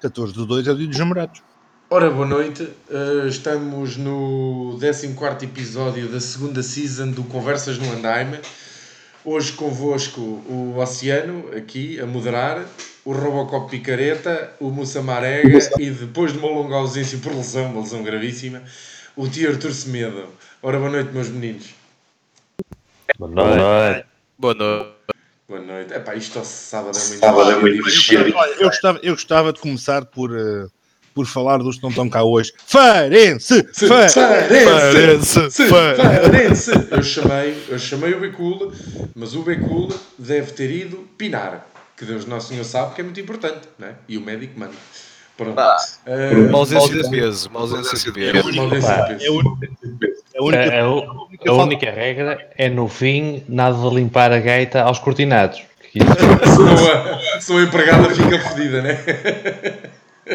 14 de 2 é o dia dos namorados. Ora, boa noite. Uh, estamos no 14 episódio da segunda season do Conversas no Andaime. Hoje convosco o Oceano, aqui a moderar, o Robocop Picareta, o Mussa Marega e depois de uma longa ausência por lesão, uma lesão gravíssima, o tio Artur Semedo. Ora, boa noite, meus meninos. Boa noite. Boa noite. Boa noite. Epá, isto sábado é muito, Sábado é muito. Olha, eu, gostava, eu gostava de começar por, eh, por falar dos que não estão cá hoje. Farense! Fa- Farense! Farense, Farense! Eu chamei, eu chamei o Becula, mas o Becula deve ter ido pinar. Que Deus Nosso Senhor sabe que é muito importante, não é? E o médico manda. Pronto. Ah, Ah, Uma ausência de peso. Uma ausência de peso. de peso. É a única, é a única, A, única a falta- única regra é no fim nada de limpar a gaita aos cortinados. Isso- Senão a, senão a empregada fica fodida, né?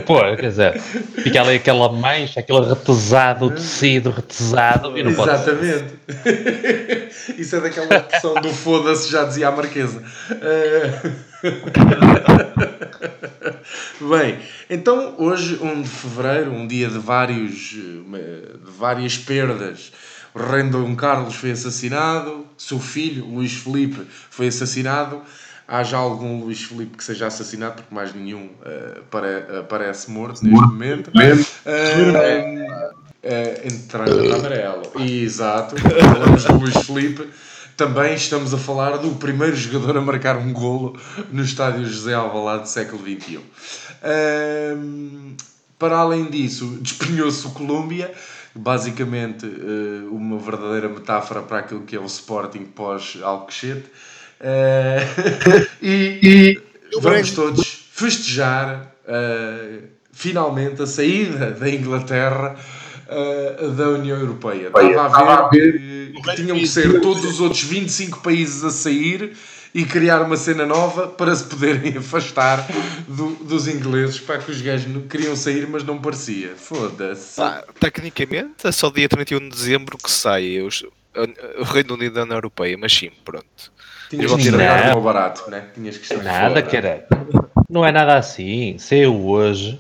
Pô, quer dizer, fica ali aquela mancha, aquele retesado, tecido retesado e não pode. Exatamente. Isso é daquela expressão do foda-se, já dizia a Marquesa. Ah, Bem, então hoje, 1 de fevereiro, um dia de, vários, eh, de várias perdas. O rei Dom Carlos foi assassinado, seu filho, Luís Felipe, foi assassinado. Há já algum Luís Felipe que seja assassinado, porque mais nenhum eh, apare- aparece morto neste momento. É, em tarjeta amarelo. Exato. Falamos do Luís Felipe. Também estamos a falar do primeiro jogador a marcar um golo no estádio José Alvalade do século XXI. Ahm, para além disso, despenhou-se o Colômbia, basicamente eh, uma verdadeira metáfora para aquilo que é o Sporting pós-Alcochete. Eh, e, e vamos todos festejar eh, finalmente a saída da Inglaterra eh, da União Europeia. Estava a ver que, que tinham que ser todos os outros 25 países a sair e criar uma cena nova para se poderem afastar do- dos ingleses para que os gajos não- queriam sair, mas não parecia. Foda-se. Pá, tecnicamente é só dia 31 de dezembro que sai os- o Reino Unido da União Europeia, mas sim, pronto. Tinhas que tirar- o barato, né? Tinhas que estragar. Nada. Não é nada assim. Saiu hoje.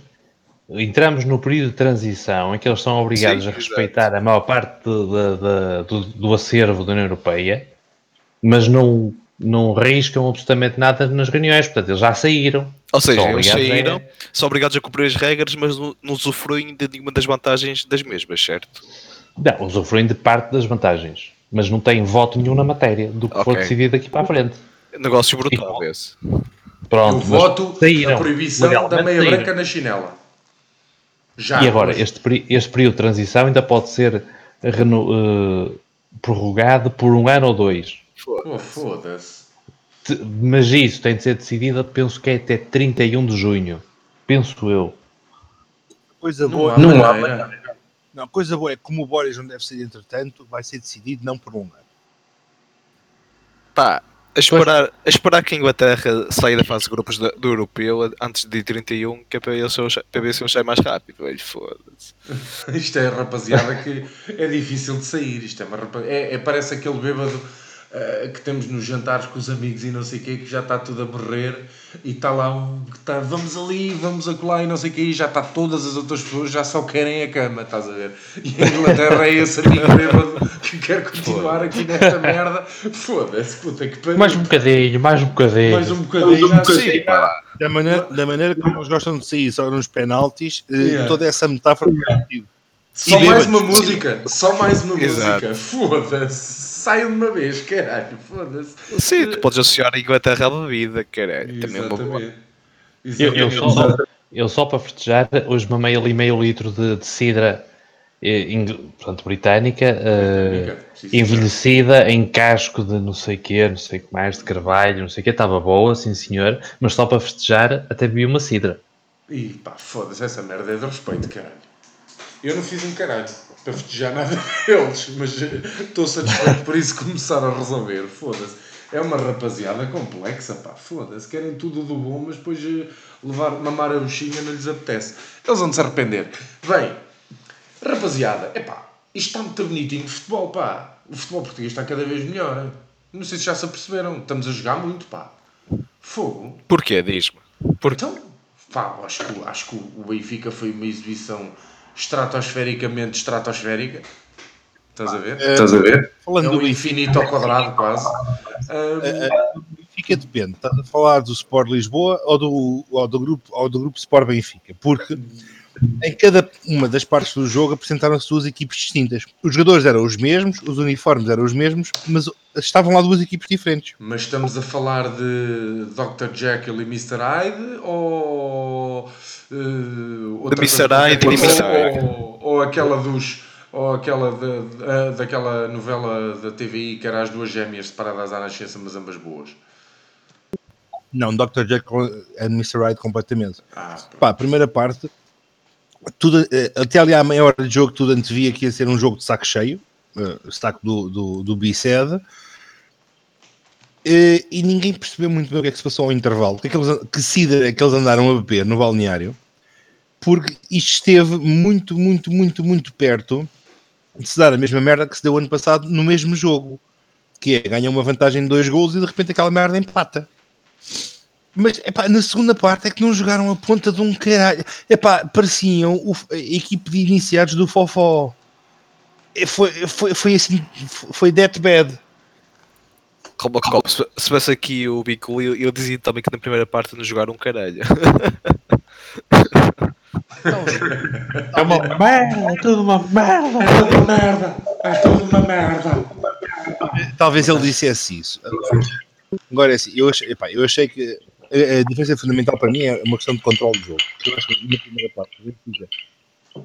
Entramos no período de transição em que eles são obrigados Sim, a respeitar a maior parte de- de- de- do, do acervo da União Europeia, mas não, não riscam absolutamente nada nas reuniões. Portanto, eles já saíram. Ou seja, São eles obrigados a- saíram, são obrigados a cumprir as regras, mas não, não usufruem de nenhuma das vantagens das mesmas, certo? Não, usufruem de parte das vantagens, mas não têm voto nenhum na matéria do que for Ok. decidido daqui para a frente. Negócio brutal esse. Pronto, Eu mas voto saíram. a proibição da meia saíram. branca na chinela. Já. E agora, este, este período de transição ainda pode ser reno- eh, prorrogado por um ano ou dois. Oh, foda-se. Mas isso tem de ser decidido, penso que é até 31 de junho. Penso eu. coisa Não boa. há Não, há maneira. não, coisa boa é que como o Boris não deve ser entretanto, vai ser decidido não por um ano. Pá, a esperar, a esperar que a Inglaterra saia da fase de grupos do, do europeu antes de dia 31, que é para, eles, para ver se eles saem mais rápido. Velho, foda-se. Isto é rapaziada que é difícil de sair. Isto é, uma é, é- parece aquele bêbado eh, que temos nos jantares com os amigos e não sei o quê, que já está tudo a morrer e está lá um que está, vamos ali, vamos acolá e não sei o quê, e já está todas as outras pessoas já só querem a cama, estás a ver? E a Inglaterra é esse amigo bêbado que quer continuar aqui nesta merda. Foda-se, puta que pariu. Mais um bocadinho, mais um bocadinho. Mais um bocadinho. assim, pá. Da maneira, da maneira como eles gostam de sair só nos penaltis, eh, Yeah. toda essa metáfora faz sentido. Só E mais bêbados. uma música, só mais uma Exato. música. Foda-se. Saiam de uma vez, caralho. Foda-se. Sim, tu podes associar a Inglaterra à bebida, caralho. Também é uma boa. Exatamente. Eu, eu só, eu só para festejar, hoje mamei ali meio litro de, de cidra eh, ing- portanto, britânica, eh, Britânica, sim, sim. envelhecida em casco de não sei quê, não sei o que mais, de carvalho, não sei o quê, estava boa, sim senhor, mas só para festejar até bebi uma cidra. E pá, foda-se, essa merda é de respeito, caralho. Eu não fiz um caralho para festejar nada deles, mas eh, estou satisfeito por isso começar a resolver. Foda-se. É uma rapaziada complexa, pá. Foda-se. Querem tudo do bom, mas depois eh, levar, mamar a buchinha não lhes apetece. Eles vão se arrepender. Bem, rapaziada, é pá, isto está muito bonitinho de futebol, pá. O futebol português está cada vez melhor. hein? Não sei se já se aperceberam. Estamos a jogar muito, pá. Fogo. Porquê? Diz-me. Então, pá, acho, que, acho que o Benfica foi uma exibição estratosfericamente estratosférica. Estás a ver? Estás a ver? Falando É do um infinito ao quadrado, quase. Benfica depende. Estás a falar do Sport Lisboa ou do, ou do, grupo, ou do grupo Sport Benfica? Porque em cada uma das partes do jogo apresentaram-se duas equipes distintas. Os jogadores eram os mesmos, os uniformes eram os mesmos, mas estavam lá duas equipes diferentes. Mas estamos a falar de Dr. Jekyll e Mr. Hyde ou. Uh, outra De e. Hyde. ou, ou aquela dos. Ou aquela de, de- daquela novela da TVI que era as duas gêmeas separadas à nascença, mas ambas boas. Não, Dr. Jekyll e Mr. Hyde completamente. Ah. Pá, a primeira parte, tudo, eh, até ali à meia hora de jogo, tudo antevia que ia ser um jogo de saco cheio, eh, saco do, do, do Biced, Eh, e ninguém percebeu muito bem o que é que se passou ao intervalo, que, aqueles, que cidra é que eles andaram a beber no balneário, porque isto esteve muito, muito, muito, muito perto de se dar a mesma merda que se deu ano passado no mesmo jogo, que é ganha uma vantagem de dois gols e de repente aquela merda empata. Mas epá, na segunda parte é que não jogaram a ponta de um caralho. Epá, pareciam o- a equipe de iniciados do Fofó. É, Foi, foi, foi assim, foi that bad. Calma, calma. Se fosse aqui o Bico, eu, eu dizia também que na primeira parte não jogaram um caralho. É uma merda, é tudo uma merda. É tudo uma merda! É tudo uma merda! Talvez ele dissesse isso. Agora é assim, eu achei, epá, eu achei que a, a diferença fundamental para mim é uma questão de controle do jogo. Eu acho que na primeira parte, Benfica,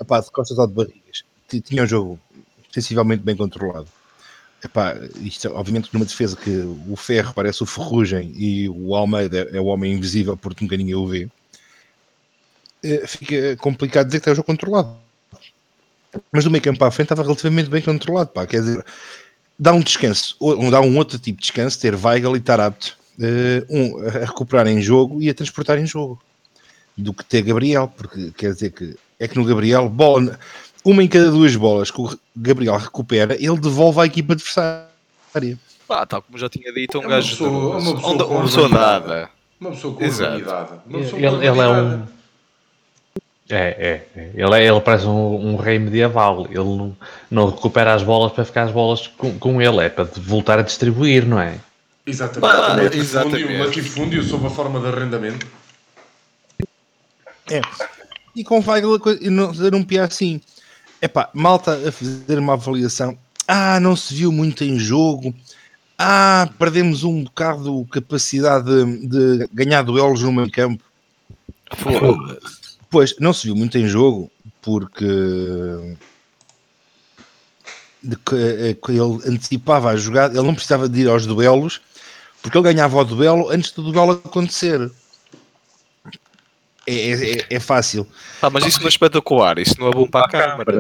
epá, de costas ou de barrigas, ti- tinha o jogo sensivelmente bem controlado. Epá, isto, obviamente, numa defesa que o Ferro parece o Ferrugem e o Almeida é o homem invisível porque nunca ninguém o vê, fica complicado dizer que está o jogo controlado. Mas do meio campo para a frente estava relativamente bem controlado, pá. Quer dizer, dá um descanso, ou dá um outro tipo de descanso, ter Weigl e Tarapto, eh, um a recuperar em jogo e a transportar em jogo, do que ter Gabriel, porque quer dizer que é que no Gabriel, bola, uma em cada duas bolas que o Gabriel recupera, ele devolve à equipa adversária. Pá, tal como já tinha dito, um É uma gajo. pessoa- de- uma pessoa uma pessoa nada. Uma pessoa com Exato. urbanidade. Uma pessoa Ele, ele é um. É, é, é. Ele, é, ele parece um, um rei medieval. Ele não, não recupera as bolas para ficar as bolas com, com ele, é para voltar a distribuir, não é? Exatamente. Um latifúndio, exatamente. latifúndio sob a forma de arrendamento. É. E com Weigl a coisa- e não fazer um piar assim. Epá, malta a fazer uma avaliação. Ah, não se viu muito em jogo. Ah, perdemos um bocado de capacidade de, de ganhar duelos no meio campo. Foda-se. Pois, não se viu muito em jogo porque de que, eh, que ele antecipava a jogada, ele não precisava de ir aos duelos porque ele ganhava o duelo antes do duelo acontecer. É, é, é- é fácil. Pá, mas isso não é espetacular, isso não é bom para a câmara.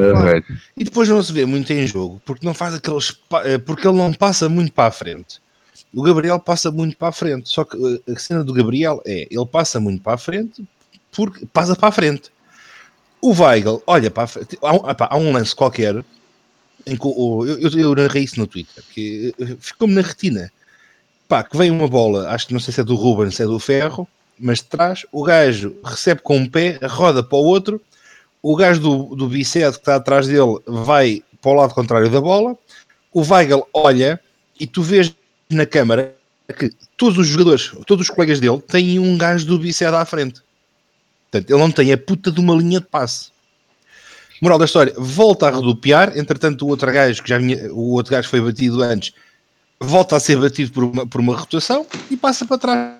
E depois não se vê muito em jogo porque não faz aqueles eh, porque ele não passa muito para a frente. O Gabriel passa muito para a frente, só que eh, a cena do Gabriel é ele passa muito para a frente porque passa para a frente. O Weigl olha para a frente. Há um, há um lance qualquer em que o- eu, eu, eu narrei isso no Twitter que eh, ficou-me na retina. Pá, que vem uma bola, acho que não sei se é do Ruben, se é do Ferro, mas de trás, o gajo recebe com um pé, roda para o outro, o gajo do, do Biced que está atrás dele vai para o lado contrário da bola, o Weigl olha e tu vês na câmara que todos os jogadores, todos os colegas dele têm um gajo do Biced à frente. Portanto, ele não tem a puta de uma linha de passe. Moral da história, volta a rodopiar, entretanto o outro gajo que já vinha, o outro gajo foi batido antes, volta a ser batido por uma, por uma rotação e passa para trás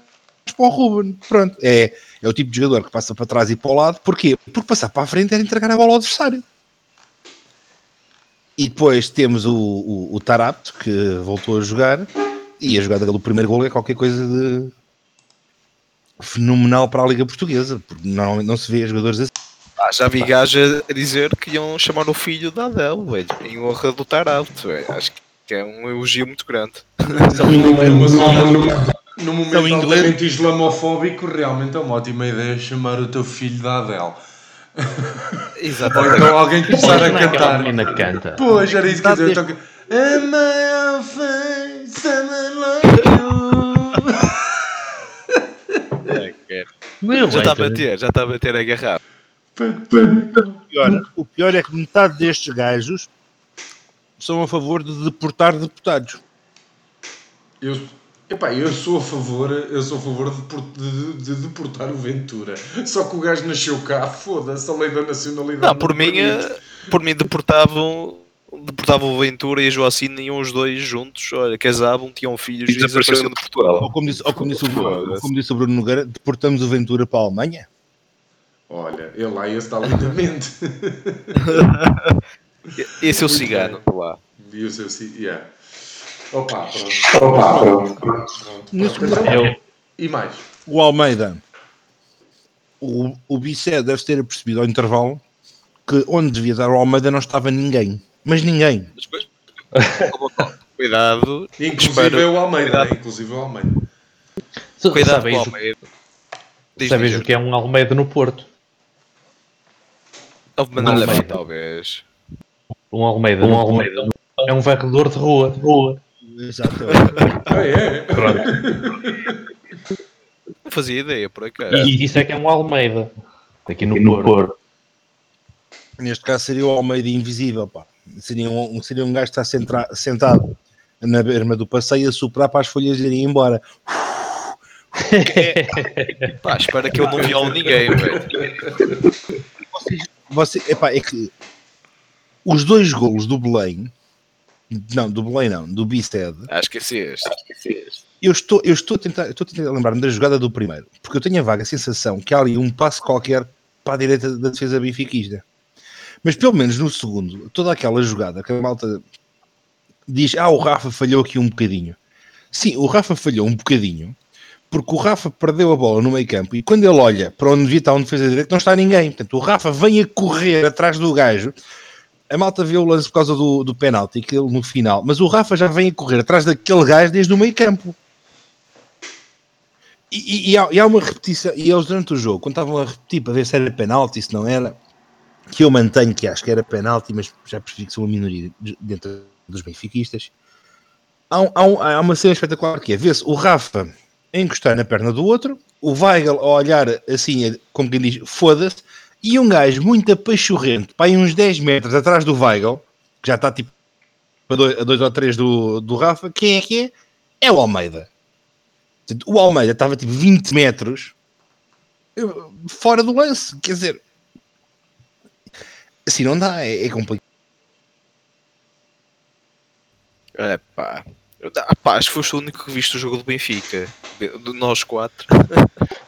para o Ruben. Pronto, é, é o tipo de jogador que passa para trás e para o lado. Porquê? Porque passar para a frente era entregar a bola ao adversário. E depois temos o, o, o Tarapto, que voltou a jogar, e a jogada do primeiro gol é qualquer coisa de fenomenal para a Liga Portuguesa, porque normalmente não se vê jogadores assim. Ah, já vi gajos a dizer que iam chamar o filho da Adele, velho, em honra do Tarapto, velho. Acho que é um elogio muito grande. Num momento ingleses. altamente islamofóbico, realmente é uma ótima ideia chamar o teu filho da Adele. Ou Exatamente. então alguém começar a cantar. menina canta. Pois, era isso que eu ia dizer. eu toco- Am I a face, someone like you? Meu, Já está a bater, já está a bater a garrafa. O pior, o pior é que metade destes gajos são a favor de deportar deputados. Eu, epá, eu sou a favor, eu sou a favor de, de- de deportar o Ventura. Só que o gajo nasceu cá, foda-se, a lei da nacionalidade. Não, por mim, permite. eh, por mim deportavam, deportavam o Ventura e a Joacine iam os dois juntos, olha, casavam, tinham filhos e desapareceram de Portugal. Ou como disse, ou como disse, o, Bruno, como disse o Bruno Nogueira, deportamos o Ventura para a Alemanha? Olha, ele lá ia estar lindamente. Esse é o cigano lá. E o seu yeah. Opa, pronto. Opa, pronto. pronto. Então, Eu, E mais? O Almeida, o, o Bicé deve ter percebido ao intervalo que onde devia dar o Almeida não estava ninguém. Mas ninguém. Cuidado, Inclusive espero- é o Almeida, né? Inclusive é o Almeida. cuidado com sabes, o o- Almeida. Diz, sabes diz, o que é um Almeida no Porto? Houve maneira Almeida. talvez. Um Almeida, um Almeida é um varredor de rua. De rua. Exatamente. Ah, é? Pronto. Não fazia ideia, por acaso. E isso é que é um Almeida. Aqui no, Porto. Neste caso seria o Almeida invisível. Pá. Seria, um, seria um gajo que está centra- sentado na berma do passeio a soprar para as folhas irem embora. Pá, espero que eu não viole ninguém, velho. Você, epá, é que os dois golos do Belém, não, do Belém não, do Biced, Acho que esqueceste. eu estou, eu estou a tentar, estou a tentar lembrar-me da jogada do primeiro, porque eu tenho a vaga sensação que há ali um passo qualquer para a direita da defesa bifiquista. Mas pelo menos no segundo, toda aquela jogada que a malta diz, ah, o Rafa falhou aqui um bocadinho. Sim, o Rafa falhou um bocadinho, porque o Rafa perdeu a bola no meio campo e quando ele olha para onde devia estar um defesa direito, não está ninguém. Portanto, o Rafa vem a correr atrás do gajo. A malta vê o lance por causa do, do penalti, que ele no final, mas o Rafa já vem a correr atrás daquele gajo desde o meio campo. E, e- e há, e há uma repetição, e eles durante o jogo, quando estavam a repetir para ver se era penalti, se não era, que eu mantenho que acho que era penalti, mas já percebi que sou uma minoria de- dentro dos benfiquistas. Há, há há uma cena espetacular que é ver-se o Rafa encostar na perna do outro, o Weigl a olhar assim, como quem diz, foda-se, e um gajo muito apachorrento, para aí uns 10 metros atrás do Weigl, que já está tipo a 2 ou 3 do, do Rafa, quem é que é? É o Almeida. O Almeida estava tipo 20 metros eh, fora do lance, quer dizer, assim não dá, é, é complicado. É pá. Ah, pá, acho que foste o único que viste o jogo do Benfica. De nós quatro.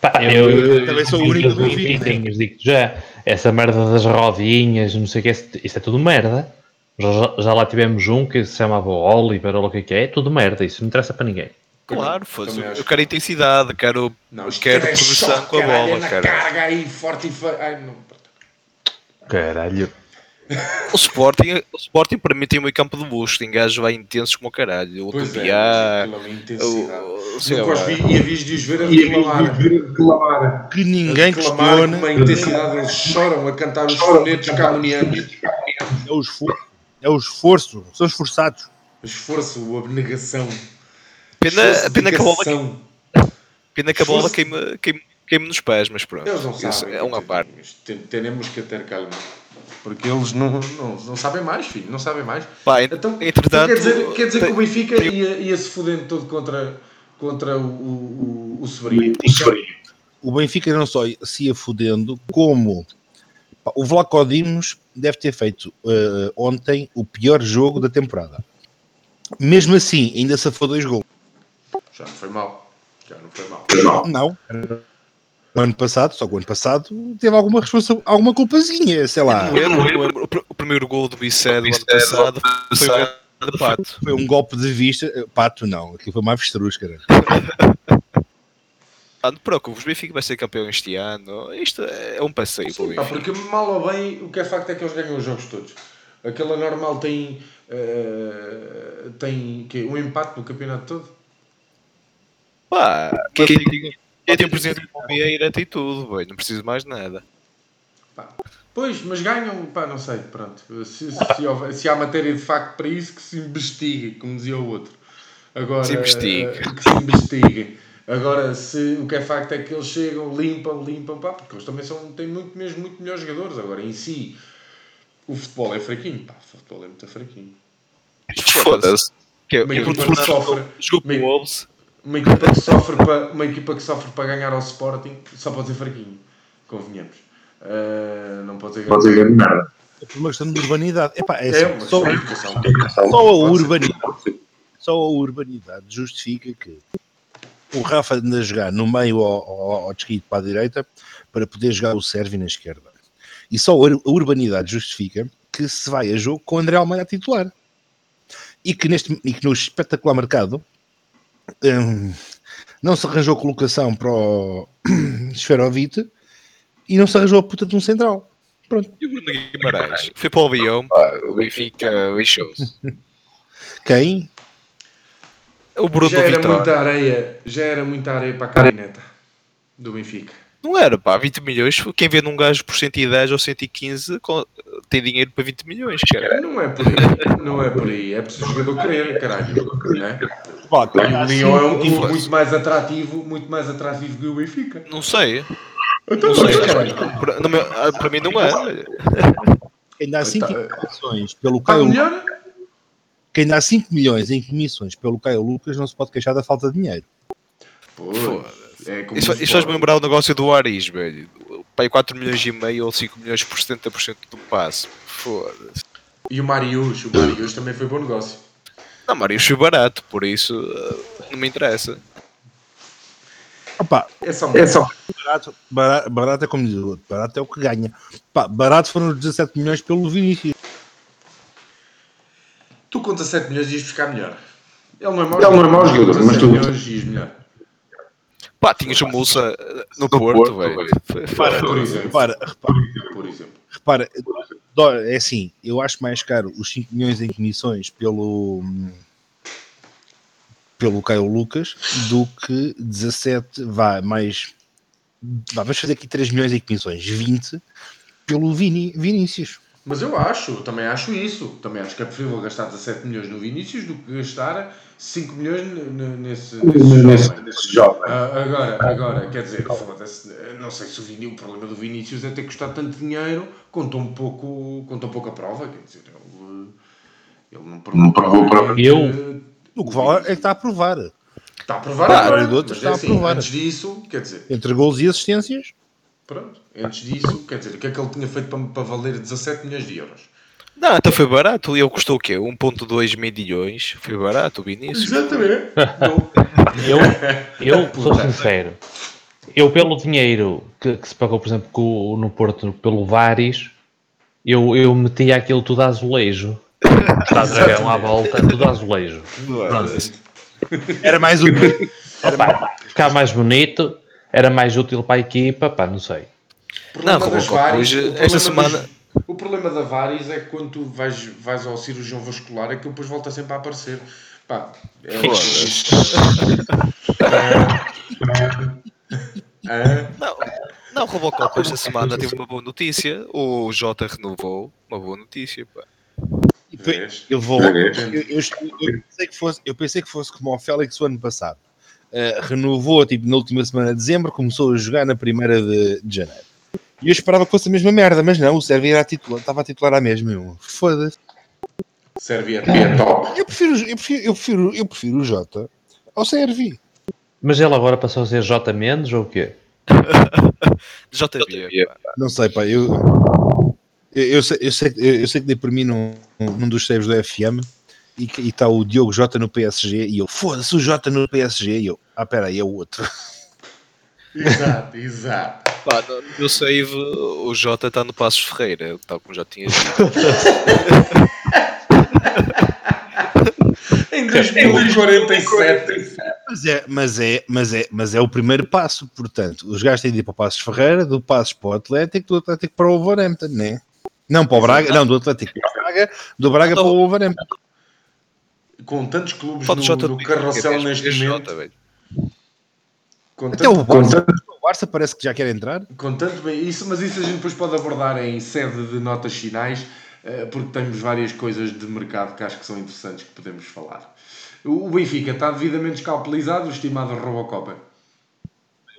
Pá, eu, eu, também sou o único do Benfica. Benfica. Digo já, essa merda das rodinhas, não sei o que, isso é tudo merda. Já, já lá tivemos um que se chamava Oliver ou o que é que é, é tudo merda, isso não interessa para ninguém. Claro, foda acho Eu quero intensidade, quero, Não, quero é produção choque, com a é bola, na cara. carga aí, forte e fe... Ai, não. Caralho. O Sporting, o Sporting para mim tem um meio campo de busto, tem gajos vai intensos como o caralho. O Pois é, é o, o, sei Nunca os ver a reclamar. Que ninguém reclamar com questiona uma intensidade, eles choram a cantar os sonetos camonianos. é o, esforço, é o esforço, são esforçados. O esforço, a abnegação. Pena, esforço, pena que a bola, pena que a bola queima, queima, queima nos pés, mas pronto. Eles não Isso sabem. é uma parte. Teremos que ter calma. Porque eles não, não, não sabem mais, filho. Não sabem mais. Pá, Então, entretanto, quer dizer, quer dizer que o Benfica tem- ia, ia se fodendo todo contra, contra o, o, o, o Severino. O Benfica não só se ia fodendo, como pá, o Vlaco Dimos deve ter feito eh, ontem o pior jogo da temporada. Mesmo assim, ainda safou dois gols. Já não foi mal. Já não foi mal. Não. O ano passado, só que o ano passado teve alguma responsa alguma culpazinha, sei lá. Eu lembro, eu lembro. O pr- O primeiro gol do Bicé do ano passado foi o gol de Pato. Foi um golpe de vista. eh, Pato, não. Aquilo foi uma avestruz, cara. Ah, não te preocupes, o Benfica vai ser campeão este ano. Isto é um passeio Sim, pá, porque mal ou bem, o que é facto é que eles ganham os jogos todos. Aquela normal tem, eh, tem quê? um empate no campeonato todo. Pá, quem tem, quem tem o presidente do Vieira tem tudo, boy, não preciso mais de nada. Pá. Pois, mas ganham, pá, não sei, pronto. Se, se, houver- se há matéria de facto para isso, que se investigue, como dizia o outro. Agora, Se investigue. eh, que se investigue. Agora, se, o que é facto é que eles chegam, limpam, limpam, pá, porque eles também são, têm muito, mesmo muito melhores jogadores. Agora, em si, o futebol é fraquinho, pá, o futebol é muito fraquinho. Foda-se. Que é- Uma que o que Uma equipa que sofre para uma equipa que sofre para ganhar ao Sporting só pode ser fraquinho, convenhamos. Ah, não pode ser Pode ser merda. É por uma questão de urbanidade. Epá, é É assim, uma só, só a urbanidade. Só a urbanidade justifica que o Rafa anda a jogar no meio ao, ao, ao desquito para a direita para poder jogar o Sérvio na esquerda. E só a urbanidade justifica que se vai a jogo com o André Almeida a titular. E que, neste, e que no espetacular mercado hum, não se arranjou colocação para o Esferovite e não se arranjou a puta de um central. Pronto. E o Bruno Guimarães. Foi para o avião, o Benfica lixou-se. Quem? O Bruno Já era Vitória. muita areia, já era muita areia para a carineta do Benfica. Não era, pá, 20 milhões. Quem vê num gajo por 110 ou 115 tem dinheiro para 20 milhões, cara. Não é por aí, não é por aí. É preciso o jogador querer, caralho. É? E o Lyon é um influência. muito mais atrativo, muito mais atrativo que o Benfica. Não sei. Então, Não sei. Para, meu- ah, para mim não é. Quem dá 5 Tá, comissões pelo está Caio dá 5 milhões em comissões pelo Caio Lucas não se pode queixar da falta de dinheiro. Pois, é como Isso, isso faz-me lembrar o negócio do Aris, velho. Pai, 4 milhões e meio ou 5 milhões por 70% do passe. Foda-se. E o Marius, o Marius também foi bom negócio. Não, Mário, foi barato, por isso ah, não me interessa. Opa, É só, É só. barato, barato, barato é como diz o outro, barato é o que ganha. Pá, barato foram os 17 milhões pelo Vinícius. Tu com 17 milhões ias buscar melhor. Ele não é mau é jogador, mas 17 tu- milhões ias melhor. Pá, tinhas o Musa ah, no Porto, Porto, velho. Repara, Por exemplo. repara, repara, Por exemplo. repara, é assim, eu acho mais caro os 5 milhões em comissões pelo pelo Caio Lucas do que 17, vá, mais vá, vamos fazer aqui 3 milhões em comissões, 20 pelo Vini, Vinícius. Mas eu acho, eu também acho isso. Também acho que é preferível gastar 17 milhões no Vinícius do que gastar 5 milhões nesse, nesse Nesse, jovem. nesse jovem. Ah, agora, agora, quer dizer, não sei se o, Vini, o problema do Vinícius é ter custado tanto dinheiro com tão, pouco, com tão pouca prova, quer dizer, ele, ele não provou, Não Eu- O que vale é que está a provar. Está a provar Pá, agora, mas está é a assim, provar. antes disso, quer dizer, Entre gols e assistências, pronto, antes disso, quer dizer, o que é que ele tinha feito para, para valer 17 milhões de euros? Não, então foi barato. Ele custou o quê? 1.2 milhões. Foi barato o Vinícius. Exatamente. Eu, eu sou sincero. Eu, pelo dinheiro que, que se pagou, por exemplo, com, no Porto, pelo Vares, eu, eu metia aquilo tudo a azulejo. Está a dragão à volta, tudo a azulejo. Pronto. era mais um. Opa, ficava mais bonito, era mais útil para a equipa, pá, não sei. O Não, problema das Robocop, varis- hoje, esta semana- das- o problema da varis é que quando tu vais, vais ao cirurgião vascular é que depois volta sempre a aparecer. Pá, é Não, não, Robocop esta semana teve uma boa notícia. O Jota renovou. Uma boa notícia, pá. Eu vou. Eu, eu- eu pensei que fosse, eu pensei que fosse como o Félix o ano passado. Uh, renovou tipo, na última semana de dezembro, começou a jogar na primeira de, de janeiro. E eu esperava que fosse a mesma merda, mas não, o Sérvio era a titular, estava a titular à mesma. Foda-se. Servia é top. Eu prefiro, eu, prefiro, eu, prefiro, eu prefiro o Jota ao Sérvio. Mas ele agora passou a ser J menos ou o quê? JB, pá. Não sei, pá, eu, eu, eu sei, eu, sei, eu, eu sei que dei por mim num, num dos saves do FM e está o Diogo Jota no PSG e eu, foda-se o Jota no PSG e eu, ah, peraí, é o outro. Exato, exato. Pá, no meu save, o Jota está no Passos Ferreira, tal como já tinha. Em 2047. Mas é, mas, é, mas, é, mas é o primeiro passo, portanto, os gajos têm de ir para o Passos Ferreira, do Passos para o Atlético, do Atlético para o Wolverhampton, né? Não para o Braga, não, do Atlético para o Braga, do Braga para o Wolverhampton. Com tantos clubes Pode no, no do carrossel neste momento. Jota, Até o Barça, o Barça parece que já quer entrar. com tanto bem. Isso, mas isso a gente depois pode abordar em sede de notas finais, eh, porque temos várias coisas de mercado que acho que são interessantes que podemos falar. O Benfica está devidamente escalpelizado, o estimado Robocop.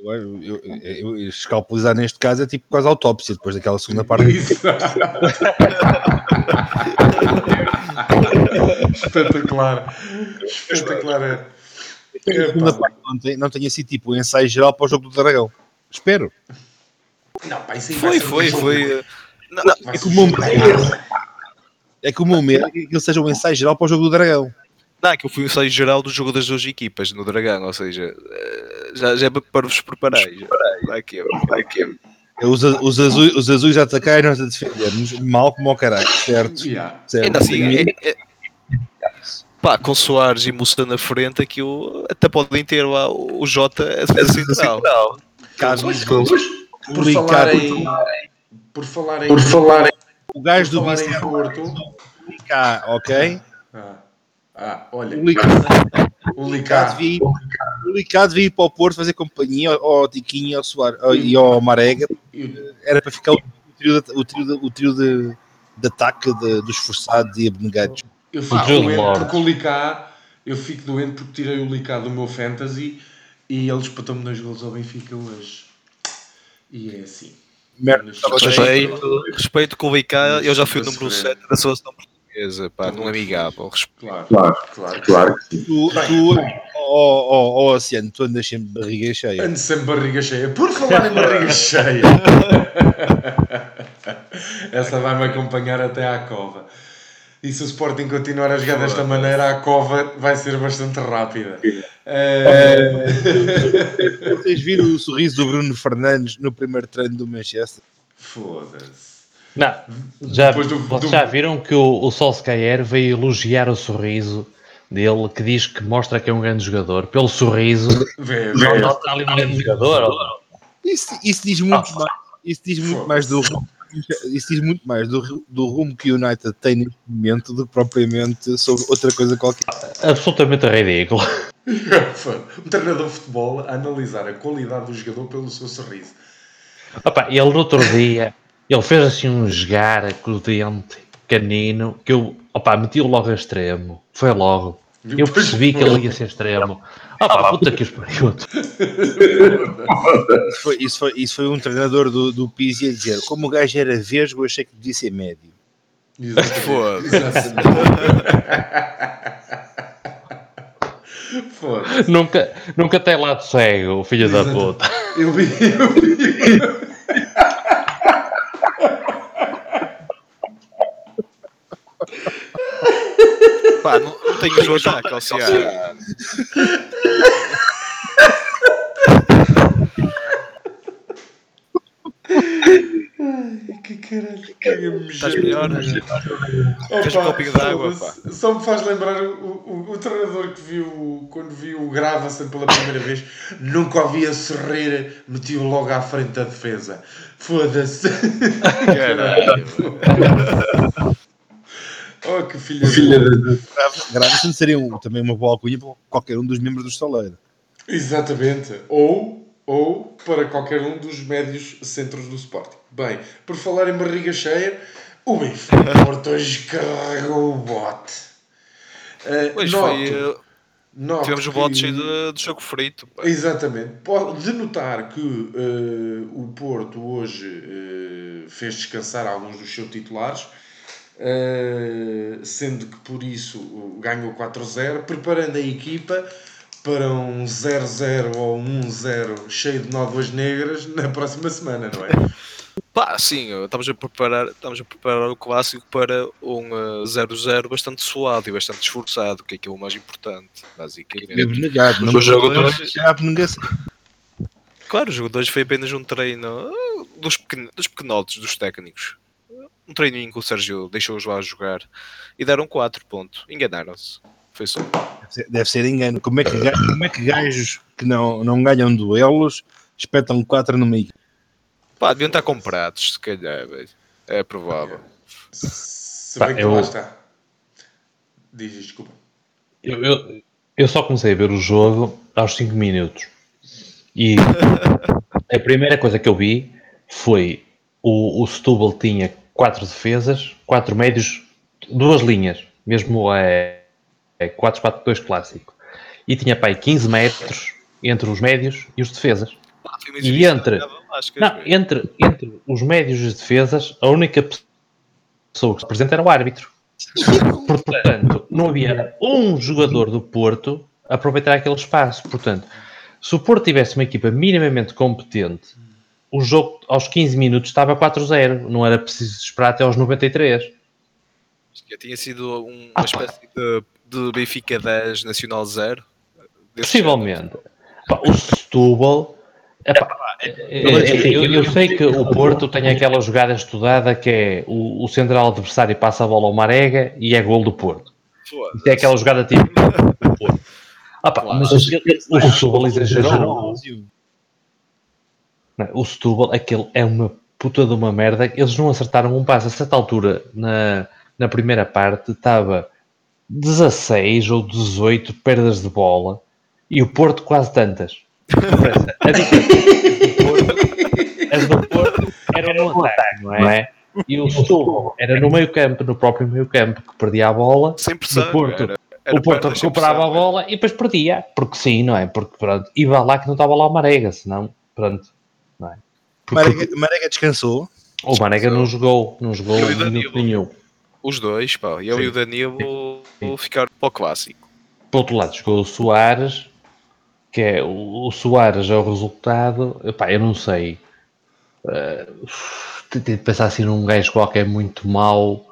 Eu, eu, eu, eu escalpelizar neste caso é tipo quase autópsia depois daquela segunda parte. Isso. Espetacular. Espetacular. é. A segunda parte não, tem, não tenha sido tipo o ensaio geral para o jogo do Dragão. Espero. Não, pá, isso aí Foi, um foi, foi. eh, Não, não, vai É que o um meu medo é que o meu medo é que aquilo seja um ensaio geral para o jogo do Dragão. não, é que eu fui o ensaio geral do jogo das duas equipas no Dragão, ou seja, eh, já, já é para vos preparar. aqui, vai aqui. É Os, os, azuis, os azuis a atacar e nós a defendermos mal como ao caralho, certo? Yeah. certo. Ainda assim, é, é- pá, com Soares e Mussa na frente, aquilo até podem ter lá o Jota a defesa central. Caso Pois, o- pois, por o falar em. Por falar em. Por falar em. o gajo do Vicente Porto. cá, ok? Ah, ah, olha. O Licado, O Licado. Licado devia ir- o Licado devia ir para o Porto fazer companhia ao, Tiquinho ao Soares, ao- e ao Marega. Era para ficar o trio, de, o trio, o trio de, de ataque de- dos forçados e abnegados. Eu fico doente porque o Licá, eu fico doente porque tirei o Licá do meu fantasy e ele espetou-me dois gols ao Benfica hoje. E é assim. Merda. Respeito, respeito com o BK, eu já fui o número sofrer. 7 da seleção portuguesa, pá, não é amigável. Respeito. Claro, Claro, claro. claro. Tu, tu ó, ó, ó, Oceano, tu andas sempre de barriga cheia. Ando sempre barriga cheia. Por falar em barriga cheia. Essa vai-me acompanhar até à cova. E se o Sporting continuar a jogar desta maneira, a cova vai ser bastante rápida. Eh, Vocês viram o sorriso do Bruno Fernandes no primeiro treino do Manchester? Foda-se. Não, já, do- vocês do- já viram que o, o Solskjaer veio elogiar o sorriso dele, que diz que mostra que é um grande jogador. Pelo sorriso, Vê, não vê. nota ali um grande jogador. Isso, isso diz muito mais. Isso diz muito mais do rumo- isso diz muito mais do, do rumo que o United tem neste momento do que propriamente sobre outra coisa qualquer. Absolutamente ridículo. Um treinador de futebol a analisar a qualidade do jogador pelo seu sorriso. Opa, ele no outro dia, ele fez assim um esgar com o dente canino, que eu, opa, meti-o logo a extremo. Foi logo. Eu percebi que ele ia ser extremo. Opa, puta que os pariu. Isso foi, isso foi, isso foi um treinador do, do Pizzi a dizer: como o gajo era vesgo, achei que devia ser médio. Foda-se. Foda-se. Nunca, nunca tem lado cego, o filho da puta. Eu vi, eu vi. Pá, não, não tenho jogo ataque, ou seja, Que caralho, caga-me estás jeito. melhor? Queres um copinho de água, pá? Só me faz lembrar o, o, o treinador que viu, quando viu o Gravason pela primeira vez, nunca ouvia sorrir, metiu logo à frente da defesa. Foda-se. Caralho. Oh, que filha, Filha de... de... Gravison seria um- também uma boa alcunha para qualquer um dos membros do estaleiro. Exatamente. Ou, ou para qualquer um dos médios centros do Sporting. Bem, por falar em barriga cheia, o Benfica Porto hoje carregou o bote. Uh, Pois noto- foi. eh, noto Tivemos o que- bote cheio de, de jogo frito. Exatamente. Pode notar que eh, o Porto hoje eh, fez descansar alguns dos seus titulares, eh, sendo que por isso ganhou 4-0, preparando a equipa para um 0-0 ou um 1-0 cheio de nódoas negras na próxima semana, não é? Pá, sim, eh, estamos a preparar, estamos a preparar o clássico para um eh, 0-0 bastante suado e bastante esforçado, que é aquilo mais importante, basicamente. Abnegado, não O jogo abnegação. Claro, o jogo de hoje foi apenas um treino eh, dos, pequen dos pequenotes, dos técnicos. Um treininho que o Sérgio deixou-os lá jogar e deram 4 pontos. Enganaram-se. Foi só. Deve ser- Deve ser engano. Como é que, como é que gajos que não, não ganham duelos espetam 4 numa equipe? Pá, deviam estar comprados, se calhar, velho. É provável. Se Pá, bem que eu- lá está. Diz, desculpa. Eu, eu, eu só comecei a ver o jogo aos 5 minutos. E a primeira coisa que eu vi foi o, o Setúbal tinha quatro defesas, quatro médios, duas linhas, mesmo é, é 4-4-2 clássico. E tinha pai 15 metros entre os médios e os defesas. Uma E entre- Não, entre, entre os médios e as defesas, a única pessoa que se apresenta era o árbitro. Portanto, não havia um jogador do Porto a aproveitar aquele espaço. Portanto, se o Porto tivesse uma equipa minimamente competente, o jogo aos 15 minutos estava 4-0. Não era preciso esperar até aos 93. Acho que tinha sido um- uma Ah, pá. espécie de, de Benfica 10 Nacional 0. Desse Possivelmente. Pá, o Setúbal. epá, é- é- eu, eu sei que o Porto tem aquela jogada estudada que é o, o central adversário passa a bola ao Marega e é gol do Porto. Isso é aquela jogada tipo. Ah, pá, mas o Setúbal exagerou. Não, O Setúbal, aquele é uma puta de uma merda. Eles não acertaram um passo. A certa altura, na, na primeira parte, estava 16 ou 18 perdas de bola e o Porto quase tantas. A diferença do Porto- As do Porto eram no ataque, não é? E o Setúbal era no meio campo, no próprio meio campo, que perdia a bola. Sem pressão. Do Porto. era- era o Porto recuperava a bola e depois perdia, porque sim, não é? Porque pronto, e vá lá que não estava lá o Marega, senão, pronto, é? Marega, Marega descansou. o Marega não jogou, não jogou minuto Danilo. nenhum. Os dois, pá. Eu Sim. e o Danilo ficaram para o clássico. Por outro lado, jogou o Soares, que é o, o Soares é o resultado, epá, eu não sei. Uh, tentei pensar assim num gajo qualquer muito mau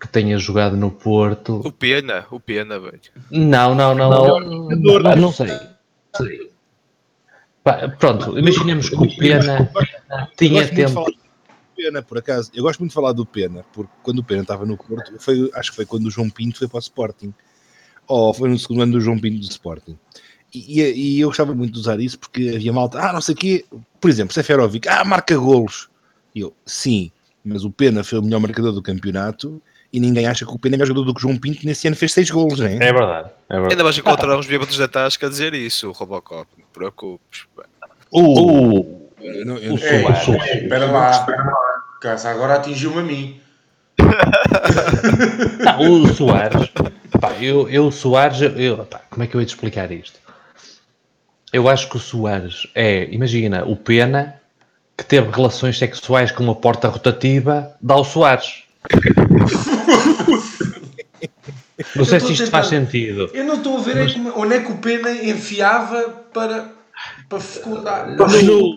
que tenha jogado no Porto. O Pena, o Pena, velho. Não, não, não, não, Pá, não sei. sei. Pronto, imaginemos que o Pena tinha tempo. Pena, por acaso. Eu gosto muito de falar do Pena, porque quando o Pena estava no Porto, foi, acho que foi quando o João Pinto foi para o Sporting. Ou foi no segundo ano do João Pinto do Sporting. E, e- e eu gostava muito de usar isso porque havia malta, ah, não sei o quê. Por exemplo, Seferovic, ah, marca golos. E eu, sim, mas o Pena foi o melhor marcador do campeonato e ninguém acha que o Pena é melhor jogador do que o João Pinto nesse ano fez seis golos, não é? É verdade, é verdade. Ainda vais encontrar uns bêbados da Tasca a dizer isso, o Robocop. Não te preocupes. O, Eu não- eu o Ei, Soares. Espera lá. Casa, agora atingiu-me a mim. Não, o Soares, pá, eu, eu o Soares, eu, pá, como é que eu ia te explicar isto? Eu acho que o Soares é, imagina, o Pena que teve relações sexuais com uma porta rotativa, dá ao Soares. Não sei se isto faz sentido. Eu não estou a ver é como- onde é que o Pena enfiava para, para fecundar. No,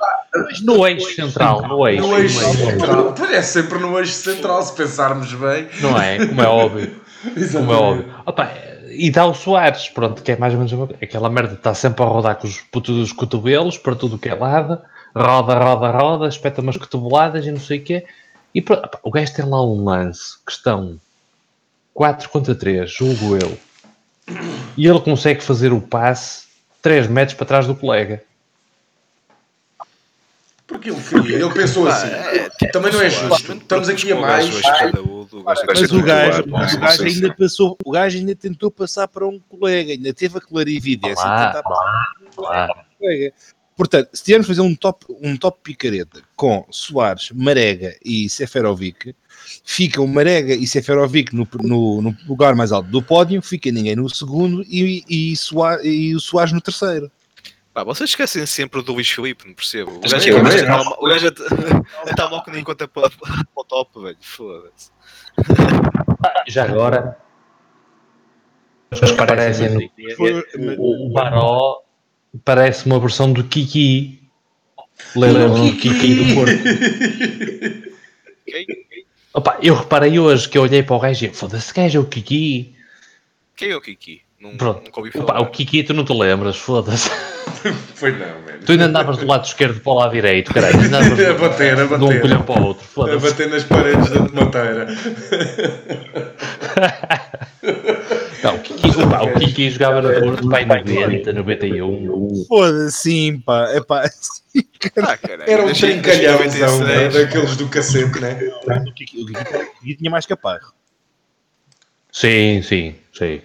no eixo central, no eixo, No eixo no eixo. central. Pois é sempre no eixo central, se pensarmos bem. não é? Como é óbvio. Como é óbvio. Opa, e dá o Soares, pronto, que é mais ou menos uma- aquela merda está sempre a rodar com os putos dos cotovelos para tudo o que é lado, roda, roda, roda, espeta umas cotoveladas e não sei o quê. E pronto, o gajo tem lá um lance que estão 4 contra 3, julgo eu, e ele consegue fazer o passe 3 metros para trás do colega. Porque ele queria, ele pensou assim. Também não é justo. Estamos aqui a mais. Mas o gajo, o gajo ainda passou, o gajo ainda tentou passar para um colega, ainda teve a clarividência Lá, de tentar Portanto, se tivermos fazer um top, um top picareta com Soares, Marega e Seferovic, ficam Marega e Seferovic no, no, no lugar mais alto do pódio, fica ninguém no segundo e, e, Soares, e o Soares no terceiro. Pá, vocês esquecem sempre do Luís Filipe, não percebo. O gajo é tá mal- o gajo é tá mal que nem conta para para o top, velho. Foda-se. Já agora, mas parecem no Foi- O, o Baró parece uma versão do Kiki. Lembram do Kiki do Porto? Quem? Opa, eu reparei hoje que eu olhei para o gajo e foda-se, gajo é o Kiki. Quem é o Kiki? Não, Pronto. nunca ouvi Opa, falar. o Kiki tu não te lembras, foda-se. Foi não, mano. Tu ainda andavas do lado esquerdo para o lado direito, caralho. A bater, a de um bater. colhão para o outro, A foda-se. bater nas paredes da tomateira. Não, o Kiki, opa, o Kiki jogava no Porto, pai 90, 91. Foda-se, sim, pá. É pá, sim, Ah, caralho. Era um trincalhãozão, deixa eu né? 96. daqueles do cacete, né? o Kiki, o Kiki- o Kiki tinha mais caparro. Sim, sim, sim.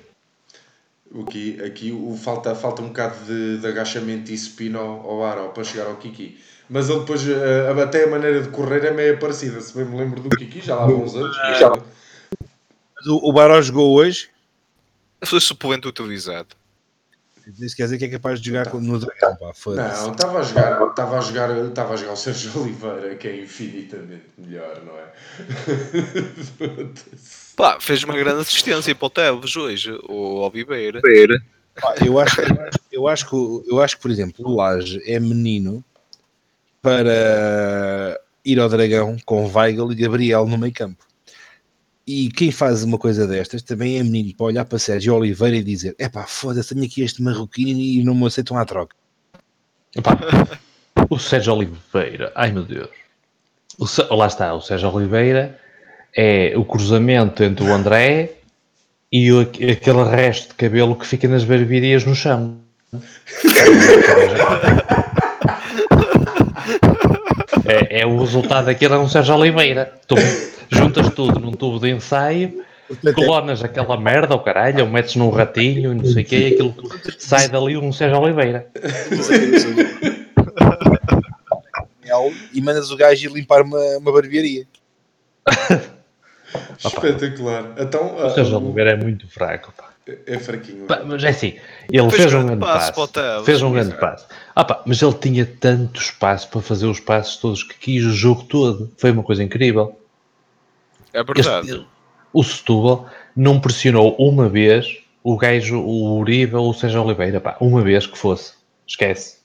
O Ki- aqui o, falta, falta um bocado de, de agachamento e spin ao, ao ar ao- para chegar ao Kiki. Mas ele depois, eh, até a maneira de correr é meio parecida. Se bem me lembro do Kiki, já lá há uns anos. Mas O, o Baró jogou hoje. Foi suplente utilizado. Isso quer dizer que é capaz de jogar no Dragão, pá. Não, estava a jogar, estava a jogar, estava a jogar o Sérgio Oliveira, que é infinitamente melhor, não é? Pá, fez uma grande assistência para o Teves hoje, o Oliveira. Pá, eu, acho, eu, acho, eu, acho que, eu acho que, por exemplo, o Laje é menino para ir ao Dragão com Weigl e Gabriel no meio campo. E quem faz uma coisa destas também é menino para olhar para Sérgio Oliveira e dizer: é pá, foda-se, tenho aqui este marroquino e não me aceitam à troca. Epá, o Sérgio Oliveira, ai meu Deus. O lá está, o Sérgio Oliveira é o cruzamento entre o André e o- aquele resto de cabelo que fica nas barbearias no chão. É, é o resultado daquilo é um Sérgio Oliveira. Juntas tudo num tubo de ensaio, colonas aquela merda, o caralho, ou metes num ratinho e não sei o quê, e aquilo sai dali um Sérgio Oliveira. E mandas o gajo ir limpar uma, uma barbearia. Espetacular. Então, O ah, Sérgio Oliveira é muito fraco. Pá. é fraquinho. Pá, mas é assim, ele Fez fez, um grande passo passo, fez um grande passo. Ah, pá, mas ele tinha tanto espaço para fazer os passos todos que quis o jogo todo. Foi uma coisa incrível. É verdade. Este- o Setúbal não pressionou uma vez o gajo, o Uribe ou o Sérgio Oliveira, pá, uma vez que fosse. Esquece.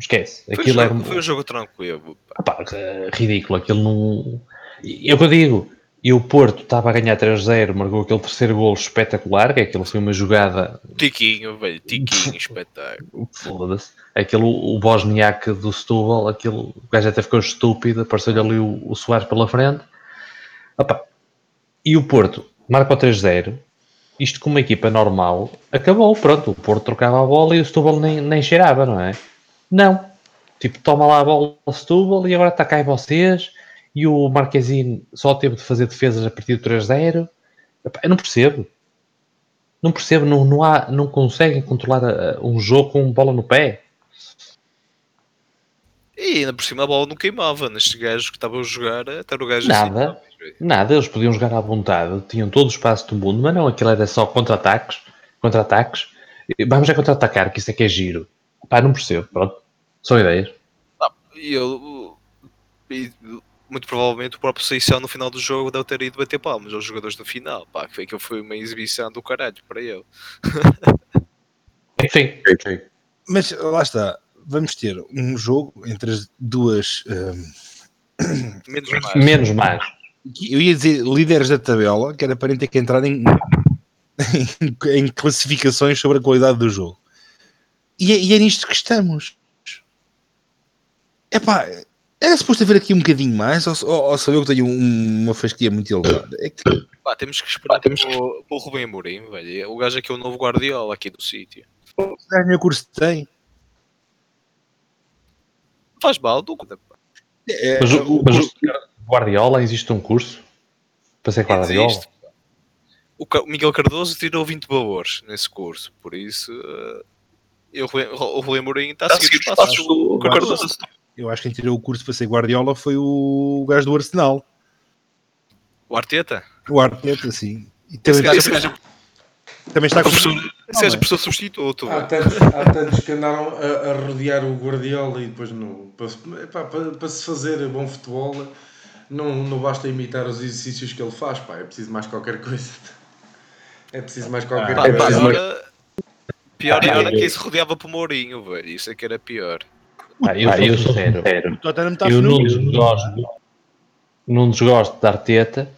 Esquece. Foi, um Aquilo era jogo, foi um jogo tranquilo. pá. Ah, pá, é ridículo. Aquilo não. É o que eu digo. E o Porto estava a ganhar 3-0, marcou aquele terceiro golo espetacular, que aquilo foi uma jogada Tiquinho, velho, tiquinho, espetáculo. Foda-se. Aquele, o Bosniak do Setúbal, aquele, o gajo até ficou estúpido, apareceu-lhe ali o, o Soares pela frente. Opa. E o Porto marca o 3-0. Isto com uma equipa normal, acabou, pronto. O Porto trocava a bola e o Setúbal nem, nem cheirava, não é? Não. Tipo, toma lá a bola o Setúbal e agora está cá em vocês. E o Marquezine só teve de fazer defesas a partir do 3-0. Epá, Eu não percebo. Não percebo, não, não, há, não conseguem controlar uh, um jogo com bola no pé. E ainda por cima a bola não queimava nestes gajos que estavam a jogar, até o gajo Nada. assim. Nada, eles podiam jogar à vontade, tinham todo o espaço do mundo, mas não, aquilo era só contra-ataques, contra-ataques. Vamos a contra-atacar, que isso é que é giro. Pá, não percebo, pronto. São ideias. E eu. e muito provavelmente o próprio Seixão no final do jogo deve ter ido bater palmas aos jogadores da final. Pá, que foi que foi uma exibição do caralho para ele. Enfim, Mas lá está, vamos ter um jogo entre as duas. hum, Menos mais. menos mais. Eu ia dizer líderes da tabela, que era para ter que entrar em, em, em classificações sobre a qualidade do jogo. E é, e é nisto que estamos. Epá, era suposto haver aqui um bocadinho mais, ou, ou, ou sou eu que tenho um- uma fasquia muito elevada? É que Pá, temos que esperar temos pelo, pelo Rubem Amorim, velho. O gajo aqui é o novo Guardiola aqui do sítio. o meu curso tem. Faz mal, do. É, Mas, o- o, mas o Guardiola, existe um curso para ser Guardiola? Existe. O Miguel Cardoso tirou 20 valores nesse curso, por isso. eh, e o Rubem- o Rubem Amorim está a seguir os passos do eu Cardoso. acho- eu acho que quem tirou o curso para ser Guardiola foi o gajo do Arsenal. O Arteta? O Arteta, sim. E também, Esse está, gajo também está com. professor- seja professor substituto. Há tantos, há tantos que andaram a, a rodear o Guardiola e depois não. Para, para, para se fazer bom futebol, não, não basta imitar os exercícios que ele faz, pá, é preciso mais qualquer coisa. É preciso mais qualquer Pá, coisa. pior, era- pior Ah, era quem se rodeava por Mourinho, velho. Isso é que era pior. Pá, eu, Pá, sou eu sincero. O Tottenham está Eu não desgosto, não desgosto de Arteta,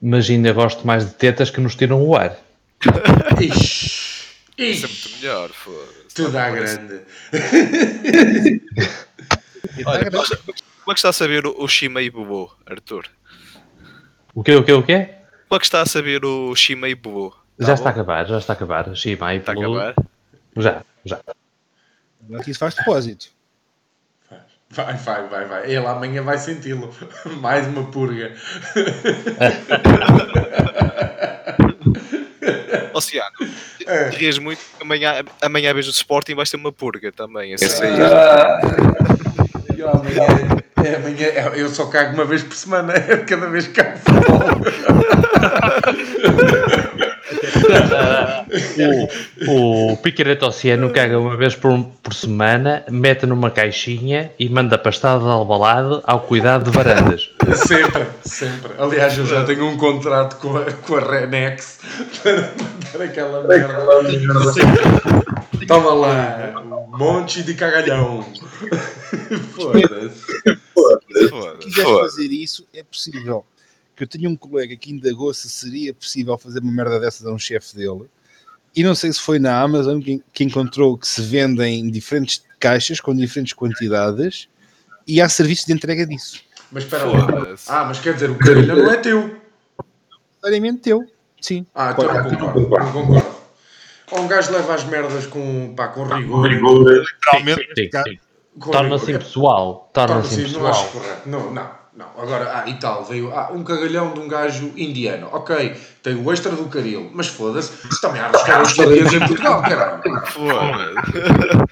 mas ainda gosto mais de tetas que nos tiram o ar. Ixi, Isso é muito melhor, foda-se. tudo à grande. Olha, como é que- é está a saber o, e Bobo, Arthur? O quê, o quê, o quê? Como é que está a saber o Shima e Bobo? Já está a bom? acabar, já está a acabar. Sim, vai, Está a acabar? Já, já. Aqui isso faz depósito. Vai, vai, vai, vai. Ele amanhã vai senti-lo. Mais uma purga. Oceano, É. rias muito, amanhã, amanhã vejo o Sporting vai ser uma purga também. Esse aí. Eu amanhã, é, amanhã, eu só cago uma vez por semana, é cada vez que cago futebol. o, o Piquereto Oceano caga uma vez por, por semana, mete numa caixinha e manda pastada de albalade ao cuidado de varandas. Sempre, sempre. Aliás, eu já tenho um contrato com a, com a Renex para mandar aquela merda. Toma lá, monte de cagalhão. Foda-se. Se quiseres fazer isso, é possível. Que eu tenho um colega que indagou se seria possível fazer uma merda dessas a um chefe dele. E não sei se foi na Amazon que, que encontrou que se vendem diferentes caixas com diferentes quantidades e há serviços de entrega disso. Mas espera lá. Ah, mas quer dizer, o cagalhão não é teu. Necessariamente teu. Sim. Ah, então não concordo. Concordo. Ou um gajo leva as merdas com, pá, com rigor. Literalmente. Sim. com Torna-se rigor. impessoal. Torna-se Torna-se, não acho impessoal. correto. Não, não, não. Agora, ah, e tal, veio ah, um cagalhão de um gajo indiano. Ok, tem o extra do caril, mas foda-se, também há restaurantes indianos em Portugal, caralho. Foda.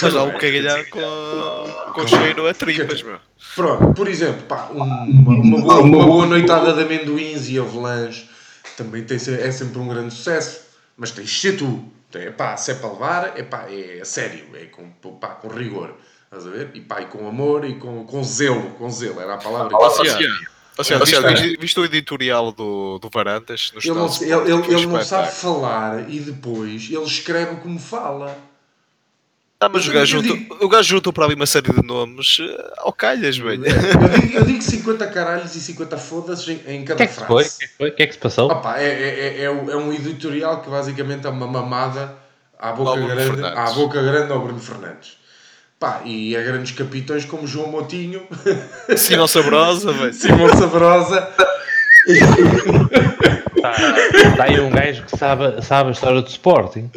Mas há um cagalhar com, com cheiro a tripas, meu. Pronto, por exemplo, pá, um- uma, uma boa, uma boa noitada de amendoins e avelãs também tem, é sempre um grande sucesso, mas tens de ser tu. Tem, pá, se é para levar, é pá, é a sério, é com, pá, com rigor. Estás a ver? E e com amor e com, com zelo, com zelo, era a palavra. que eu viste- viste, o editorial do, do Varandas? No Ele não, ele, ele, ele não sabe falar e depois ele escreve como fala. Ah, mas o Eu gajo, digo- juntou, o gajo juntou para ali uma série de nomes eh, ao calhas, velho. Eu digo, eu digo 50 caralhos e 50 foda-se em, em cada que é que se frase. foi? O que é que foi? O que é que se passou? Opa, é, é, é, é um é um editorial que basicamente é uma mamada à boca, grande, à boca grande ao Bruno Fernandes. Pá, e a grandes capitães como João Motinho, Sinal saborosa, velho. Simão Sabrosa. Está tá aí um gajo que sabe, sabe a história do Sporting.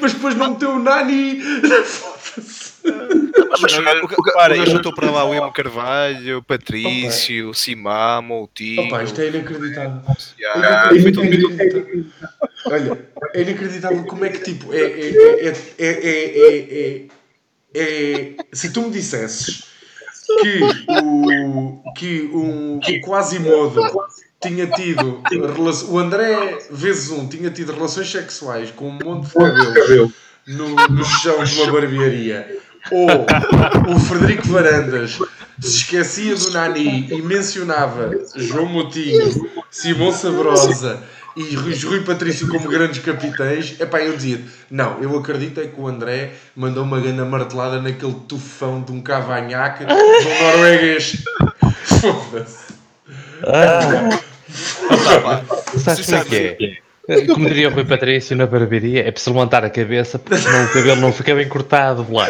Mas depois não meteu o Nani. Foda-se. Mas, o o o juntou para lá o Emo Carvalho, Patrício, Simamo, o Tino. Opa, isto é inacreditável. É. Olha, é inacreditável como é que tipo. É, é, é, é, é, é, é, é- se tu me dissesses que o, que um, o Quasimodo tinha tido relações, o André vezes um tinha tido relações sexuais com um monte de cabelo no, no chão de uma barbearia ou o Frederico Varandas se esquecia do Nani e mencionava João Moutinho, Simão Sabrosa e Rui, Patrício como grandes capitães, epá, eu dizia não, eu acredito é que o André mandou uma grande martelada naquele tufão de um cavanhaque do norueguês. Foda-se. Sabes como é que é? Como diria o Rui Patrício na barbearia, é preciso levantar a cabeça porque senão o cabelo não fica bem cortado lá.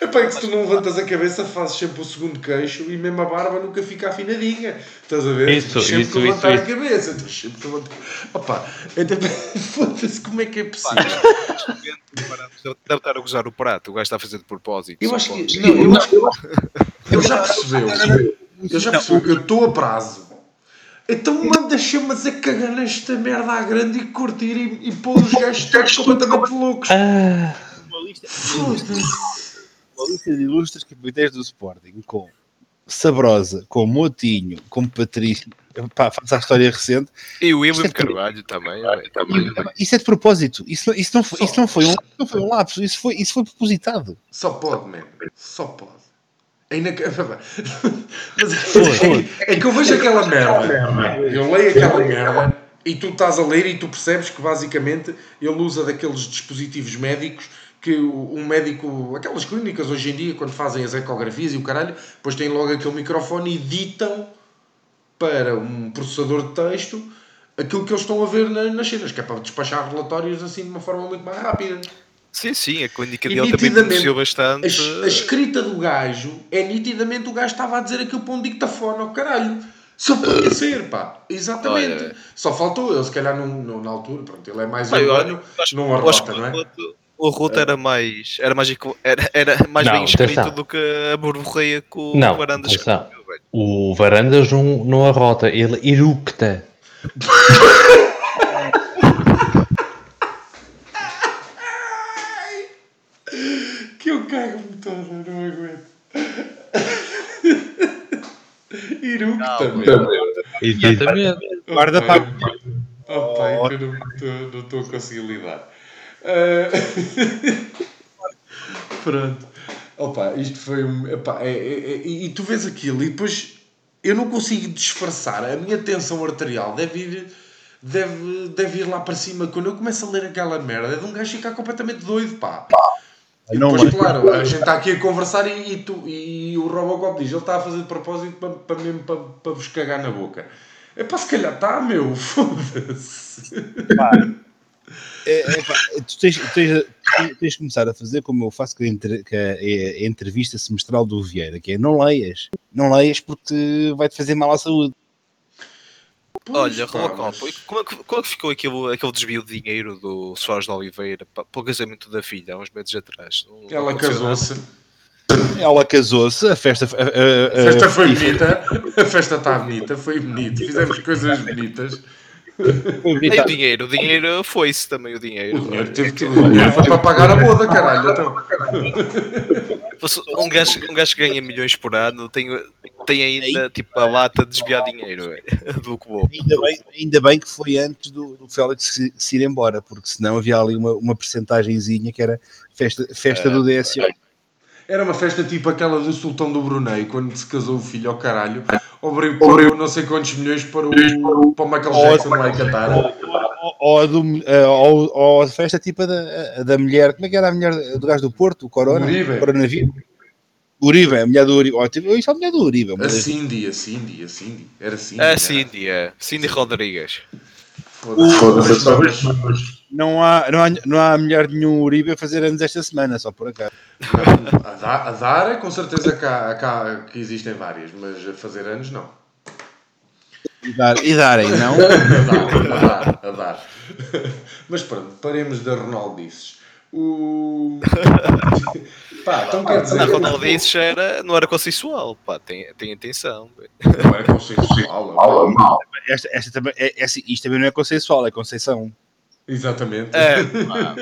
Epá, é que se tu não levantas a cabeça fazes sempre o segundo queixo e mesmo a barba nunca fica afinadinha. Estás a ver? Isso, Tens sempre isso, que levantar isso, a cabeça. Tens sempre que levantar... Opa, foda-se, como é que é possível? Deve estar a gozar o prato, o gajo está a fazer de propósito. Eu acho que. Não, eu acho que. Ele já percebeu. Ele já percebeu que eu estou a prazo. Então manda chamas a cagar nesta merda à grande e curtir e, e pôr os gajos todos completamente loucos. Ah, Uma lista, uma lista de ilustres capitães do Sporting com Sabrosa, com Motinho, com Patrício. Pá, faz a história recente. E o William é Carvalho também. velho, também. Isso é de propósito. Isso, não- isso, não, foi, isso, não, foi um, não foi um lapso. Isso foi, isso foi propositado. Só pode, man. Só pode. É inac... Mas é, é que eu vejo aquela merda. Eu leio aquela merda e tu estás a ler e tu percebes que basicamente ele usa daqueles dispositivos médicos que o- um médico, aquelas clínicas hoje em dia, quando fazem as ecografias e o caralho, depois têm logo aquele microfone e ditam para um processador de texto aquilo que eles estão a ver na- nas cenas, que é para despachar relatórios assim de uma forma muito mais rápida. Sim, sim, a clínica E dele também A, bastante. es- a escrita do gajo é nitidamente o gajo estava a dizer aquilo para um dictafone ao caralho. Só podia ser, pá. Exatamente. Olha. Só faltou ele, se calhar, num, num- na altura. Pronto, ele é mais Pá, eu urbano, acho- não acho que arrota, não é? o Ruto- O Ruto era mais, era mais, era, era mais Não, bem escrito atenção. do que a borborreia que o Não, Varandas atenção. o Varandas não, não arrota, ele eructa. Que eu cago-me toda, não aguento. Iruque também. Exatamente. Guarda Oh, para. pai. Oh, pai, que eu não estou- não estou a conseguir lidar. Ah, Pronto. Opa, isto foi um. epá, é- é- é- e tu vês aquilo e depois eu não consigo disfarçar. A minha tensão arterial deve ir, deve, deve ir lá para cima. Quando eu começo a ler aquela merda, é de um gajo ficar completamente doido, pá. E Não depois, é. claro, a gente está aqui a conversar e, e, tu, e o Robocop diz: ele está a fazer de propósito para, para, mesmo, para, para vos cagar na boca. É pá, se calhar está, meu, foda-se. É, é, pá, tu tens, tens, tens de começar a fazer como eu faço com a, entre- com a- a entrevista semestral do Vieira, que é não leias. Não leias porque vai-te fazer mal à saúde. Olha, pá, Robocop, mas- como é, que, como é que ficou aquele, aquele desvio de dinheiro do Soares de Oliveira para, para o casamento da filha, há uns meses atrás? Não- não Ela casou-se. Ela casou-se, a festa. A, a- A festa a- foi bonita. A festa está bonita, foi bonito. Fizemos coisas bonitas. E o dinheiro, o dinheiro foi-se também o dinheiro. O dinheiro, teve que- o dinheiro foi para pagar a boda, caralho. Então. Um gajo, um gajo que ganha milhões por ano tem, tem ainda tipo a lata de desviar dinheiro é, do que vou. Ainda bem, ainda bem que foi antes do, do Félix se, se ir embora, porque senão havia ali uma, uma percentagenzinha que era festa, festa do DSO. Era uma festa tipo aquela do Sultão do Brunei, quando se casou o filho ao caralho. Obriu por não sei quantos milhões para o, para o Michael Jackson lá em Qatar. Ou, ou, a eh, ou, festa tipo a da, a da mulher, como é que era a mulher do gajo do Porto? O Corona? Uribe. Coronavírus. Uribe, a mulher do Uribe. Oh, tipo, isso é a mulher do Uribe. A Cindy, a Cindy, a Cindy. Era Cindy. A. Cindy, é. Cindy Rodrigues. Foda-se. Não há, não, há, não há mulher de nenhum Uribe a fazer anos esta semana, só por acaso. A dar, a dar, com certeza cá, cá, que existem várias, mas a fazer anos não. E, dar, e darem, não? A dar, a dar, a dar. Mas pronto, paremos da Ronaldices. O. Pá, então quer dizer. Na Ronaldices era, não era consensual, pá, tem, tem atenção. Não é consensual. não. Esta, esta também, é, é assim, isto também não é consensual, é conceição. Exatamente. É, pá,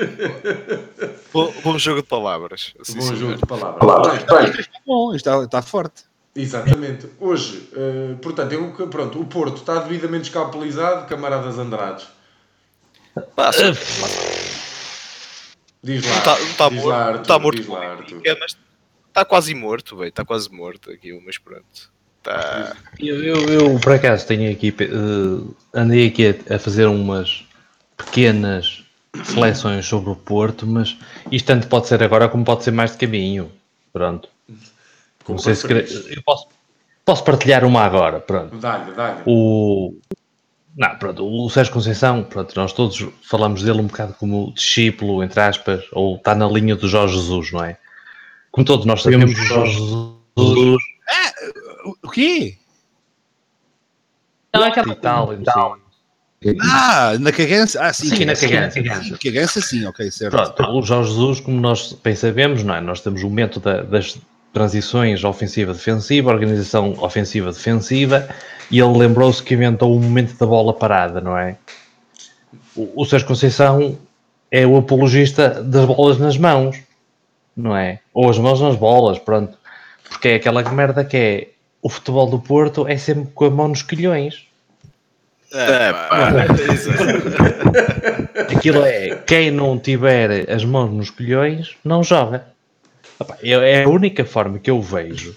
bom, bom jogo de palavras. Sim, Bom senhor. jogo de palavras. Bem, Bom, isto está, está forte. Exatamente. Hoje, eh, portanto, eu, pronto, o Porto está devidamente escalpelizado, camaradas Andrades. Só- Diz lá. Não está tá diz morto, lá, Arthur, tá morto diz lá, Arthur. mas está quase morto, velho. Está quase morto aquilo, mas pronto. Tá... Eu, eu, eu, por acaso tenho aqui, eh, andei aqui a, a fazer umas pequenas seleções sobre o Porto, mas isto tanto pode ser agora como pode ser mais de caminho. Pronto. Como Não sei se eu posso, posso partilhar uma agora. Pronto. Dá-lhe, dá-lhe. O, não, pronto, o Sérgio Conceição, pronto, nós todos falamos dele um bocado como discípulo, entre aspas, ou está na linha do Jorge Jesus, não é? Como todos nós sabemos, o Jorge Jesus. O- O quê? Não, é aquela e tal, e não sei. Ah, na cagança? Ah, sim, Sim, na cagança. cagança. Sim, cagança, sim, ok, certo. Pronto, o Jorge Jesus, como nós bem sabemos, não é? Nós temos o método da- das transições ofensiva-defensiva, organização ofensiva-defensiva, e ele lembrou-se que inventou o momento da bola parada, não é? O, o Sérgio Conceição é o apologista das bolas nas mãos, não é? Ou as mãos nas bolas, pronto. Porque é aquela merda que é o futebol do Porto é sempre com a mão nos quilhões. É, pá. Aquilo é quem não tiver as mãos nos colhões não joga. Eu- É a única forma que eu vejo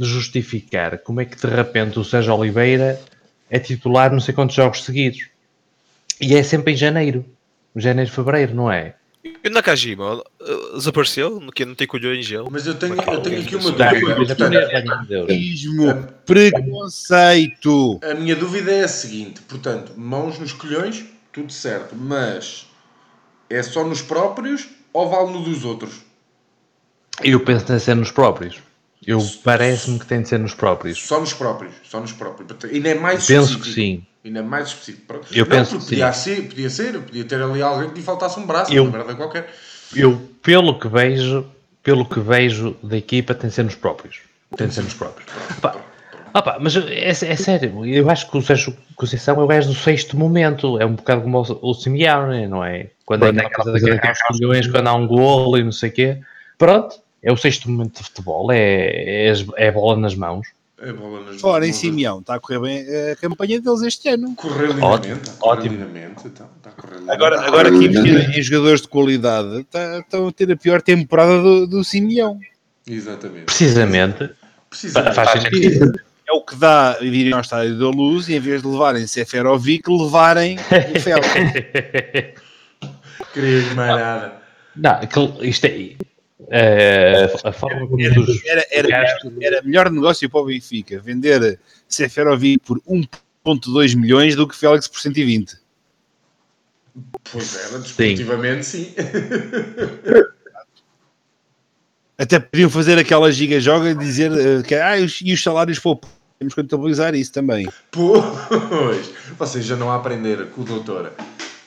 justificar como é que de repente o Sérgio Oliveira é titular não sei quantos jogos seguidos. E é sempre em janeiro. Janeiro, fevereiro, não é? E o Nakajima uh, desapareceu? No que não tem colhões ele? Mas eu tenho, eu tenho aqui uma dúvida. Deus. Racismo, preconceito. a minha dúvida é a seguinte: portanto, mãos nos colhões, tudo certo, mas é só nos próprios ou vale no dos outros? Eu penso de ser nos próprios. Eu parece-me que tem de ser nos próprios. Só nos próprios, só nos próprios. Ainda é mais Penso específico. que sim. Ainda é mais específico. Pronto. Eu não, penso que podia ser, podia ser, podia ter ali alguém que lhe faltasse um braço, Eu- uma merda qualquer. Eu, pelo que vejo, pelo que vejo da equipa, tem de ser nos próprios. Tem de ser nos próprios. Pá, ah pá, mas é, é sério, eu acho que o Sérgio Conceição é o gajo do sexto momento. É um bocado como o, o Simeone, não é? Quando é aquela coisa de ganhar os milhões, quando há um golo e não sei o quê. Pronto, é o sexto momento de futebol, é, é, é a bola nas mãos. A bola nas Fora em mãos. Simeão, está a correr bem a campanha deles este ano. Correu lindamente. está ótimo. lindamente, então, está a correr lindamente. Agora, agora que investir em jogadores de qualidade, tá- estão a ter a pior temporada do, do Simeão. Exatamente. Precisamente. Precisamente. Faz sentido. É o que dá virem ao estádio da luz e em vez de levarem Seferovic, levarem o Félix. Querias mais nada. Não, isto é. É, a forma como os Era, era, era melhor negócio para o Benfica vender Seferovic por 1,2 milhões do que Félix por 120. Pois era, desportivamente sim. Até podiam fazer aquela giga-joga e dizer eh, que ah, os- e os salários pouco. Temos que contabilizar isso também. Pois, vocês já não aprender com o doutor.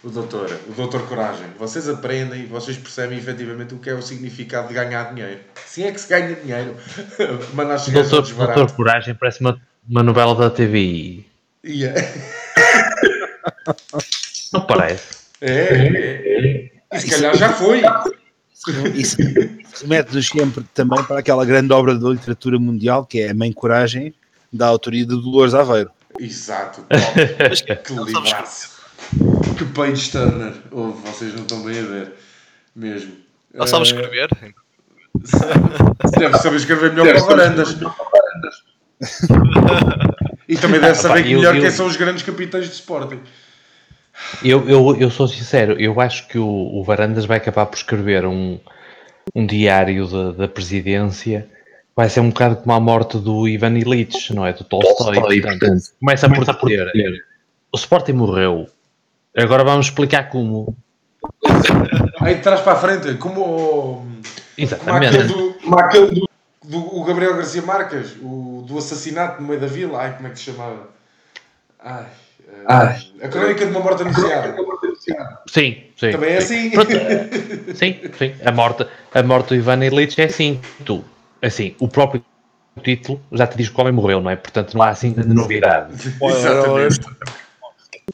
O doutor, o doutor Coragem. Vocês aprendem e vocês percebem efetivamente o que é o significado de ganhar dinheiro. Se é que se ganha dinheiro, mandar chegar a Doutor. Doutor Coragem parece uma, uma novela da TVI. E é, Não parece? é, é. E se calhar já foi. Isso remete-nos sempre também para aquela grande obra da literatura mundial que é A Mãe Coragem, da autoria de Dolores Aveiro. Exato, top. que livraço. Que page turner. Oh, vocês não estão bem a ver. Mesmo. Ela sabe Eh, escrever? Deve saber escrever melhor para varandas. E também deve Ah, saber pá, que eu- melhor eu- quem são os grandes capitães de Sporting. Eu, eu, eu sou sincero, eu acho que o, o Varandas vai acabar por escrever um, um diário da, da presidência. Vai ser um bocado como a morte do Ivan Illich, não é? Do Tolstói. portanto, começa por ter. O Sporting morreu. Agora vamos explicar como. Aí de trás para a frente, como, Exatamente. aquele, do, como aquele do, do- o Gabriel Garcia Marques, o do assassinato no meio da vila. Ai, como é que se chamava? Ai, eh, a crónica de uma morte anunciada. Sim, sim. Também é sim. assim. Sim, sim. A morte, a morte do Ivan Illich é assim. Tu, assim, o próprio título já te diz que o homem morreu, não é? Portanto, não há assim grande novidade. Exatamente.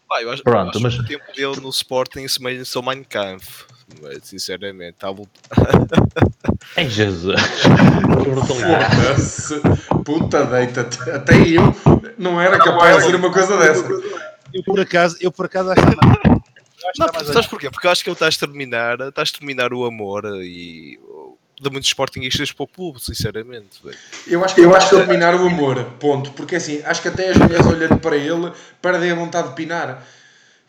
Pá, eu acho, Pronto, eu acho mas- que o tempo dele no Sporting semelha-se ao Mein Kampf. Mas, sinceramente, está a voltar. Em Jesus. Que brutalidade. Foda-se. Puta deita. Até eu não era capaz de dizer uma coisa dessa. Eu por acaso, eu por acaso acho que não. Mais sabes porquê? Porque eu acho que ele está a exterminar, está a exterminar o amor e de muitos sportinguistas para o clube, sinceramente. Eu acho que eu acho que terminar o amor, ponto. Porque assim, acho que até as mulheres olhando para ele perdem a vontade de pinar.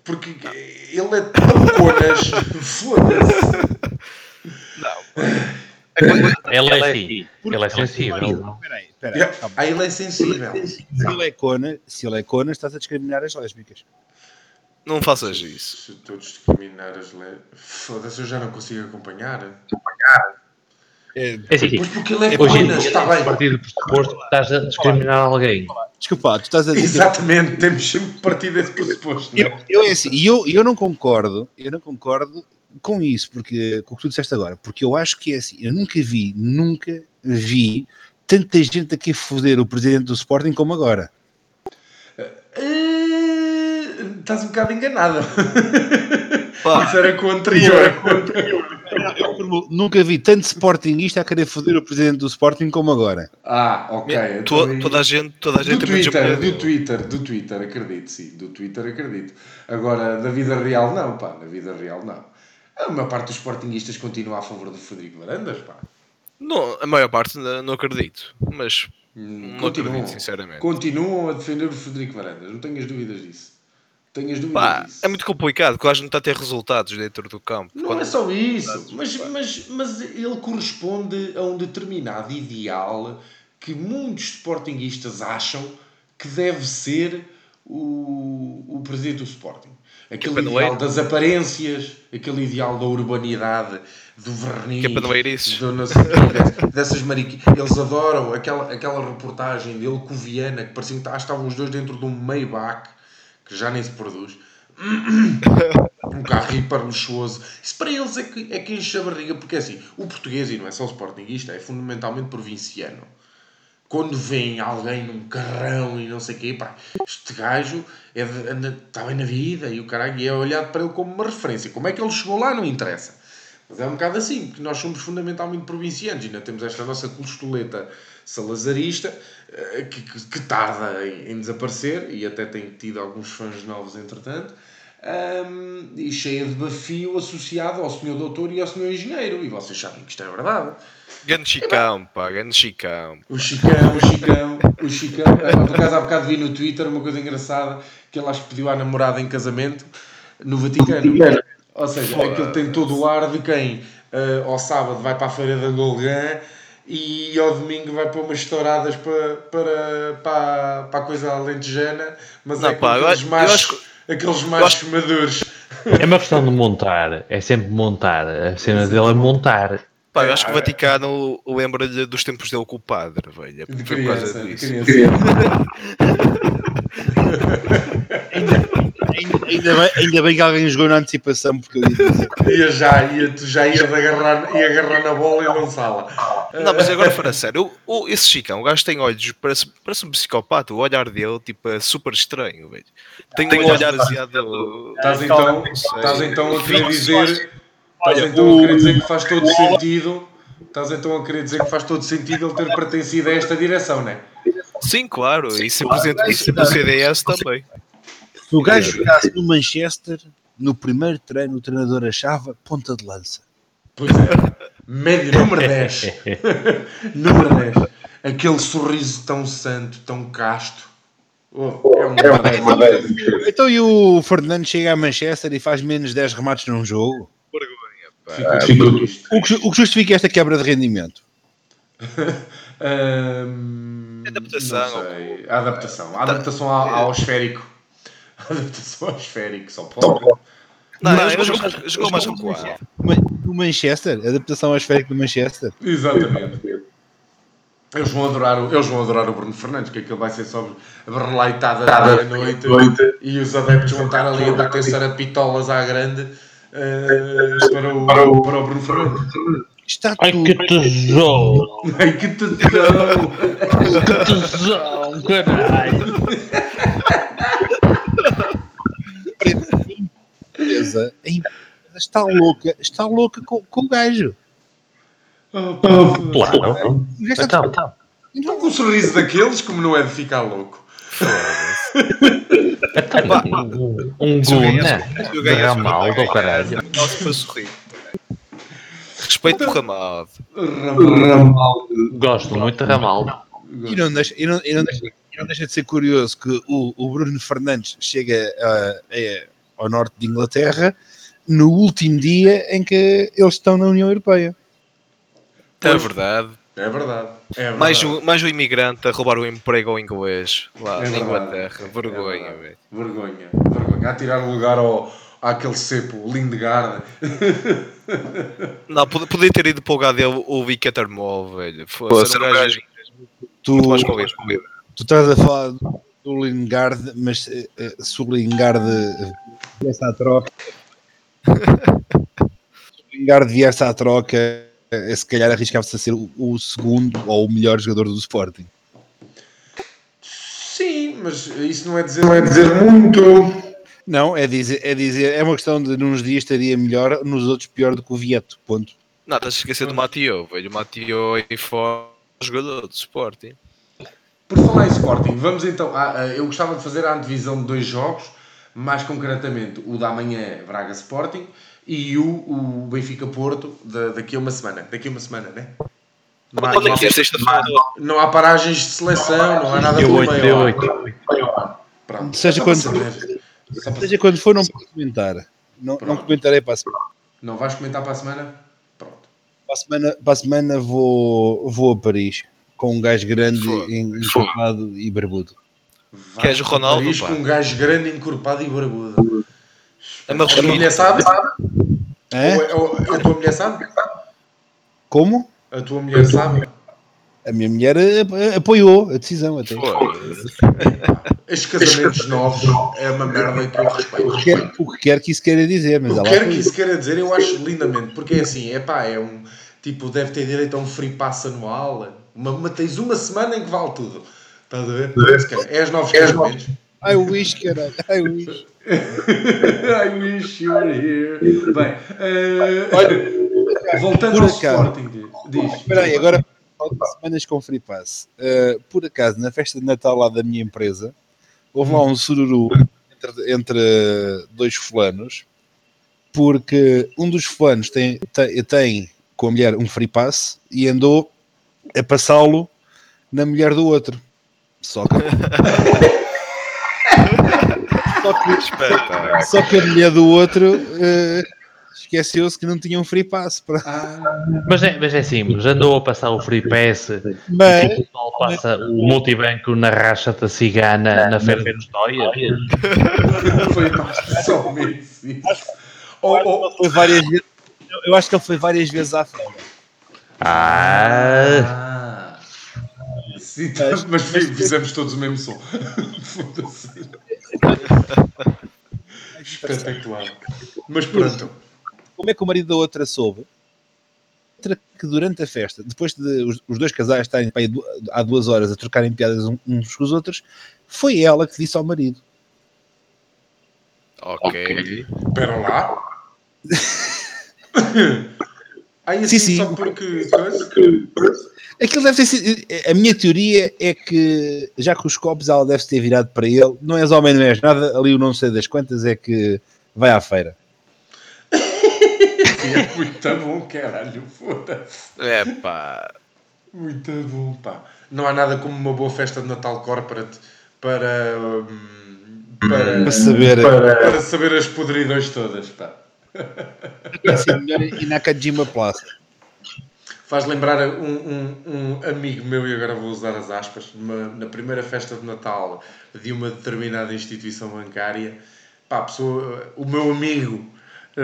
Porque ele é tão conas. Foda-se. Ele é assim. Ele é sensível. Peraí, peraí. calma. Aí ele é sensível. Se ele é cona, se ele é cona, estás a discriminar as lésbicas. Não faças isso. Se estou a discriminar as leis. Foda-se, eu já não consigo acompanhar. É, É assim, Pois porque ele é hoje em conas, dia, está a bem. partir do pressuposto que estás a discriminar alguém. desculpa, tu estás a dizer. Exatamente, temos sempre partido desse pressuposto. não Eu, é? eu, é assim, e eu, eu não concordo, eu não concordo com isso, porque com o que tu disseste agora, porque eu acho que é assim, eu nunca vi, nunca vi tanta gente aqui foder o presidente do Sporting como agora. Eh, Estás um bocado enganado. Pá. Isso era com o anterior. Eu nunca vi tanto Sportingista a querer foder o presidente do Sporting como agora. Ah, ok. To- então- toda a gente, toda a gente Do muita Twitter, do Twitter, do Twitter, acredito, sim. Do Twitter, acredito. Agora, da vida real, não, pá. Na vida real, não. A maior parte dos sportinguistas continua a favor do Frederico Varandas, pá. Não, a maior parte não, acredito, mas Hum, não acredito, sinceramente. Continuam a defender o Frederico Varandas, não tenhas dúvidas disso. Tenhas dúvidas Pá, é muito complicado, quase não está a ter resultados dentro do campo. Não Quando- é só isso, mas, mas, mas ele corresponde a um determinado ideal que muitos sportinguistas acham que deve ser o, o presidente do Sporting. Aquele ideal das aparências, aquele ideal da urbanidade, do verniz, do não sei dessas mariquices. Eles adoram aquela, aquela reportagem dele com o Viana, que pareciam que estavam os dois dentro de um Maybach, que já nem se produz um carro hiper luxuoso. Isso para eles é que, é que enche a barriga, porque é assim, o português, e não é só o sportinguista, é fundamentalmente provinciano. Quando vem alguém num carrão e não sei o quê, pá, este gajo é de- anda- está bem na vida e o caralho e é olhado para ele como uma referência. Como é que ele chegou lá não interessa. Mas é um bocado assim, porque nós somos fundamentalmente provincianos e ainda temos esta nossa costoleta salazarista eh, que, que, que tarda em, em desaparecer e até tem tido alguns fãs novos entretanto. Ahm, e cheia de bafio associado ao senhor doutor e ao senhor engenheiro. E vocês sabem que isto é verdade. Grande Chicão, pá, grande Chicão. O Chicão, o Chicão, o Chicão. Ah, Por acaso há bocado vi no Twitter uma coisa engraçada que ele acho que pediu à namorada em casamento no Vaticano. Ou seja, aquilo tem todo o ar de quem ah, ao sábado vai para a feira da Golgã e ao domingo vai para umas estouradas para, para, para, para a coisa alentejana, mas Não, é pá, eu aqueles acho- eu machos, acho aqueles machos maduros. É uma questão de montar, é sempre montar. A cena dele é montar. Pá, eu acho que o Vaticano lembra-lhe dos tempos dele com o padre, velho. É De por causa criança, de disso. criança. Ainda, ainda bem, ainda bem que alguém jogou na antecipação, porque eu ia já, ia, tu já ias agarrar, ia agarrar na bola e lançá-la. Não, mas agora fora sério, o, o- esse Chicão, o gajo tem olhos, parece, parece um psicopata, o olhar dele, tipo, é super estranho, velho. Tem um olhar demasiado... Estás então, estás então a querer dizer. Estás então a querer dizer que faz todo sentido. Estás então a querer dizer que faz todo sentido ele ter pertencido a esta direção, não é? Sim, claro, e ser presidente, e ser do CDS também. Se o gajo jogasse no Manchester, no primeiro treino, o treinador achava ponta de lança. Pois é. Médio número 10. número 10. Aquele sorriso tão santo, tão casto. Oh, é um 10. Então e o Fernando chega a Manchester e faz menos 10 remates num jogo? Tudo isto. O que, o que justifica esta quebra de rendimento? Ahm, Adaptação. não sei. A adaptação. A adaptação ao, ao esférico. A adaptação ao esférico, só pode. Não, Não, ele mas- jogou, mais- jogou mais recuado. Manchester? Adaptação ao esférico do Manchester? Exatamente. Eles vão, adorar o, eles vão adorar o Bruno Fernandes, que aquilo vai ser só releitada à noite e os adeptos vão estar ali a bater sarapitolas à grande eh, para, o, para o Bruno Fernandes. Está Ai tudo. que tesouro! Ai que tetão! Que tesão, caralho! empresa, a empresa está louca, está louca com, com o gajo. Claro. O gajo está Então, então. Então com um sorriso daqueles, como não é de ficar louco. Então, um, um Se eu Guna ganhasse- se eu de ganhasse Ramaldo, oh, caralho. Nossa, para sorrir. Respeito o Ramado. Gosto muito de Ramaldo. E não deixa, e não, e não deixa, e não deixa de ser curioso que o, o Bruno Fernandes chega a- a- ao norte de Inglaterra no último dia em que eles estão na União Europeia. É verdade. É verdade. É verdade. Mais um, mais um imigrante a roubar o emprego ao inglês lá É na. Inglaterra. Vergonha, É verdade. velho. Vergonha. Vergonha. A tirar o lugar ao, àquele cepo, o Lindgard. Não, pod- podia ter ido para o dele o Vicator Mall, velho. Fosse um gajo Tu, tu estás a falar do Lingard, mas eh, eh, se o Lingard eh, viesse à troca, se o Lingard viesse à troca, se calhar arriscava-se a ser o, o segundo ou o melhor jogador do Sporting. Sim, mas isso não é dizer, não é dizer muito. Não, é dizer, é dizer, é uma questão de nos dias estaria melhor, nos outros pior do que o Vieto, ponto. Não, estás a esquecer do Mateo, velho. O Mateo aí fora jogador do Sporting. Por falar em Sporting, vamos então. ah, ah, eu gostava de fazer a antevisão de dois jogos, mais concretamente o da manhã Braga Sporting e o, o Benfica Porto da- daqui a uma semana. Daqui a uma semana, né? Não há, é não, há, não há paragens de seleção, não há nada oito, meio. Pronto. Seja quando saber. Só para- Seja quando for, não posso comentar. Não, não comentarei para a semana. Não vais comentar para a semana? Pronto. Para a semana, para a semana vou, vou a Paris com um gajo grande, encorpado e barbudo. Vais Queres o para Ronaldo, Paris pá? com um gajo grande, encorpado e barbudo. É uma A tua mulher sabe? Hã? Ou- ou- A tua mulher sabe? Como? A tua mulher sabe? A minha mulher apoiou a decisão até. Estes casamentos novos é uma merda que eu respeito. O que, quer, o que quer que isso queira dizer, mas O que quer que isso queira dizer, eu acho lindamente, porque é assim, é pá, é um tipo, deve ter direito a um free pass anual. Uma, uma- tens uma semana em que vale tudo. Estás a ver? Calhar, É os novos casamentos. I wish, caralho. I wish. I wish you were here. Bem, eh, voltando por ao acaso- Sporting, diz. Espera aí, agora semanas com Free Pass. Uh, por acaso, na festa de Natal lá da minha empresa, houve lá um sururu entre, entre dois fulanos, porque um dos fulanos tem, tem, tem com a mulher um Free Pass e andou a passá-lo na mulher do outro. Só que, só que, só que a mulher do outro uh, esqueceu-se que não tinha um Free Pass. Para... Ah, Mas é, mas é simples, andou a passar o Free Pass, Mas, o pessoal passa o multibanco na racha da cigana na feira de História. foi mais só isso. Ou, ou, foi várias vezes, eu- eu acho que ele foi várias vezes à feira. Ah, Ah. Sim, mas, mas fizemos todos o mesmo som. Foda-se. Espetacular. Mas pronto. Como é que o marido da outra soube? Outra Que durante a festa, depois de os, os dois casais estarem du- há duas horas a trocarem piadas uns com os outros, foi ela que disse ao marido. Ok. Espera lá. Aí Sim, assim sim. só porque. Aquilo deve ter sido. A minha teoria é que, já que os copos ela deve ter virado para ele, não és homem, não és nada, ali o não sei das quantas é que vai à feira. É muito bom, caralho. Foda-se. É pá. Muito bom, pá. Não há nada como uma boa festa de Natal corporate para. hum, para, Para saber. para saber as podridões todas, pá. Assim, melhor ir na Kajima Plaza. Faz lembrar um, um, um amigo meu, e agora vou usar as aspas, numa- na primeira festa de Natal de uma determinada instituição bancária, pá, a pessoa, o meu amigo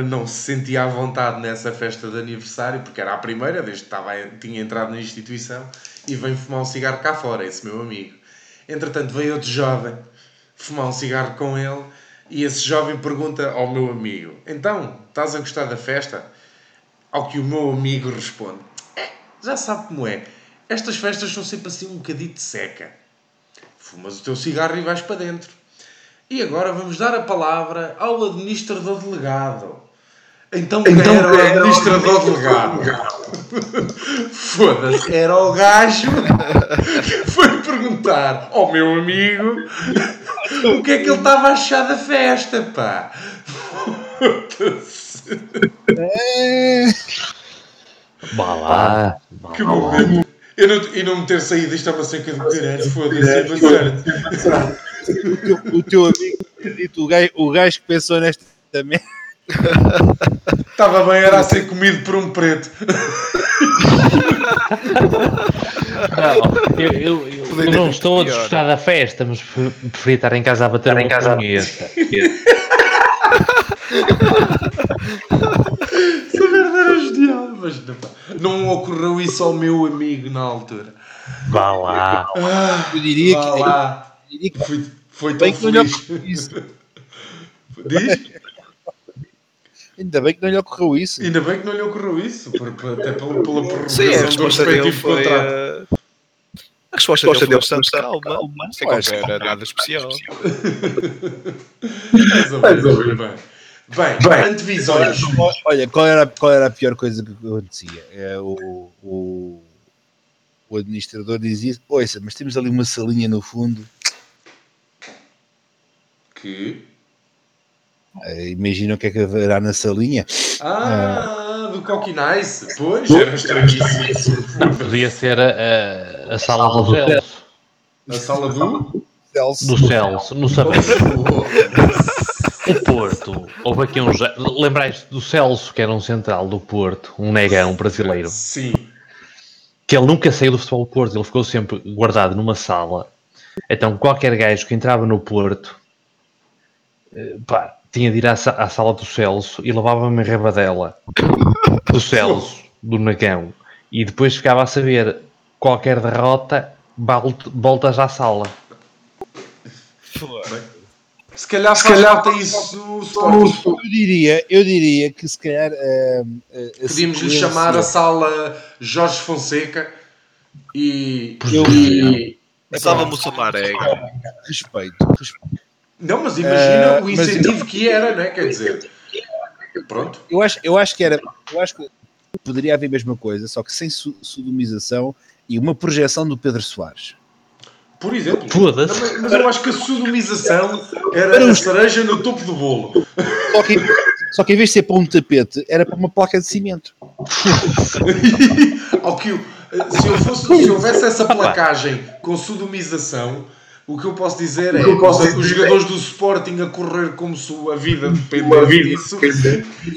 não se sentia à vontade nessa festa de aniversário, porque era a primeira, desde que estava, tinha entrado na instituição, e vem fumar um cigarro cá fora, esse meu amigo. Entretanto, veio outro jovem fumar um cigarro com ele, e esse jovem pergunta ao meu amigo, então, estás a gostar da festa? Ao que o meu amigo responde: "É, Já sabe como é. Estas festas são sempre assim um bocadito seca. Fumas o teu cigarro e vais para dentro. E agora vamos dar a palavra ao administrador delegado. Então, quem era o administrador delegado? Foda-se, era o gajo que foi perguntar ao meu amigo o que é que ele estava a achar da festa, pá. Foda-se. vá lá. Que momento. Eu não, e não me ter saído, isto é uma seca do caralho, foda-se, é. O teu, o teu amigo, acredito, o gajo, o gajo que pensou nesta merda. Estava bem, era a ser comido por um preto. Não, eu, eu- eu- eu não estou a desgostar da festa, mas pre- preferi estar em casa a bater em casa punheta. Essa merda era genial, mas não, não ocorreu isso ao meu amigo na altura. Vá lá. Ah, Eu diria vá que, lá. Que Foi, foi tão bem que não lhe feliz. ocorreu isso. Diz? Ainda bem que não lhe ocorreu isso. Ainda bem que não lhe ocorreu isso, por- por- até pela, pela Sim, a prorrogação do resposta dele respectivo foi. contrato. eh, A resposta dele foi bastante calma. Sem Acho qualquer nada especial. Mais ou menos, bem. Bem, antevisões. Olha, qual era, qual era a pior coisa que acontecia? É, o, o, o administrador dizia: Ouça, mas temos ali uma salinha no fundo. Que? Eh, Imagina o que é que haverá na salinha. Ah, do Cocky Nice. Pois, era estranhíssimo. Podia ser a, a- a sala do Celso. Na sala do. Celso. Do Celso, não sabemos. O Porto, houve aqui uns. Lembrais do Celso, que era um central do Porto, um negão brasileiro, Sim. que ele nunca saiu do futebol do Porto, ele ficou sempre guardado numa sala. Então, qualquer gajo que entrava no Porto, pá, tinha de ir à, à sala do Celso e levava uma rabadela do Celso, do negão, e depois ficava a saber qualquer derrota, volt- voltas à sala. Se calhar faz falta isso o Sporting. Eu diria, eu diria que se calhar. eh, a Podíamos lhe chamar a sala Jorge Fonseca e. Eu- e- Estava Mussamaré. Respeito, respeito. Não, mas imagina Eh, o mas- incentivo que era, não é? Quer dizer. Pronto. Eu acho, eu acho que era. Eu acho que poderia haver a mesma coisa, só que sem su sodomização e uma projeção do Pedro Soares. Por exemplo. Foda-se. Mas, mas eu acho que a sodomização era a cereja no topo do bolo. Só que, só que em vez de ser para um tapete, era para uma placa de cimento. Ao que eu- se, eu fosse, se houvesse essa placagem com sodomização, o que eu posso dizer é os, os jogadores do Sporting a correr como se a vida dependesse disso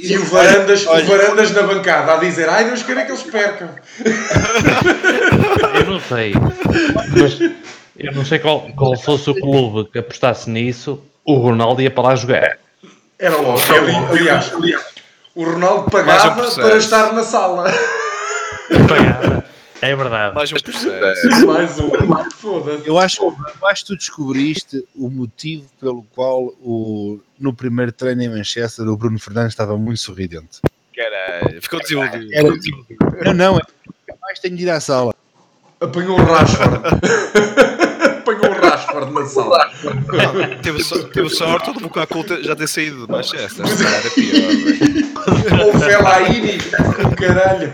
e o Varandas, o Varandas na bancada a dizer ai Deus queira que eles percam. Eu não sei. Mas eu não sei qual, qual fosse o clube que apostasse nisso, o Ronaldo ia para lá jogar. Era logo. Ali- Aliás, o Ronaldo pagava para estar na sala. Pagada. É verdade. Mais um processo. Mais um. Foda-se. Eu acho, eu acho que tu descobriste o motivo pelo qual o, no primeiro treino em Manchester o Bruno Fernandes estava muito sorridente. Caralho, ficou desiludido. Era, não, não, é mais tenho de ir à sala. Apanhou o Rashford. Apanhou o Rashford na sala. Teve, so- teve sorte do ter- já ter saído de Manchester. Pior, velho. Ou o Fellaini. O caralho.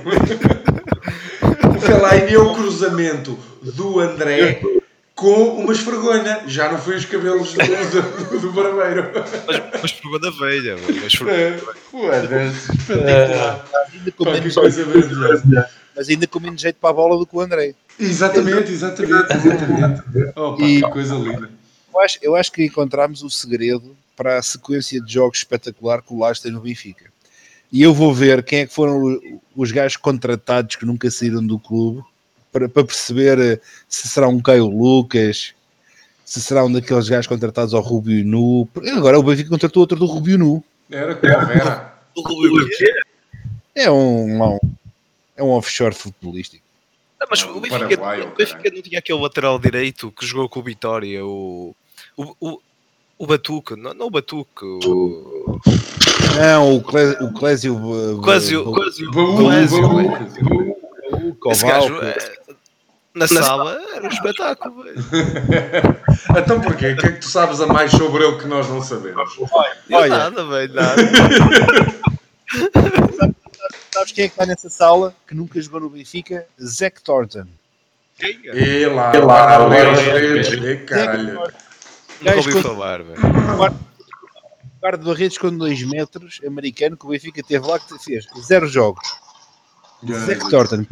Fellaini é o cruzamento do André com uma esfregona. Já não foi os cabelos do, do, do barbeiro. Mas, pegou da velha, foi- É, menos, coisa maravilhosa. mas ainda com menos jeito para a bola do que o André. Exatamente, exatamente, exatamente. Opa, E- que coisa linda. Eu acho, eu acho que encontramos o segredo para a sequência de jogos espetacular que o Lage tem no Benfica. E eu vou ver quem é que foram os gajos contratados que nunca saíram do clube para, para perceber eh, se será um Caio Lucas, se será um daqueles gajos contratados ao Rubio Nu. Porque Agora o Benfica contratou outro do Rubio Nu. Era como a Vera. O Rubio? É um, um- é um offshore futebolístico. Ah, Mas Ah, o Benfica, o Benfica não tinha aquele lateral direito que jogou com o Vitória, o. O, o, o Batuque, não, não o Batuque, o. Não, o, Cle, o Clésio. uh, Clésio. uh, o Esse gajo é, na sala era um espetáculo, velho. Então porquê? O que é que tu sabes a mais sobre ele que nós não sabemos? Não, Olha. nada, velho, nada. Sabes quem é que está nessa sala que nunca jogou no Benfica? Zac Thornton. Quem é? E lá, E lá, lá, lá, redes, lá. e caralho. Nunca ouvi com- falar, velho. guarda-redes com 2 metros, americano, que o Benfica teve lá, que fez zero jogos. Zac Thornton.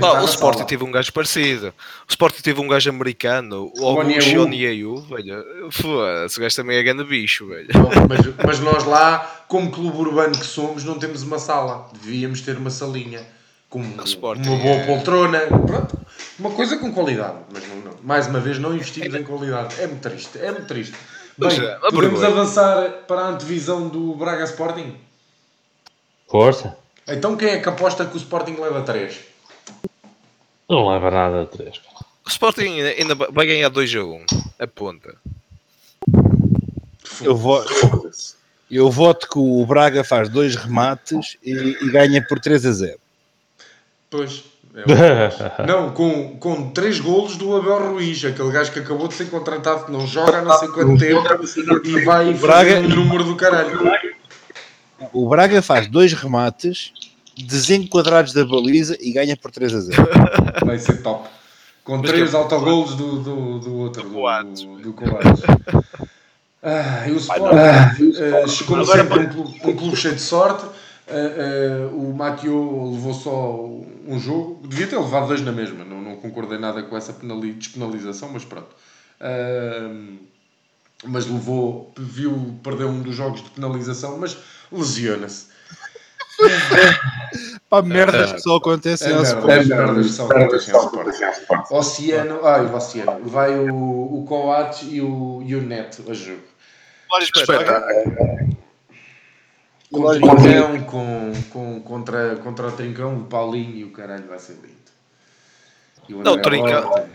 Pá, o Sporting sala. teve um gajo parecido. O Sporting teve um gajo americano, o. Onyeu, velho. Foda-se, o gajo também é grande bicho, velho. Mas, mas nós lá, como clube urbano que somos, não temos uma sala. Devíamos ter uma salinha. Com uma boa é- poltrona. Pronto. Uma coisa com qualidade. Mas não, não. mais uma vez, não investimos em qualidade. É muito triste. É muito triste. Bem, Mas, é, podemos avançar para a antevisão do Braga Sporting? Força. Então quem é que aposta que o Sporting leva 3? Não leva nada a três. O Sporting ainda vai ganhar 2 a 1. A ponta. Eu, vo eu voto que o Braga faz dois remates e, e ganha por 3 a 0. Pois. é o não, com, com 3 golos do Abel Ruiz, aquele gajo que acabou de ser contratado, que não joga há não sei quanto tempo e vai Braga- fazer um número do caralho. O Braga faz dois remates desenquadrados da baliza e ganha por 3 a 0. Vai ser top. Com Mas três autogolos do, do, do outro, do, Coates. do, do Coates. Ah, e o Sporting, eh, como Agora- sempre, um um clube cheio de sorte. Eh, eh, o Mathieu levou só um jogo, devia ter levado dois na mesma. Não, não concordei nada com essa penali- despenalização, mas pronto. Ah, mas levou, viu perder um dos jogos de penalização, mas lesiona-se. Pá, merdas que só acontecem É ao Sporting. é merda, são acontecem ao Sporting. Oceano, ai, o Oceano, vai o, o Coates e o, e o Neto a jogo. Olha, espetáculo. Com o. Trincão, com, com, contra, contra o Trincão, o Paulinho e o caralho vai ser lindo. E o Não, Trincão-.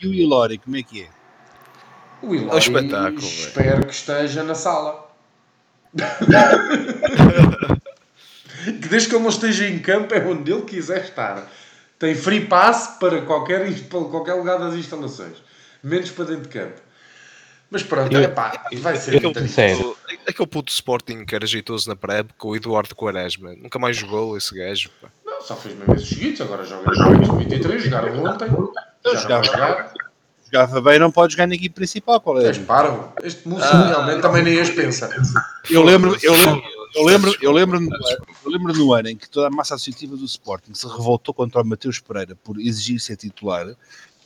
E o Ilori, como é que é? O É um espetáculo, espero que esteja na sala. que desde que ele não esteja em campo é onde ele quiser estar. Tem free pass para qualquer, para qualquer lugar das instalações. Menos para dentro de campo. Mas pronto, Eu- epá, vai ser eu muito. Aquele puto Sporting que era jeitoso na pré-época, o Eduardo Quaresma. Nunca mais jogou esse gajo. Pá. Não, só fez meio vezes seguidos, agora joga no 23, jogaram ontem. Já jogava. jogar. Jogava bem, não pode jogar na equipe principal. Qual é? És parvo. Este moço Ah. realmente também nem as pensa. Eu lembro, eu lembro, eu lembro, eu lembro, no, eu lembro no ano em que toda a massa associativa do Sporting se revoltou contra o Mateus Pereira por exigir ser titular,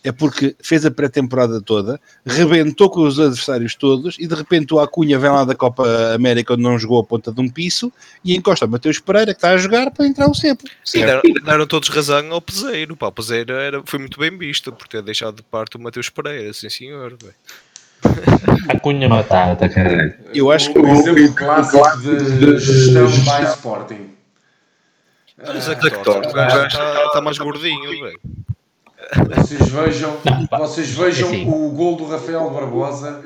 é porque fez a pré-temporada toda, rebentou com os adversários todos e de repente o Acunha vem lá da Copa América onde não jogou a ponta de um piso e encosta o Mateus Pereira que está a jogar para entrar o cepo. Sim, deram, deram todos razão ao Peseiro. Pá, o Peseiro era, foi muito bem visto por ter deixado de parte o Mateus Pereira, sim senhor. velho. A cunha matata, caralho. Eu acho que o exemplo clássico de gestão by Sporting. Mas é que torta, o gajo está está mais gordinho, velho. Vocês vejam, pá, vocês vejam é assim. o gol do Rafael Barbosa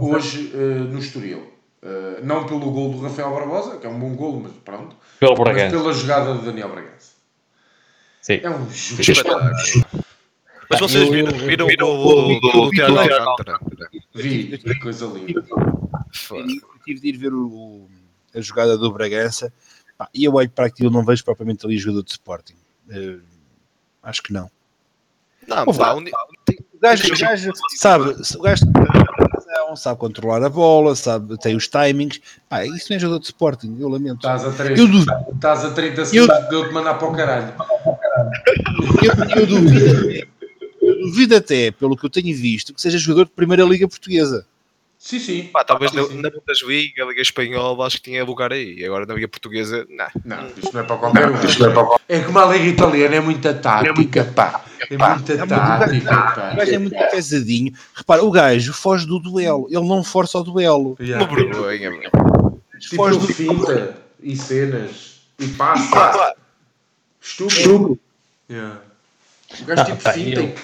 hoje eh, no Estoril. Eh, não pelo gol do Rafael Barbosa, que é um bom gol, mas pronto. Pelo Mas pela jogada de Daniel Bragança. Sim. É um espetáculo. Mas vocês viram, viram eu- o gol do, do, do Tiago eu- Alcântara? Vi, que coisa linda. Tive de ir ver o- a jogada do Bragança e eu olho para aquilo não vejo propriamente ali jogador de Sporting. Eh, acho que não. Não, pá, um O gajo, o gajo sabe, o gajo sabe controlar a bola, sabe, tem os timings. Pá, isso não é jogador de Sporting, eu lamento. Estás a 30, Eu duvido, estás a 30 segundos de eu te mandar para o caralho. eu, eu duvido, eu duvido até, pelo que eu tenho visto, que seja jogador de Primeira Liga Portuguesa. Sim, sim. pá, talvez Sim, na, sim. na Bundesliga, a Liga Espanhola, acho que tinha lugar aí. Agora na Liga Portuguesa, não. Não, isto não é para qualquer um. É como a Liga Italiana, é muita tática, pá. É muita muito- tática, O pá. gajo é muito pesadinho. Repara, o gajo foge do duelo, ele não força o duelo. Yeah. Uma vergonha. Tipo, Foge do finta e cenas e passa. Estúpido. Yeah. O gajo Ah, tipo pá, finta eu-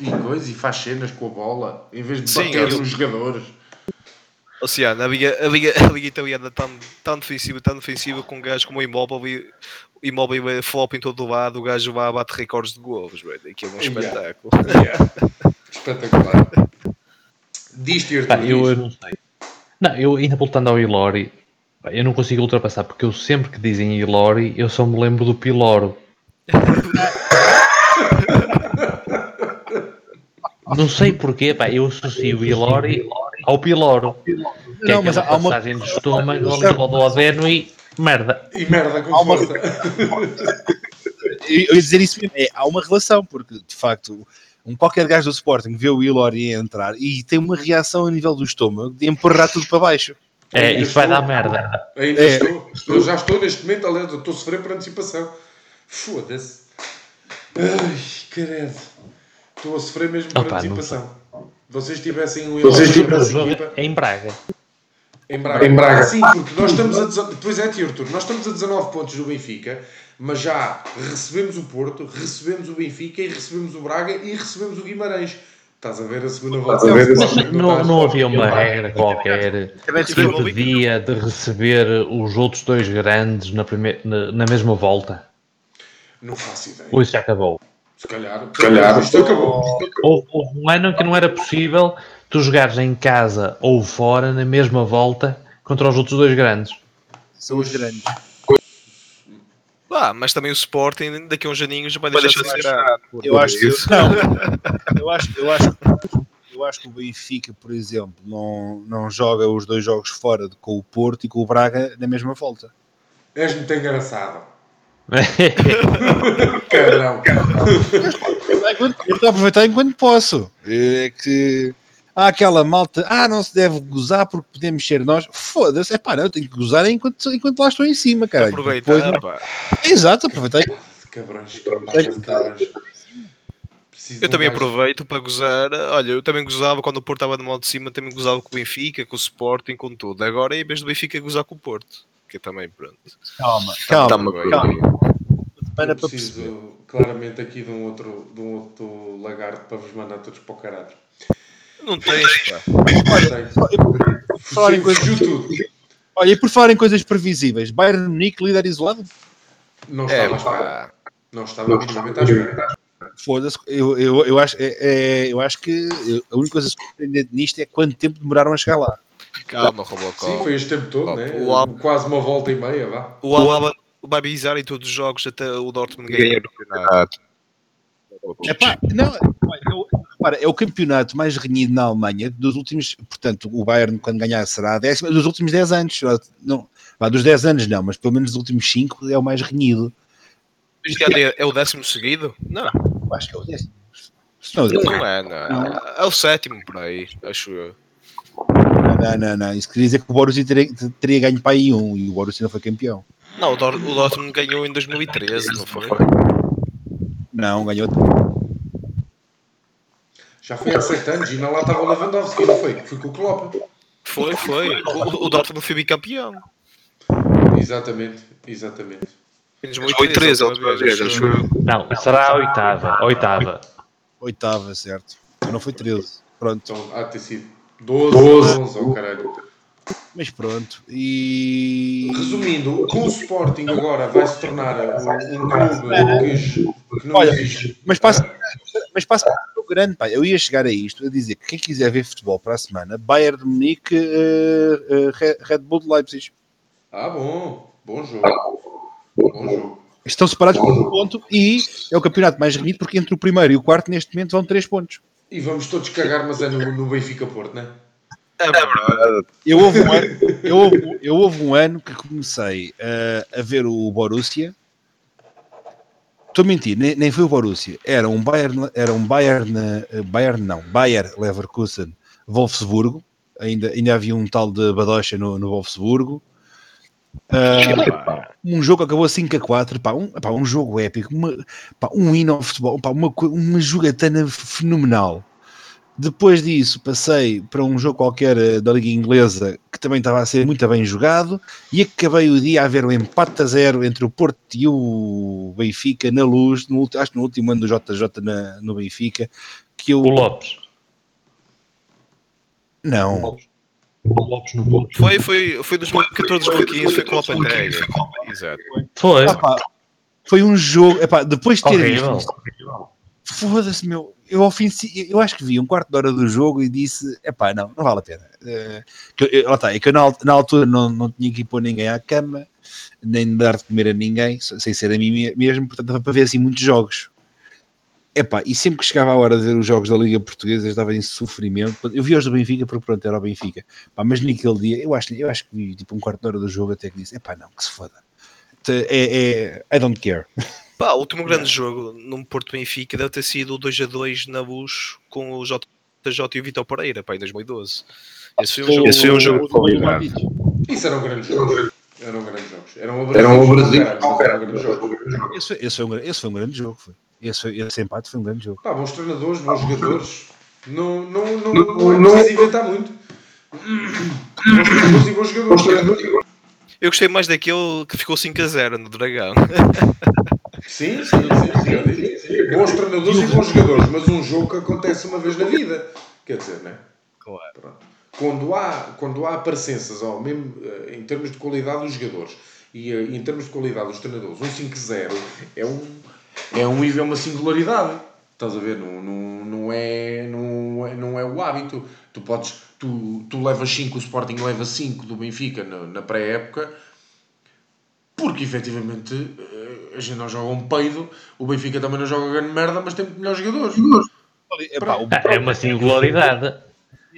e, e coisa e faz cenas com a bola em vez de Sim, bater eu- nos jogadores. Ou seja, a Liga, a Liga, a Liga Italiana tão, tão defensiva, tão defensiva com um gajo como o Imóvel e o Imóvel é flop em todo o lado, o gajo vai a bater recordes de golos, velho. Aquilo é um Yeah. espetáculo. Yeah. Espetacular. Diz-te, eu, eu não sei. Não, eu ainda voltando ao Ilori, eu não consigo ultrapassar, porque eu sempre que dizem Ilori, eu só me lembro do Piloro. não sei porquê, pá, eu associo o Ilori ao Piloro. Que é Não, mas aquela há uma- passagem do estômago ali ao duodeno e merda. E merda com Há uma- força. Eu ia dizer isso mesmo, é, há uma relação, porque de facto um qualquer gajo do Sporting vê o Ilori entrar e tem uma reação a nível do estômago de empurrar tudo para baixo. É, isso vai dar merda. Ainda É. estou. Eu já estou neste momento, aliás, estou a sofrer por antecipação. Foda-se. Ai, credo. Estou a sofrer mesmo por Opa, não antecipação. Vocês tivessem um Vocês jogo equipa. em Braga. Em Braga. Em Braga. Sim, porque nós estamos a. dezo- Pois é, tio Artur, nós estamos a 19 pontos do Benfica, mas já recebemos o Porto, recebemos o Benfica e recebemos o Braga e recebemos o Guimarães. Estás a ver a segunda volta? Não, não, não havia uma regra qualquer que impedia de receber os outros dois grandes na, primeira, na, na mesma volta. Não faço ideia. Ou isso já acabou? Se calhar. Se calhar. Isto acabou. Houve, um ano que não era possível tu jogares em casa ou fora na mesma volta contra os outros dois grandes. São os grandes. Ah, mas também o Sporting daqui a uns aninhos vai deixar de ser grande. Eu acho que não. Eu acho, eu acho, eu acho que o Benfica, por exemplo, não, não joga os dois jogos fora de- com o Porto e com o Braga na mesma volta. És muito engraçado. Cabrão. Eu estou a aproveitar enquanto posso. É que há aquela malta, ah, não se deve gozar porque podemos ser nós. Foda-se, é pá, não, eu tenho que gozar enquanto, enquanto lá estou em cima, cara. Aproveitar, pá. Exato, aproveitei. Cabrões. de Eu também gajo- aproveito para gozar. Olha, eu também gozava quando o Porto estava no modo de cima, também gozava com o Benfica, com o Sporting, com tudo. Agora, em vez do Benfica, gozar com o Porto. Que eu também, pronto. Calma, Tá-me calma. bem. calma. Eu preciso claramente aqui de um, outro, de um outro lagarto para vos mandar todos para o caralho. Não tens, pá. Sei. falar em coisas- tudo. Olha, e por falar em coisas previsíveis, Bayern de Munique, líder isolado? Não É, estava à espera. Não estava minimamente à espera. Foda-se, eu, eu, eu, acho, é, é- eu acho que a única coisa surpreendente nisto é quanto tempo demoraram a chegar lá. Calma, Sim, Robocop. foi este tempo todo, né? o Al- Quase uma volta e meia, vá. O Alaba vai bizar em todos os jogos até o Dortmund ganhar o campeonato. Epá, não, repara, é o campeonato mais renhido na Alemanha dos últimos, portanto, o Bayern quando ganhar será a décima, dos últimos 10 anos. Não, vá, dos 10 anos não, mas pelo menos dos últimos 5 é o mais renhido. É, é o décimo seguido? Não, acho que é o décimo. Se não, não é, não. É o sétimo por aí, acho eu. Não, não, não, isso queria dizer que o Borussia teria, teria ganho para aí um e o Borussia não foi campeão. Não, o, Dor o Dortmund ganhou em 2013, não foi? Não, ganhou. Já foi há 7 anos e ainda lá estava o Lewandowski, não foi? Foi com o Klopp. Foi, foi. O, o Dortmund foi bicampeão. Exatamente, exatamente. Em 2013, a última vez, acho. Não, será a oitava. a Oitava. Oitava, certo. Não foi 13. Pronto. Então há de ter sido 12, 11, oh caralho. Mas pronto. E. Resumindo, com o Sporting agora vai se tornar um, clube que, que não Olha, existe. Mas passa, mas passa grande, pá. Eu ia chegar a isto, a dizer que quem quiser ver futebol para a semana, Bayern de Munique, eh, Re- Red Bull de Leipzig. Ah, bom, bom jogo. Bom jogo. Estão separados por um ponto e é o campeonato mais renhido porque entre o primeiro e o quarto neste momento vão três pontos. E vamos todos cagar, mas é no, no Benfica Porto, não é? É verdade. Eu houve um ano, eu houve, eu houve um ano que comecei eh, a ver o Borussia. Estou a mentir, nem, nem foi o Borussia. Era um Bayern, era um Bayern, eh, Bayern não, Bayer Leverkusen, Wolfsburgo. Ainda, ainda havia um tal de Badocha no, no Wolfsburgo. Ah, um jogo acabou 5 a 4, pá, um, pá, um jogo épico, uma, pá, um hino ao futebol, pá, uma, uma jogatana fenomenal. Depois disso, passei para um jogo qualquer eh, da Liga Inglesa que também estava a ser muito bem jogado e acabei o dia a ver o empate a zero entre o Porto e o Benfica na luz, no, acho que no último ano do JJ na- no Benfica, que eu. O Lopes. Não, O Lopes no Porto. Foi, foi, foi 2014, 2015, foi com o Lopetegui. Exato. Foi. Ah, pá, foi um jogo, epá, depois de ter Horrível. visto Foda-se, meu. Eu, ao fim, de si- eu acho que vi um quarto de hora do jogo e disse: epá, não, não vale a pena. Eh, que eu- lá está, é que eu na, na altura não, não tinha que ir pôr ninguém à cama, nem dar de comer a ninguém, se- sem ser a mim me- mesmo, portanto, dava para ver assim muitos jogos. Epá, e sempre que chegava a hora de ver os jogos da Liga Portuguesa, eu estava em sofrimento. Eu vi os do Benfica porque pronto, era o Benfica. Pá, mas naquele dia, eu acho, eu acho que vi tipo um quarto de hora do jogo até que disse: epá, não, que se foda. É, é, I don't care. Pá, o último grande jogo no Porto Benfica deve ter sido o 2x2 na Luz com o JJ e o Vitor Pereira, pá, em 2012. Esse foi um jogo. Esse foi um jogo. Isso eram grandes jogos. Eram grandes jogos. Eram o Brasil. Brasil. Eram grandes jogos. Esse, foi- esse, foi um, gra- esse foi um grande jogo. Foi. Esse, esse empate foi um grande jogo. Pá, bons treinadores, bons jogadores. Não, não, não, não, não é preciso inventar muito. Bons treinadores e bons jogadores. Eu gostei mais daquele que ficou 5x0 no Dragão. Sim, sim, sim, sim. Bons treinadores e bons jogadores, mas um jogo que acontece uma vez na vida. Quer dizer, não é? Claro. Pronto. Quando há, quando há parecenças, ó, mesmo eh, em termos de qualidade dos jogadores e eh, em termos de qualidade dos treinadores, um 5-0 é um, é um nível, uma singularidade. Estás a ver? Não, não, não, é, não, é, não é o hábito. Tu podes, tu, tu levas 5, o Sporting leva 5 do Benfica na, na pré-época, porque efetivamente eh, a gente não joga um peido, o Benfica também não joga grande merda, mas tem muito melhores jogadores. Epá, o- Ah, É uma singularidade.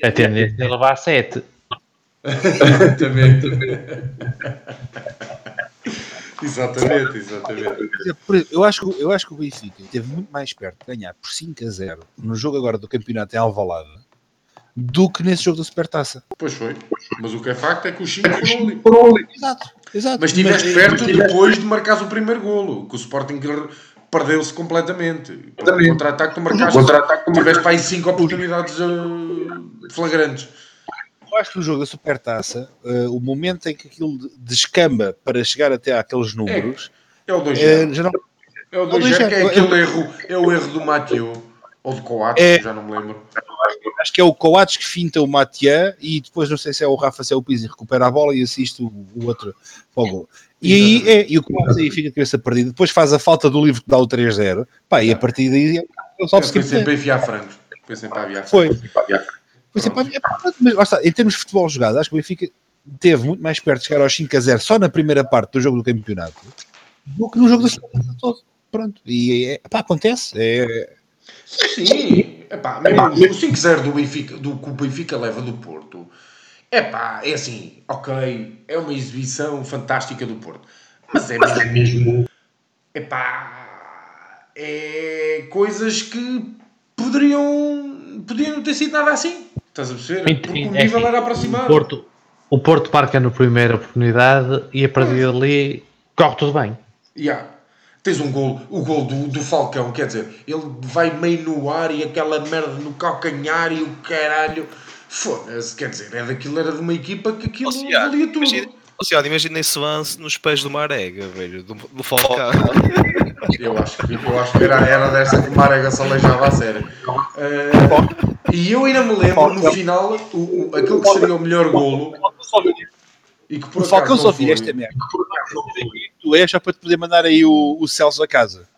A tendência é levar 7. Exatamente. exatamente, exatamente. eu, acho que, eu acho que o Benfica esteve muito mais perto de ganhar por 5 a 0 no jogo agora do campeonato em Alvalade do que nesse jogo da Supertaça. Pois foi. Mas o que é facto é que os 5 foram ali. Exato, exato. Mas estiveste perto depois de marcares o primeiro golo, que o Sporting perdeu-se completamente. O contra-ataque tu marcaste, tiveste para aí 5 oportunidades eh, flagrantes. Eu acho que no jogo da Supertaça, eh, o momento em que aquilo de- descamba para chegar até àqueles números, É o 2 eh, já não É o o 2 que é 2-0. aquele erro, é o erro do Mathieu, ou do Coates, É. já não me lembro. acho que é o Coates que finta o Matian e depois não sei se é o Rafa, se é o Pizzi recupera a bola e assiste o, o outro para o gol. E aí é, e o Coates aí fica a cabeça perdida, depois faz a falta do livro que dá o 3-0, pá, e a partir daí é o Eu salve pensei para enfiar frangos. Pensei para aviar Foi. Foi sempre, é, pá, mas em termos de futebol jogado, acho que o Benfica teve muito mais perto de chegar aos 5 a 0 só na primeira parte do jogo do campeonato do que no jogo da segunda todo. Pronto, e é, pá, acontece. É, Sim, epá, mesmo o 5-0 do Benfica, do que o Benfica leva do Porto, epá, é assim, ok, é uma exibição fantástica do Porto, mas é mesmo, epá, é coisas que poderiam, poderiam não ter sido nada assim, estás a perceber? Porque o É nível assim, era O aproximado. Porto, o Porto marca na primeira oportunidade e a partir dali corre tudo bem. Yeah. Tens um gol, o gol do, do Falcão, quer dizer, ele vai meio no ar e aquela merda no calcanhar e o caralho. Foda-se, quer dizer, é daquilo, era de uma equipa que aquilo valia tudo. imagina, Oceano, imagina esse lance nos pés do Marega, velho, do, do Falcão. Eu acho que, eu acho que era, era dessa que o Marega se aleijava a sério. Eh, e eu ainda me lembro no final, o, o, aquele que seria o melhor golo e que por o Falcão acaso só via esta merda. Tu és só para te poder mandar aí o, o Celso a casa.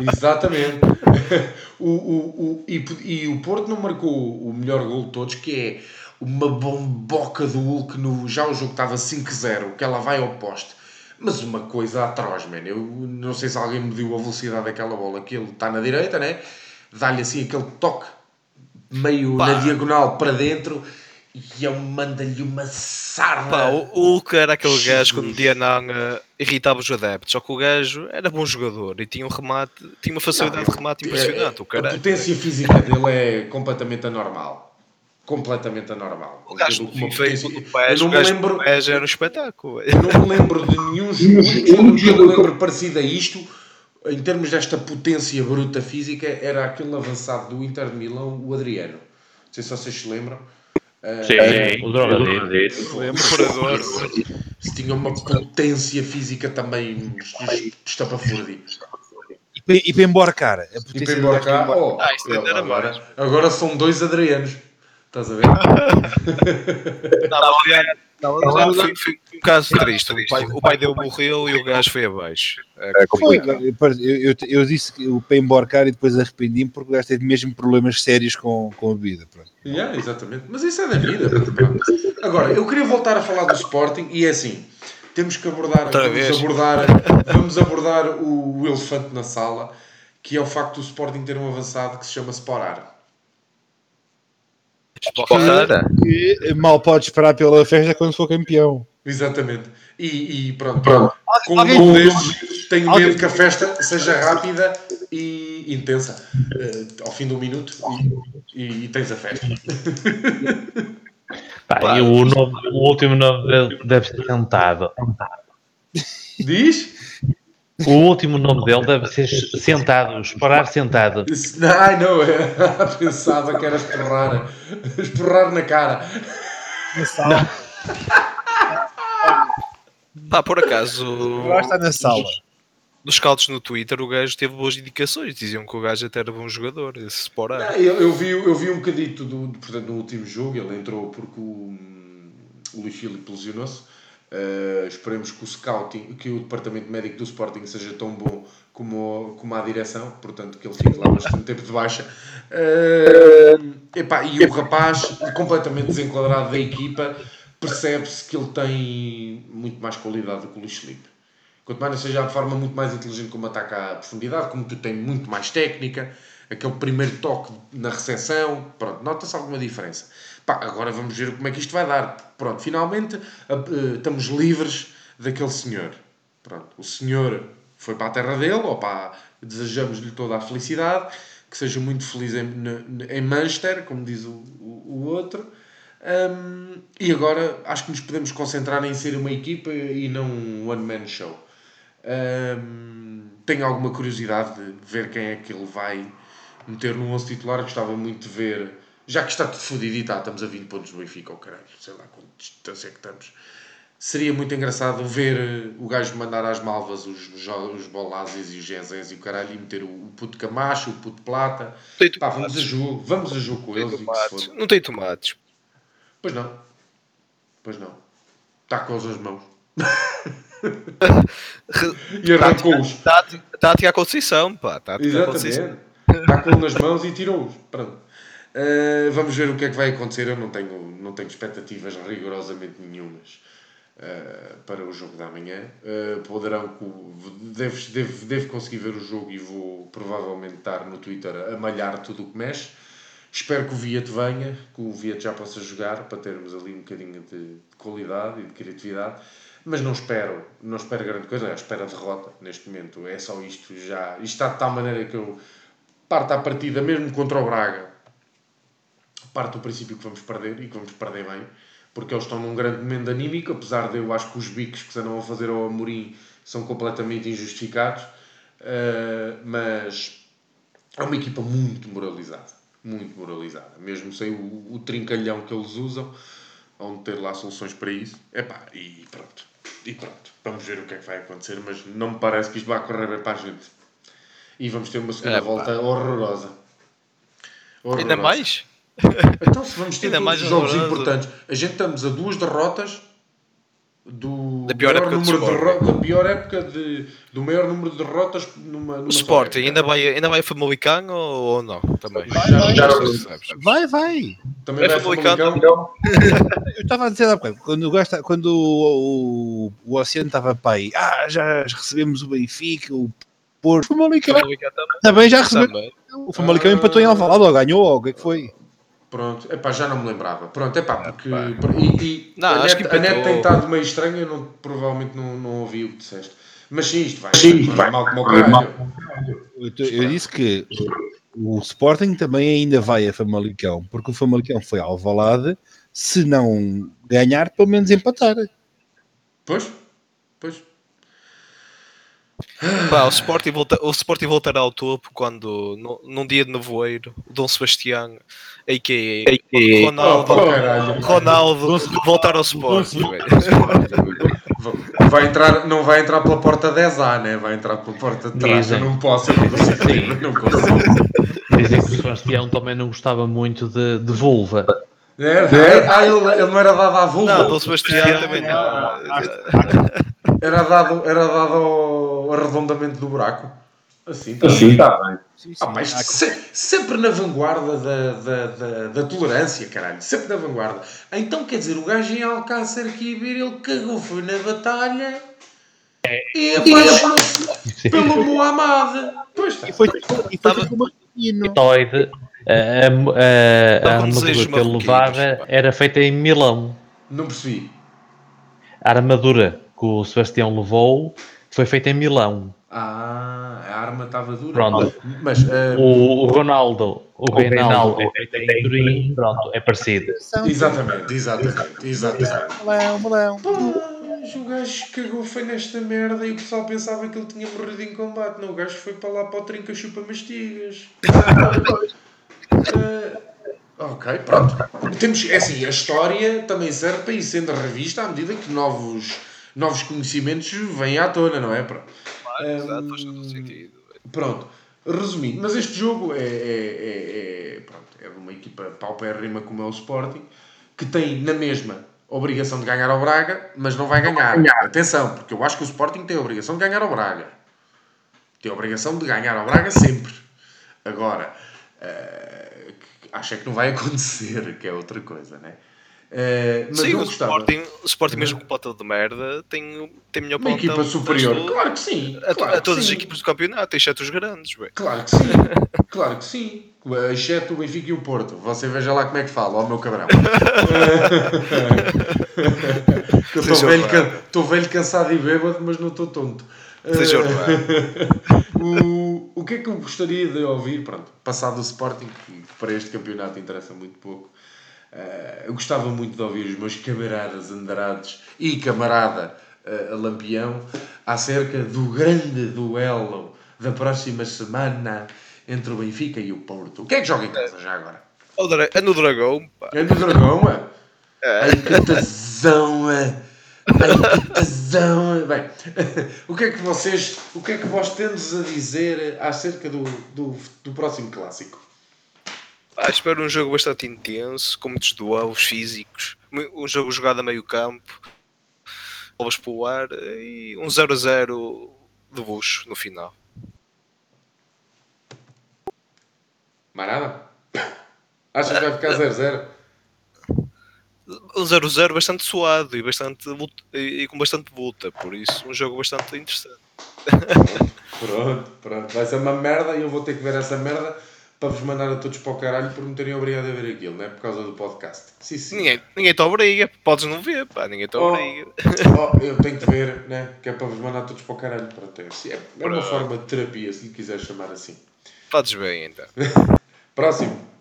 Exatamente. o, o, o, e, e o Porto não marcou o melhor gol de todos, que é uma bomboca do Hulk no. Já o jogo estava 5-0, que ela vai ao poste. Mas uma coisa atroz, man. Eu não sei se alguém mediu a velocidade daquela bola, que ele está na direita, né? Dá-lhe assim aquele toque meio na diagonal para dentro e ele manda-lhe uma sarda. Pá, o o Hulk era aquele gajo que no dia não eh, irritava os adeptos, só que o gajo era bom jogador e tinha um remate, tinha uma facilidade de remate impressionante. O a cara potência física dele é completamente anormal. Completamente anormal. o gajo Uma FIFA e potência- o pés, Eu o não me gajo lembro, era um espetáculo. não me lembro de nenhum jogo, o que eu me lembro parecido a isto, em termos desta potência bruta física, era aquele avançado do Inter de Milão, o Adriano. Não sei se vocês se lembram. Sim, o drogadeiro. Operador. Se tinha uma potência física também estapafúrdia. E para- E para embarcar. A E potência para do embarcar. oh, Ah, agora, agora são dois Adrianos. Estás a ver? Não, foi, foi um caso triste. O pai, o pai dele morreu e o gajo foi abaixo. É Foi, complicado. eu, eu, eu disse que o para embarcar e depois arrependi-me porque o gajo teve mesmo problemas sérios com, com a vida. Pronto. Yeah, exatamente. Mas isso é da vida. Agora, eu queria voltar a falar do Sporting e é assim. Temos que abordar, Outra vamos vez. abordar, vamos abordar o, o elefante na sala, que é o facto do Sporting ter um avançado que se chama Sporar. Porra. Que mal pode esperar pela festa quando for campeão. Exatamente. E, e pronto, Pronto. com um destes, tenho Alguém- medo que a festa seja rápida e intensa. eh, ao fim de um minuto e, e- e tens a festa. Pá, e o, nome- o último nome deve ser sentado. Diz? O último nome dele deve ser sentado, esperar sentado. Ai não, eu pensava que era esporrar. Esporrar na cara. Na sala. Pá, por acaso, Lá está na sala. dos scouts no Twitter, o gajo teve boas indicações. Diziam que o gajo até era bom jogador, esse Sporar. Ah, Eu, eu vi, eu vi um bocadito do, do- portanto, no último jogo, ele entrou porque o, o Luís Filipe lesionou-se. Uh, esperemos que o scouting, que o departamento médico do Sporting seja tão bom como, como a direção, portanto que ele fique lá bastante tempo de baixa. Uh, epá, e o rapaz, completamente desenquadrado da equipa, percebe-se que ele tem muito mais qualidade do que o Luís Filipe. Quanto mais não seja de forma muito mais inteligente como ataca à profundidade, como tu tem muito mais técnica, aquele primeiro toque na recepção, pronto, nota-se alguma diferença. Pá, agora vamos ver como é que isto vai dar. Pronto, finalmente eh, estamos livres daquele senhor. Pronto, o senhor foi para a terra dele, opa, desejamos-lhe toda a felicidade, que seja muito feliz em, em Manchester, como diz o, o, o outro. Hum, e agora acho que nos podemos concentrar em ser uma equipa e não um one-man show. Hum, tenho alguma curiosidade de ver quem é que ele vai meter no 11 titular. Gostava muito de ver, já que está tudo fodido e tá, estamos a 20 pontos do Benfica, ou caralho, sei lá quanto distância é que estamos. Seria muito engraçado ver eh, o gajo mandar às malvas os, os, os Bolazes e os Genzens e o caralho e meter o, o puto Camacho, o puto Plata. Pá, vamos a jogo, vamos a jogo com eles tomates. Não tem tomates. Pois não. Pois não. Está com nas mãos. E arrancou-os. Tática à Conceição, pá. Tática à Conceição. Exatamente. Está com nas mãos e tirou-os. Pronto. Uh, vamos ver o que é que vai acontecer. Eu não tenho, não tenho expectativas rigorosamente nenhumas uh, para o jogo da manhã. Uh, poderão, devo, devo, devo conseguir ver o jogo e vou provavelmente estar no Twitter a malhar tudo o que mexe. Espero que o Viet venha, que o Viet já possa jogar para termos ali um bocadinho de, de qualidade e de criatividade. Mas não espero, não espero grande coisa, espero a derrota neste momento. É só isto já. Isto está de tal maneira que eu parto à partida, mesmo contra o Braga, parto do princípio que vamos perder e que vamos perder bem, porque eles estão num grande momento anímico, apesar de eu acho que os bicos que se andam a fazer ao Amorim são completamente injustificados, uh, mas é uma equipa muito moralizada muito moralizada. Mesmo sem o, o trincalhão que eles usam, vão ter lá soluções para isso. Epá, e pronto. E pronto. Vamos ver o que é que vai acontecer, mas não me parece que isto vai correr bem para a gente. E vamos ter uma segunda volta horrorosa. horrorosa. Ainda mais? Então, se vamos ter Ainda mais jogos horrorosa. importantes, a gente estamos a duas derrotas do da pior época número de, da pior época de, do maior número de derrotas numa, numa o Sporting ainda vai ainda vai a Famalicão ou, ou não? Também. Vai vai, já, vai, vai. também é vai Famalicão? Eu estava a dizer há bocado quando o gajo, quando o, o, o Oceano estava para aí ah já recebemos o Benfica o Porto. O Famalicão. Também. também já recebeu o Famalicão ah, empatou em Alvalade ou ganhou ou o que é que foi Pronto, epá, já não me lembrava. Pronto, epá, porque. E, e não, a, net, a net tem estado meio estranha, eu não, provavelmente não, não ouvi o que disseste. Mas sim, isto vai. Sim, vai, vai mal como o caralho. Eu, eu disse que o Sporting também ainda vai a Famalicão, porque o Famalicão foi ao Valade, se não ganhar, pelo menos empatar. Pois, pois. Pá, o, Sporting volta, o Sporting voltará ao topo quando, no, num dia de nevoeiro, o Dom Sebastião, a.k.a. Ronaldo, oh, Ronaldo voltar ao Sporting. Vai entrar, não vai entrar pela porta 10A, né? vai entrar pela porta de trás. Eu não posso, eu não consigo. Não consigo. Dizem que o Sebastião também não gostava muito de, de vulva. É, é, ah, ele, ele, não era dado à vulva. Não, o Sebastião também não. Era dado, era dado ao arredondamento do buraco. Assim, tá assim está bem. Sim, sim. Ah, mas se, sempre na vanguarda da, da, da, da, tolerância, caralho. Sempre na vanguarda. Então, quer dizer, o gajo em Alcácer aqui a ver, ele cagou, foi na batalha é. e apaixonou-se pelo Muhammad. Pois está. E foi, e foi como Toide, a, a, a armadura que ele levava era feita em Milão. Não percebi. A armadura que o Sebastião levou foi feita em Milão. Ah, a arma estava dura. Pronto. Mas, uh... o, o, Ronaldo, o, o Reinaldo é feito em Turim, pronto, é parecido. Exatamente, exatamente, exatamente. Melão, melão. o gajo cagou foi nesta merda e o pessoal pensava que ele tinha morrido em combate. Não, o gajo foi para lá para o trinca chupa mastigas. uh, ok, pronto. Temos, é assim, a história também serve para ir sendo revista à medida que novos novos conhecimentos vêm à tona, não é? Pronto. Claro, exato, faz todo sentido. Pronto, resumindo, mas este jogo é, é, é, é, pronto, é de uma equipa paupérrima como é o Sporting, que tem na mesma obrigação de ganhar ao Braga, mas não vai ganhar. Atenção, porque eu acho que o Sporting tem a obrigação de ganhar ao Braga. Tem a obrigação de ganhar ao Braga sempre. Agora, uh, acho é que não vai acontecer, que é outra coisa, né? Uh, mas sim, o Sporting, o Sporting mesmo com pota de merda tem, tem melhor Uma equipa superior, claro que sim. A, claro a todas sim. as equipas do campeonato, exceto os grandes. Bem. Claro que sim, claro que sim. Exceto o Benfica e o Porto. Você veja lá como é que fala, ó meu cabrão. Estou velho, velho, cansado e bêbado, mas não estou tonto. Seja o, o que é que eu gostaria de ouvir? Pronto, passado o Sporting, que para este campeonato interessa muito pouco Uh, eu gostava muito de ouvir os meus camaradas andarados e camarada uh, Lampião acerca do grande duelo da próxima semana entre o Benfica e o Porto. O que é que joga em casa já agora? É no Dragão, pá. É no Dragão, é? Ai, que tesão, é. Tesão. Bem, o que é que vocês, o que é que vós tendes a dizer acerca do, do, do próximo clássico? Ah, espero um jogo bastante intenso, com muitos duelos físicos, um jogo jogado a meio campo, bolas para o ar e um 0 a 0 de bucho no final. Marada? Achas que vai ficar 0-0? Um 0-0 bastante suado e, bastante, e com bastante luta, por isso um jogo bastante interessante. Pronto, pronto. Vai ser uma merda e eu vou ter que ver essa merda para vos mandar a todos para o caralho por me terem obrigado a ver aquilo, não é? Por causa do podcast. Sim, sim. Ninguém, ninguém te obriga, podes não ver, pá, ninguém te Oh. obriga. Oh, eu tenho que ver, né? Que é para vos mandar todos para o caralho. Pronto, é, assim. é é uma forma de terapia, se lhe quiser chamar assim. Fazes bem então. Próximo.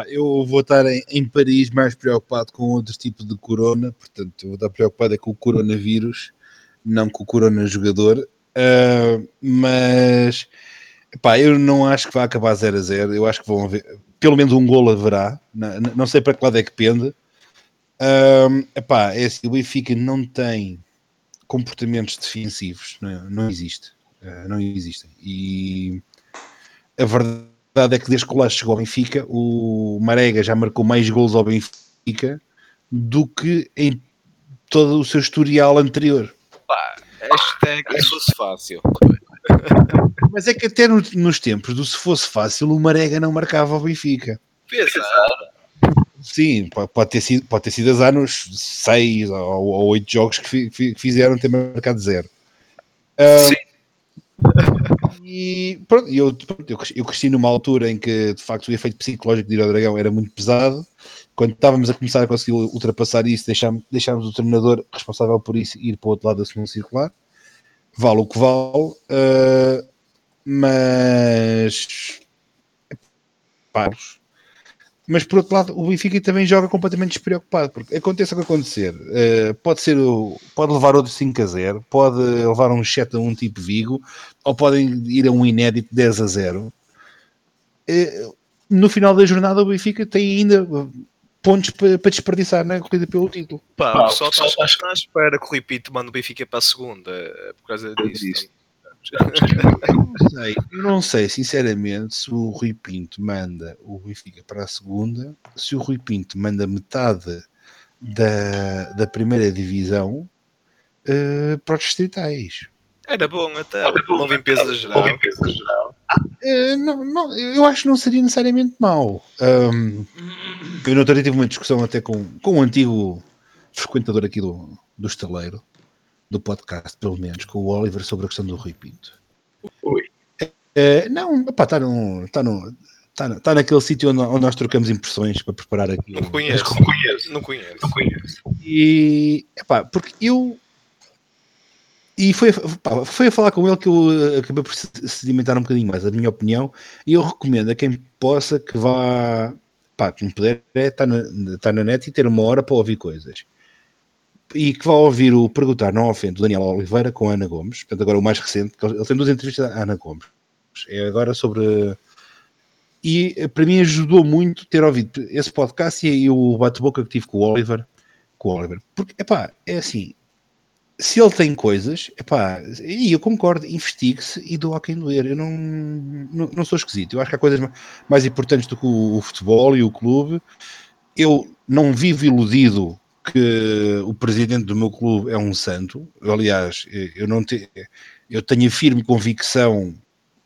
Pá, eu vou estar em, em Paris mais preocupado com outros tipos de corona, portanto, vou estar preocupado é com o coronavírus, não com o corona jogador. Ah, mas pá, eu não acho que vai acabar 0 a 0. Eu acho que vão haver pelo menos um golo haverá. Não, não sei para que lado é que pende. Epá, é assim, o Benfica não tem comportamentos defensivos, não, não existe. Ah, não existem. E a verdade é que desde que o Laje chegou ao Benfica, o Marega já marcou mais gols ao Benfica do que em todo o seu historial anterior. Hashtag se fosse fácil. Mas é que até no- nos tempos do se fosse fácil, o Marega não marcava ao Benfica. Pensa, Sim, po- pode ter sido, pode ter sido azar nos seis ou, oito jogos que, fi- que fizeram ter marcado zero. Ah, Sim. E pronto, eu, eu, cres- eu cresci numa altura em que de facto o efeito psicológico de ir ao Dragão era muito pesado. Quando estávamos a começar a conseguir ultrapassar isso, deixámos, deixámos o treinador responsável por isso ir para o outro lado da segunda circular. Vale o que vale, ah, mas paros. Mas por outro lado, o Benfica também joga completamente despreocupado, porque aconteça o que acontecer, eh, pode ser o, pode levar outro 5 a 0, pode levar um 7 a 1 tipo Vigo, ou podem ir a um inédito 10 a 0. Eh, no final da jornada, o Benfica tem ainda pontos para, desperdiçar na corrida pelo título. pá, o pessoal está à espera que o Rui Pinto mande o Benfica para a segunda, eh, por causa disso. Não sei, eu não sei, sinceramente, se o Rui Pinto manda o Benfica para a segunda, se o Rui Pinto manda metade da, da primeira divisão eh, para os distritais. Era bom até, uma limpeza geral. Eh, não, não, eu acho que não seria necessariamente mau. Ahm, eu no outro dia tive uma discussão até com, com um antigo frequentador aqui do, do estaleiro, do podcast, pelo menos, com o Oliver, sobre a questão do Rui Pinto. Eh, não, pá, está no, tá no, tá, na- tá naquele sítio onde, onde nós trocamos impressões para preparar aqui. Não conheço, não conheço, não conheço. Não conheço. E epá, porque eu e foi, pá, foi a falar com ele que eu eh, acabei por se- sedimentar um bocadinho mais a minha opinião e eu recomendo a quem possa que vá pá, quem puder é estar na, estar na net e ter uma hora para ouvir coisas e que vá ouvir o Perguntar Não Ofende do Daniel Oliveira com a Ana Gomes, portanto agora o mais recente, ele tem duas entrevistas à Ana Gomes é agora sobre e para mim ajudou muito ter ouvido esse podcast e, o bate-boca que tive com o Oliver com o Oliver. Porque, epá, é assim, se ele tem coisas, epá, e eu concordo, investigue-se e doa quem doer. Eu não, não, não sou esquisito. Eu acho que há coisas ma- mais importantes do que o, o futebol e o clube. Eu não vivo iludido que o presidente do meu clube é um santo. Aliás, eu não te, eu tenho a firme convicção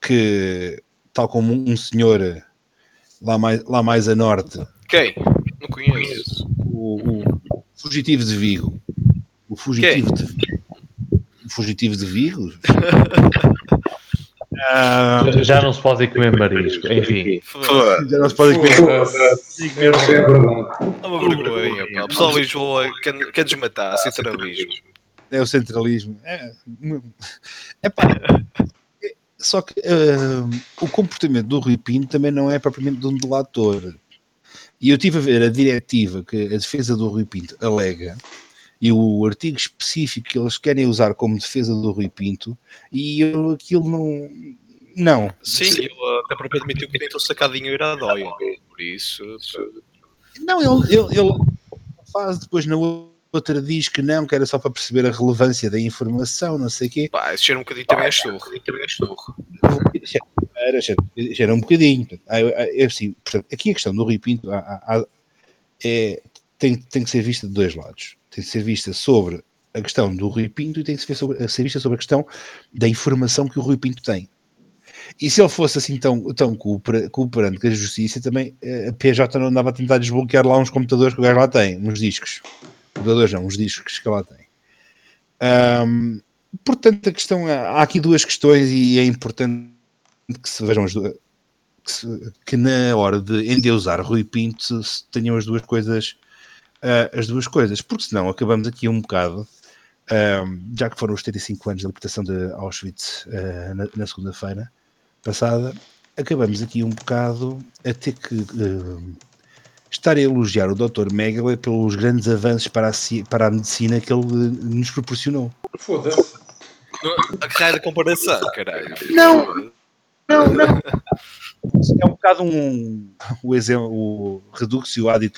que, tal como um senhor lá mais, lá mais a norte, Quem? Não conheço. o, o fugitivo de Vigo. O fugitivo de Vigo. O fugitivo de Vigo? Ah, Já- não se pode comer marisco. Enfim, já não se pode comer. Foda-se. É uma vergonha, pá. O pessoal de Lisboa quer, quer desmatar, centralismo. É o centralismo. É, é pá. É, Só que ah, o comportamento do Rui Pinto também não é propriamente de um delator. E eu estive a ver a diretiva que a defesa do Rui Pinto alega e o artigo específico que eles querem usar como defesa do Rui Pinto e eu, aquilo não. Não, Sim, eu até próprio admitiu que tentou sacar dinheiro à dóia. Por isso, Não, ele, ele, ele faz depois na outra diz que não, que era só para perceber a relevância da informação, não sei o quê. pá, esse cheiro um bocadinho também é esturro. Também é. Era, era, era um bocadinho. Eu- é assim, portanto, aqui a questão do Rui Pinto há- há- é, tem, tem que ser vista de dois lados. Tem que ser vista sobre a questão do Rui Pinto e tem que ser, sobre, ser vista sobre a questão da informação que o Rui Pinto tem. E se ele fosse assim tão, tão coopera- cooperante com a justiça, também eh, a PJ não andava a tentar desbloquear lá uns computadores que o gajo lá tem, uns discos. Computadores não, uns discos que lá tem. Ahm, portanto, a questão é, há aqui duas questões e é importante que se vejam as duas. Que, se- que na hora de endeusar Rui Pinto se- se tenham as duas coisas ah, as duas coisas, porque senão acabamos aqui um bocado ahm, já que foram os 75 anos da libertação de Auschwitz ah, na, na segunda-feira passada, acabamos aqui um bocado a ter que ahm, estar a elogiar o Dr. Mengele pelos grandes avanços para a, ci- para a medicina que ele eh, nos proporcionou. Foda-se. A raio de comparação, caralho. Não. Não, não. É um bocado um, o exemplo, o reduxio ad.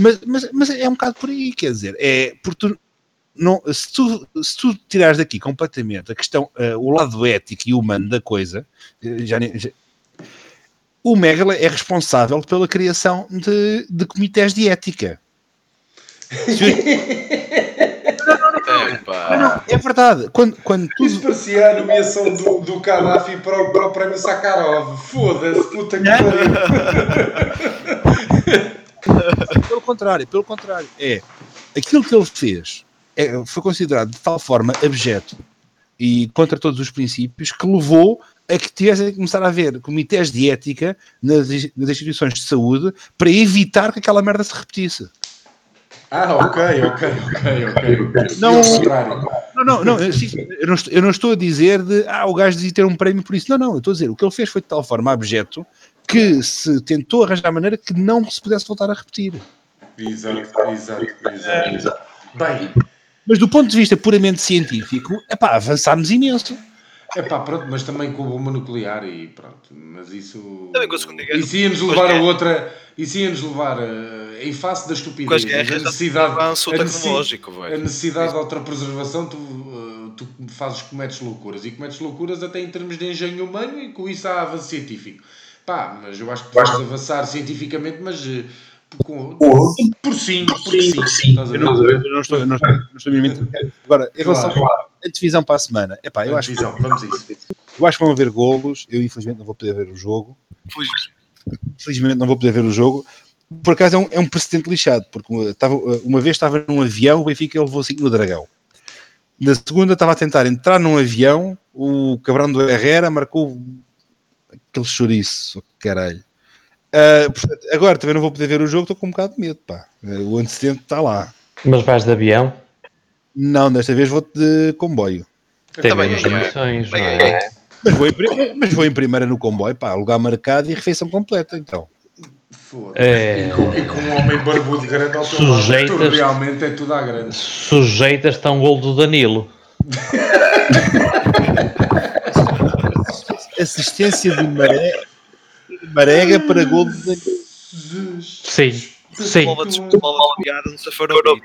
Mas, mas, mas é um bocado por aí, quer dizer, é porque tu, não, se, tu, se tu tirares daqui completamente a questão, eh, o lado ético e humano da coisa, eh, já, já- o Megala é responsável pela criação de, de comitês de ética. É, pá. É verdade. Quando, quando tudo, Isso parecia a nomeação do, do Gaddafi para o, para o prémio Sakharov. Foda-se, puta que pariu. Pelo contrário, pelo contrário. É aquilo que ele fez é, foi considerado de tal forma abjeto e contra todos os princípios que levou a que tivessem que começar a haver comitês de ética nas, nas instituições de saúde para evitar que aquela merda se repetisse. Ah, ok, ok, ok, ok. Não-. Não, não, não, eu não estou, eu não estou a dizer de ah, o gajo devia ter um prémio por isso. Não, não, eu estou a dizer o que ele fez foi de tal forma abjeto que se tentou arranjar maneira que não se pudesse voltar a repetir. Exato, exato, exato, exato. Bem, Mas do ponto de vista puramente científico, epá, avançámos imenso. é pá, pronto, mas também com a bomba nuclear e pronto. Mas isso. Também com a Segunda Guerra. Isso ia-nos levar a outra. Isso ia-nos levar a, em face da estupidez. guerras, a está necessidade. avanço a tecnológico, A velho. necessidade de autopreservação, tu, uh, tu fazes, cometes loucuras. E cometes loucuras até em termos de engenho humano e com isso há avanço científico. Pá, mas eu acho que podemos avançar cientificamente, mas uh, com, por sim, porque sim. Estás a Eu não, eu não estou, não estou, não estou minimamente- Agora, em relação Claro. à divisão para a semana, epá, eu, acho, Visão, vamos a isso. eu acho que vão haver golos. Eu, infelizmente, não vou poder ver o jogo. Felizmente. Infelizmente, não vou poder ver o jogo. Por acaso, é um, é um precedente lixado, porque uh, estava, uh, uma vez estava num avião, o Benfica levou 5 no Dragão. Na segunda, estava a tentar entrar num avião, o cabrão do Herrera marcou aquele chouriço, caralho. Uh, portanto, agora também não vou poder ver o jogo, estou com um bocado de medo, pá. Uh, o antecedente está lá. Mas vais de avião? Não, desta vez vou de comboio. Tem Também menos é. Bem, é? é. Mas vou, mas vou em primeira no comboio, pá, lugar marcado e refeição completa, então. Foda-se. É. E, com, e com um homem barbudo grande ao teu lado, Sujeitas- tu realmente é tudo à grande. Sujeita está um gol do Danilo. Assistência de maré, de Marega para gol de Danilo. Sim, sim. Bola de bola de piada no Safarov.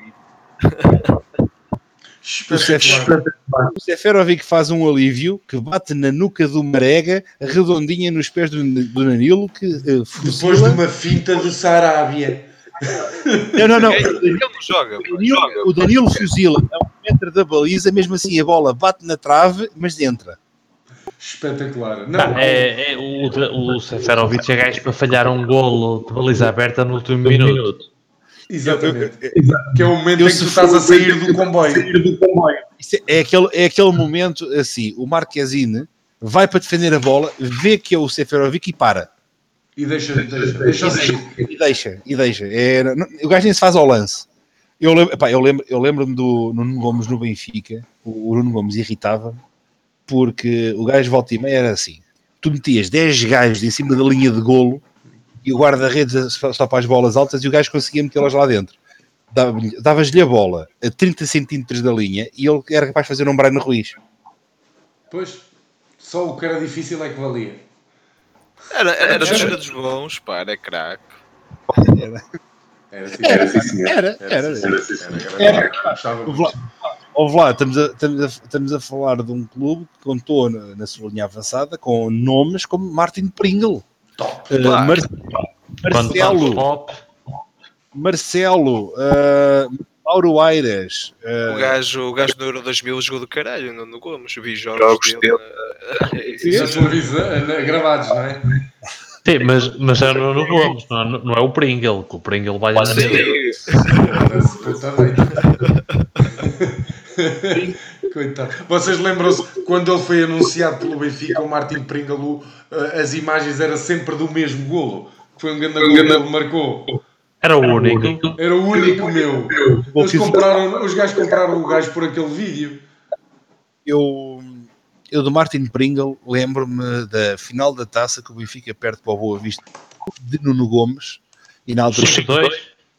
O Sefer- o Seferovic faz um alívio que bate na nuca do Marega, redondinha nos pés do, do Danilo, que uh, Depois de uma finta do Sarabia. Não, não, não. Ele não joga. O. Danilo, o Danilo fuzila a um metro da baliza, mesmo assim a bola bate na trave, mas entra. Espetacular. Não, Pá, é, é, o, o Seferovic é gajo para falhar um golo de baliza aberta no último minuto. exatamente. Que é o momento eu em que tu se estás a sair do comboio. Isso é, é aquele, é aquele momento assim: o Marquezine vai para defender a bola, vê que é o Seferovic e para. E deixa, deixa, deixa sair. E deixa, e deixa. É, não- o gajo nem se faz ao lance. Eu lembro, epá, eu lembro, eu lembro-me do Nuno Gomes no Benfica. O, o Nuno Gomes irritava-me porque o gajo volta e meia era assim: tu metias 10 gajos em cima da linha de golo e o guarda-redes só para as bolas altas e o gajo conseguia metê-las lá dentro. Dava- Davas-lhe a bola a 30 centímetros da linha e ele era capaz de fazer um Brian Ruiz. Pois, só o que era difícil é que valia. Era, era dos jogadores bons, pá, era craque. Era assim. Era, assim, senhor. era, era. assim, senhor. Era, Era. era. Gostava Ouve muito. lá, ouve lá, estamos, a, estamos, a, estamos a falar de um clube que contou na, na sua linha avançada com nomes como Martin Pringle, eh, Claro. Mar- Marcelo, flop, Marcelo, eh, Mauro Aires, eh, O gajo, o gajo no Euro 2000 jogou do caralho, no, no Gomes. Vi jogos, dele Na televisão, na- gravados, não é? Sim, mas, mas é no, no Gomes, não, é- não é o Pringle, que o Pringle vai a Sim. Foda-se, puta bem. Coitado. Vocês lembram-se quando ele foi anunciado pelo Benfica, o Martin Pringalo, eh, as imagens eram sempre do mesmo golo. Foi um grande golo que ele marcou. Era o único. Era o único meu. Eles compraram, os gajos compraram o gajo por aquele vídeo. Eu, eu do Martin Pringle lembro-me da final da taça que o Benfica perde para o Boa Vista de Nuno Gomes e na altura, 5-2.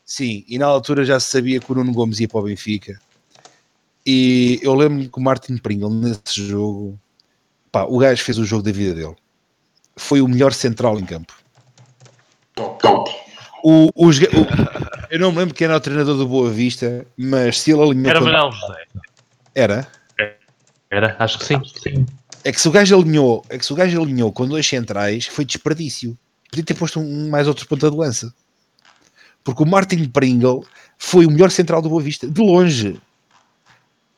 sim, e na altura já se sabia que o Nuno Gomes ia para o Benfica. E eu lembro-me que o Martin Pringle nesse jogo, pá, o gajo fez o jogo da vida dele. Foi o melhor central em campo. O, o joga- o- eu não me lembro quem era o treinador do Boa Vista, mas se ele alinhou Era Manuel José. era Era, acho que sim. sim. É que se o gajo alinhou, é que se o gajo alinhou com dois centrais, foi desperdício. Podia ter posto um, mais outro ponta de lança. Porque o Martin Pringle foi o melhor central do Boa Vista, de longe.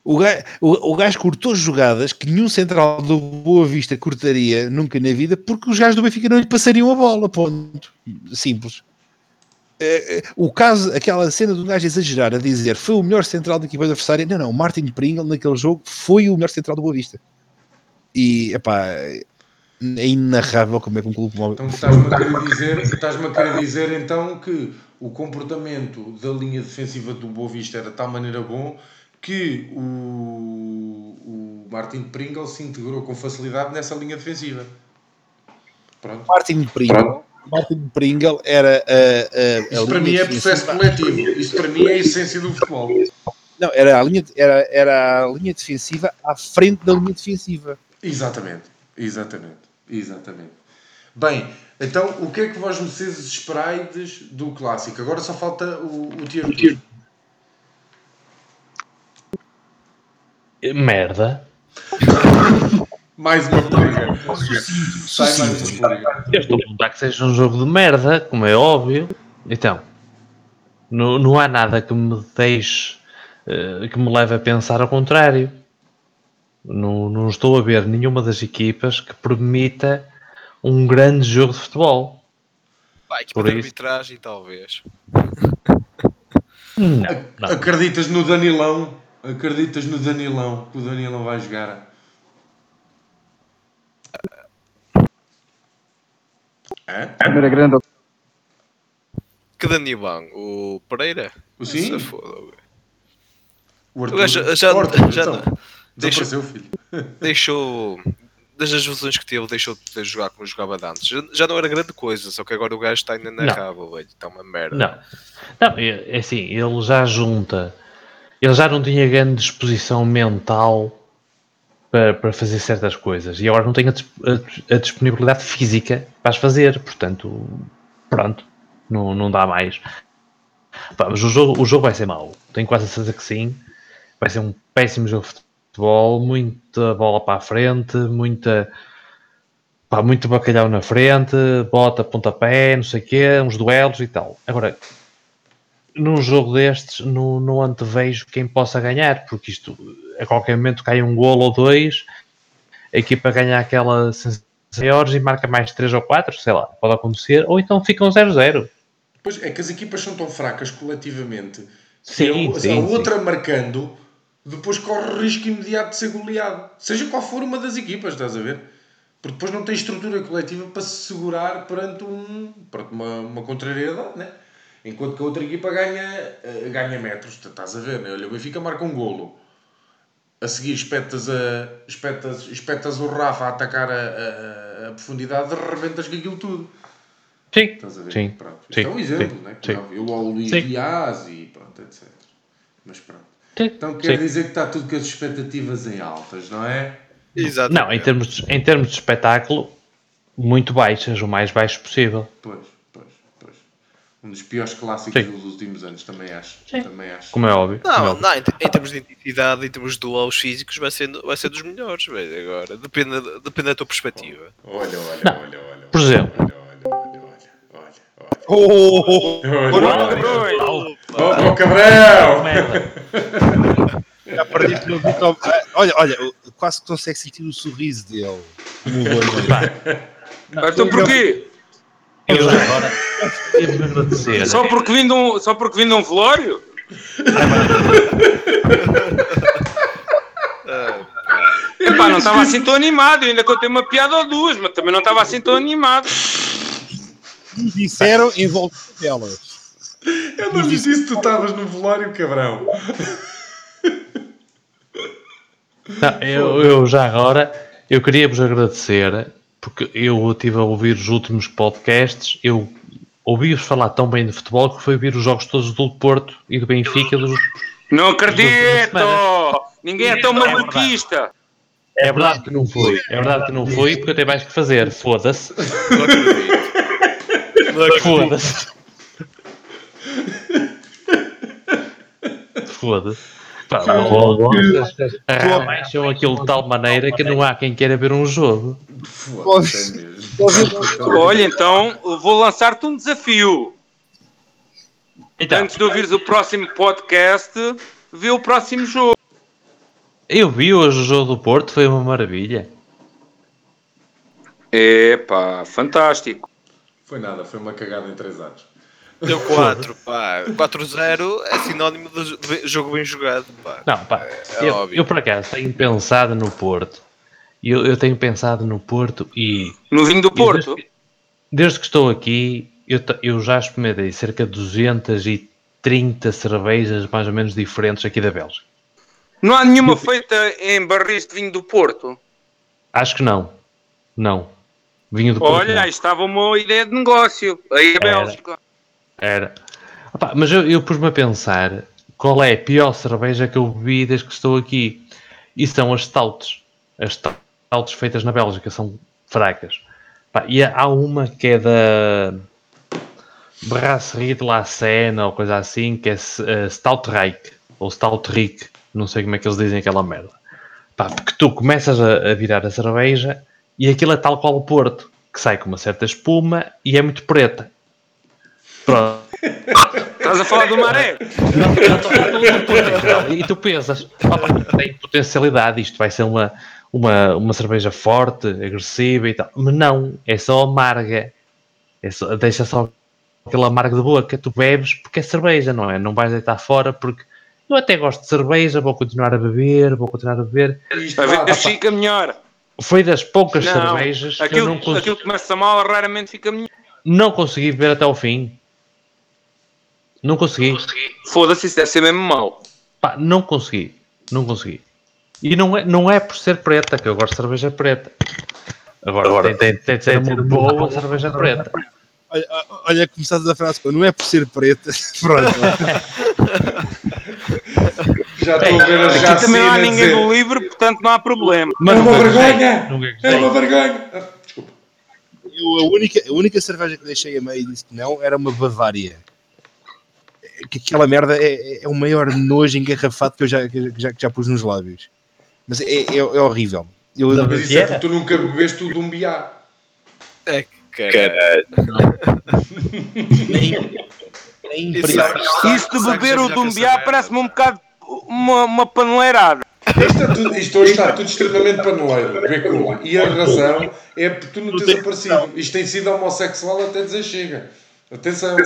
O gajo, o, o gajo cortou jogadas que nenhum central do Boa Vista cortaria nunca na vida, porque os gajos do Benfica não lhe passariam a bola. Ponto. Simples. É, é, o caso, aquela cena do gajo exagerar a dizer foi o melhor central da equipa adversária, não, não, o Martin Pringle naquele jogo foi o melhor central do Boa Vista. E, epá, é inarrável como é que um clube como Então estás-me a querer dizer, estás-me a querer dizer então que o comportamento da linha defensiva do Boa Vista era de tal maneira bom que o, o Martin Pringle se integrou com facilidade nessa linha defensiva. Pronto. Martin Pringle, Martin Pringle era a, a, a Isto para mim é processo coletivo. Isto para mim é a essência do futebol. Não, era a linha, era, era a linha defensiva à frente da linha defensiva. Exatamente, exatamente, exatamente. Bem, então o que é que vós vocês esperaides do clássico? Agora só falta o, o tier two. Merda. Mais uma pública. Sai mais uma pública. Eu estou a perguntar que seja um jogo de merda, como é óbvio. Então, não, não há nada que me deixe, eh, que me leve a pensar ao contrário. Não, não estou a ver nenhuma das equipas que permita um grande jogo de futebol. Vai, equipa Por de isso. arbitragem, talvez. Não, não. Acreditas no Danilão? Acreditas no Danilão? Que o Danilão vai jogar? Hã? Primeira grande Que Danilão? O Pereira? O sim? Se foda. O Arthur. já, O Arthur, já então. deixa- Desapareceu, filho. deixou. Das lesões que teve, deixou de poder jogar como jogava de antes. Já, já não era grande coisa, só que agora o gajo está ainda na Não. raba, velho. Está uma merda. Não, não é, é assim, ele já junta, ele já não tinha grande disposição mental para, para fazer certas coisas e agora não tem a, a- a disponibilidade física para as fazer, portanto, pronto, não, não dá mais. Mas o jogo, o jogo vai ser mau, tenho quase a certeza que sim, vai ser um péssimo jogo de futebol, muita bola para a frente, muita. Pá, muito bacalhau na frente, bota, pontapé, não sei o quê, uns duelos e tal. Agora, num jogo destes, não, não antevejo quem possa ganhar, porque isto, a qualquer momento cai um golo ou dois, a equipa ganha aquela sensação maiores e marca mais 3 ou 4, sei lá, pode acontecer, ou então ficam 0-0. Pois é que as equipas são tão fracas coletivamente Sim, que a, sim, a outra marcando depois corre o risco imediato de ser goleado. Seja qual for uma das equipas, estás a ver? Porque depois não tem estrutura coletiva para se segurar perante, um, perante uma, uma contrariedade, né? Enquanto que a outra equipa ganha, eh, ganha metros, estás a ver, né? Olha, o Benfica marca um golo. A seguir espetas, a, espetas, espetas o Rafa a atacar a, a, a profundidade, rebentas com aquilo tudo. Sim, Estás a ver? sim, Pronto. Isto sim, é um exemplo, sim, né? sim. Eu ao Luís Sim. Dias e pronto, etc. Mas pronto. sim, Então quer sim. dizer que está tudo com as expectativas em altas, não é? Exato. Não, em termos, de, em termos de espetáculo, muito baixas, o mais baixo possível. Pois. Um dos piores clássicos Sim. dos últimos anos, também acho. Sim. Também acho. Como é óbvio. como é Não, óbvio. não em, em termos de intensidade, em termos de duelos físicos, vai ser, vai ser dos melhores, velho. Agora, depende, depende da tua perspectiva. Olha, olha, Não. olha, olha. Por exemplo. Olha, olha, olha, olha, olha, Oh, olha. Olha, olha. Oh, oh, Cabrão! já perdiste no Vitor. Ah, Olha, olha, quase que consegue sentir o sorriso dele. Então porquê? Eu já agora devo agradecer. Só porque vim de um, só porque vim de um velório? Epá, não estava assim tão animado. Eu ainda contei uma piada ou duas, mas também não estava assim tão animado. Me disseram em volta delas. Eu não lhe disse que tu estavas no velório, cabrão. Não, eu, eu já agora, eu queria vos agradecer, porque eu estive a ouvir os últimos podcasts, eu ouvi-vos falar tão bem de futebol que foi ouvir os jogos todos do Porto e do Benfica dos, Não acredito! Ninguém é tão maluquista. É verdade que não fui. É verdade que não fui porque eu tenho mais que fazer. Foda-se. Foda-se. Foda-se. Pá, arremacham aquilo de tal maneira que não há quem queira ver um jogo. É. Olha, então vou lançar-te um desafio. Então, Antes de ouvires o próximo podcast, vê o próximo jogo. eu vi hoje o jogo do Porto, foi uma maravilha. Epá, fantástico. Foi nada, foi uma cagada em 3 anos. Deu 4, pá. 4-0 é sinónimo de jogo bem jogado, pá. Não, pá, É eu, óbvio. eu por acaso tenho pensado no Porto. Eu, eu tenho pensado no Porto e No vinho do Porto. Desde, desde que estou aqui, eu, eu já experimentei cerca de 230 cervejas mais ou menos diferentes aqui da Bélgica. Não há nenhuma feita em barris de vinho do Porto. Acho que não. Não. Vinho do Porto. Olha, não. aí estava uma ideia de negócio. Aí a. Bélgica. Era. Opa, mas eu, eu pus-me a pensar qual é a pior cerveja que eu bebi desde que estou aqui. E são as stouts. As stouts feitas na Bélgica são fracas. E há uma que é da Brasserie de la Seine ou coisa assim, que é uh, Stout Reich ou Stout Rick, não sei como é que eles dizem aquela merda. Porque tu começas a, a virar a cerveja e aquilo é tal qual o Porto, que sai com uma certa espuma e é muito preta. Pronto. Estás a falar do maré? Não, não. E tu pensas, opa, tem potencialidade, isto vai ser uma, uma, uma cerveja forte, agressiva e tal. Mas não, é só amarga. É só- deixa só aquele amargo de boca. Tu bebes porque é cerveja, não é? Não vais deitar fora porque eu até gosto de cerveja, vou continuar a beber, vou continuar a beber. Isto A ver se fica melhor. Foi das poucas Não, cervejas que eu aquilo, não, cons aquilo que começa mal raramente fica melhor. não consegui beber até ao fim. Não consegui. Foda-se, isso deve ser mesmo mau. Pá, não consegui. Não consegui. E não é, não é por ser preta, que eu gosto de cerveja preta. Agora, tem, tem, tem de ser uma boa cerveja preta. Olha, olha estás a frase, não é por ser preta. Pronto. Já estou a ver a Aqui também não há ninguém dizer, do livre, portanto não há problema. Mas É uma vergonha! É uma vergonha! Ah, desculpa. Eu, a, única, a única cerveja que deixei a meio e disse que não era uma Bavária. Que aquela merda é, é o maior nojo engarrafado que eu já, que já, que já pus nos lábios. Mas é, é, é horrível. Eu, Não, Mas isso é porque tu nunca bebeste o de um biá. É, cara. nem, nem Isso é- de beber o Dumbiá parece-me um bocado uma, uma paneleirada. Isto, é tudo, isto hoje está tudo extremamente paneleiro. E a razão é porque tu não tens aparecido. Isto tem sido homossexual até dizer chega. Atenção.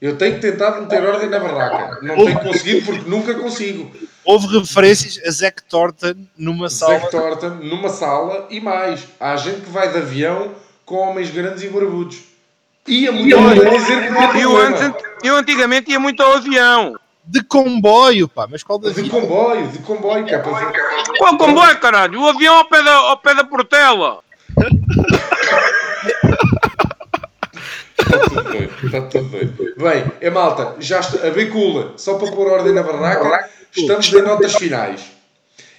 Eu tenho tentado meter ordem na barraca. Não tenho conseguido porque nunca consigo. Houve referências a Zack Thornton numa sala. Zack Thornton numa sala e mais. Há gente que vai de avião com homens grandes e barbudos. E a mulher a dizer que não há Eu, problema. antes, eu antigamente ia muito ao avião. De comboio, pá, mas qual De vida? comboio, de comboio, que é para. Qual comboio, caralho? O avião ao pé da, ao pé da Portela. Está tudo doido, está tudo doido. Bem, é malta, já está, a Becula, só para pôr ordem na barraca, estamos em notas finais.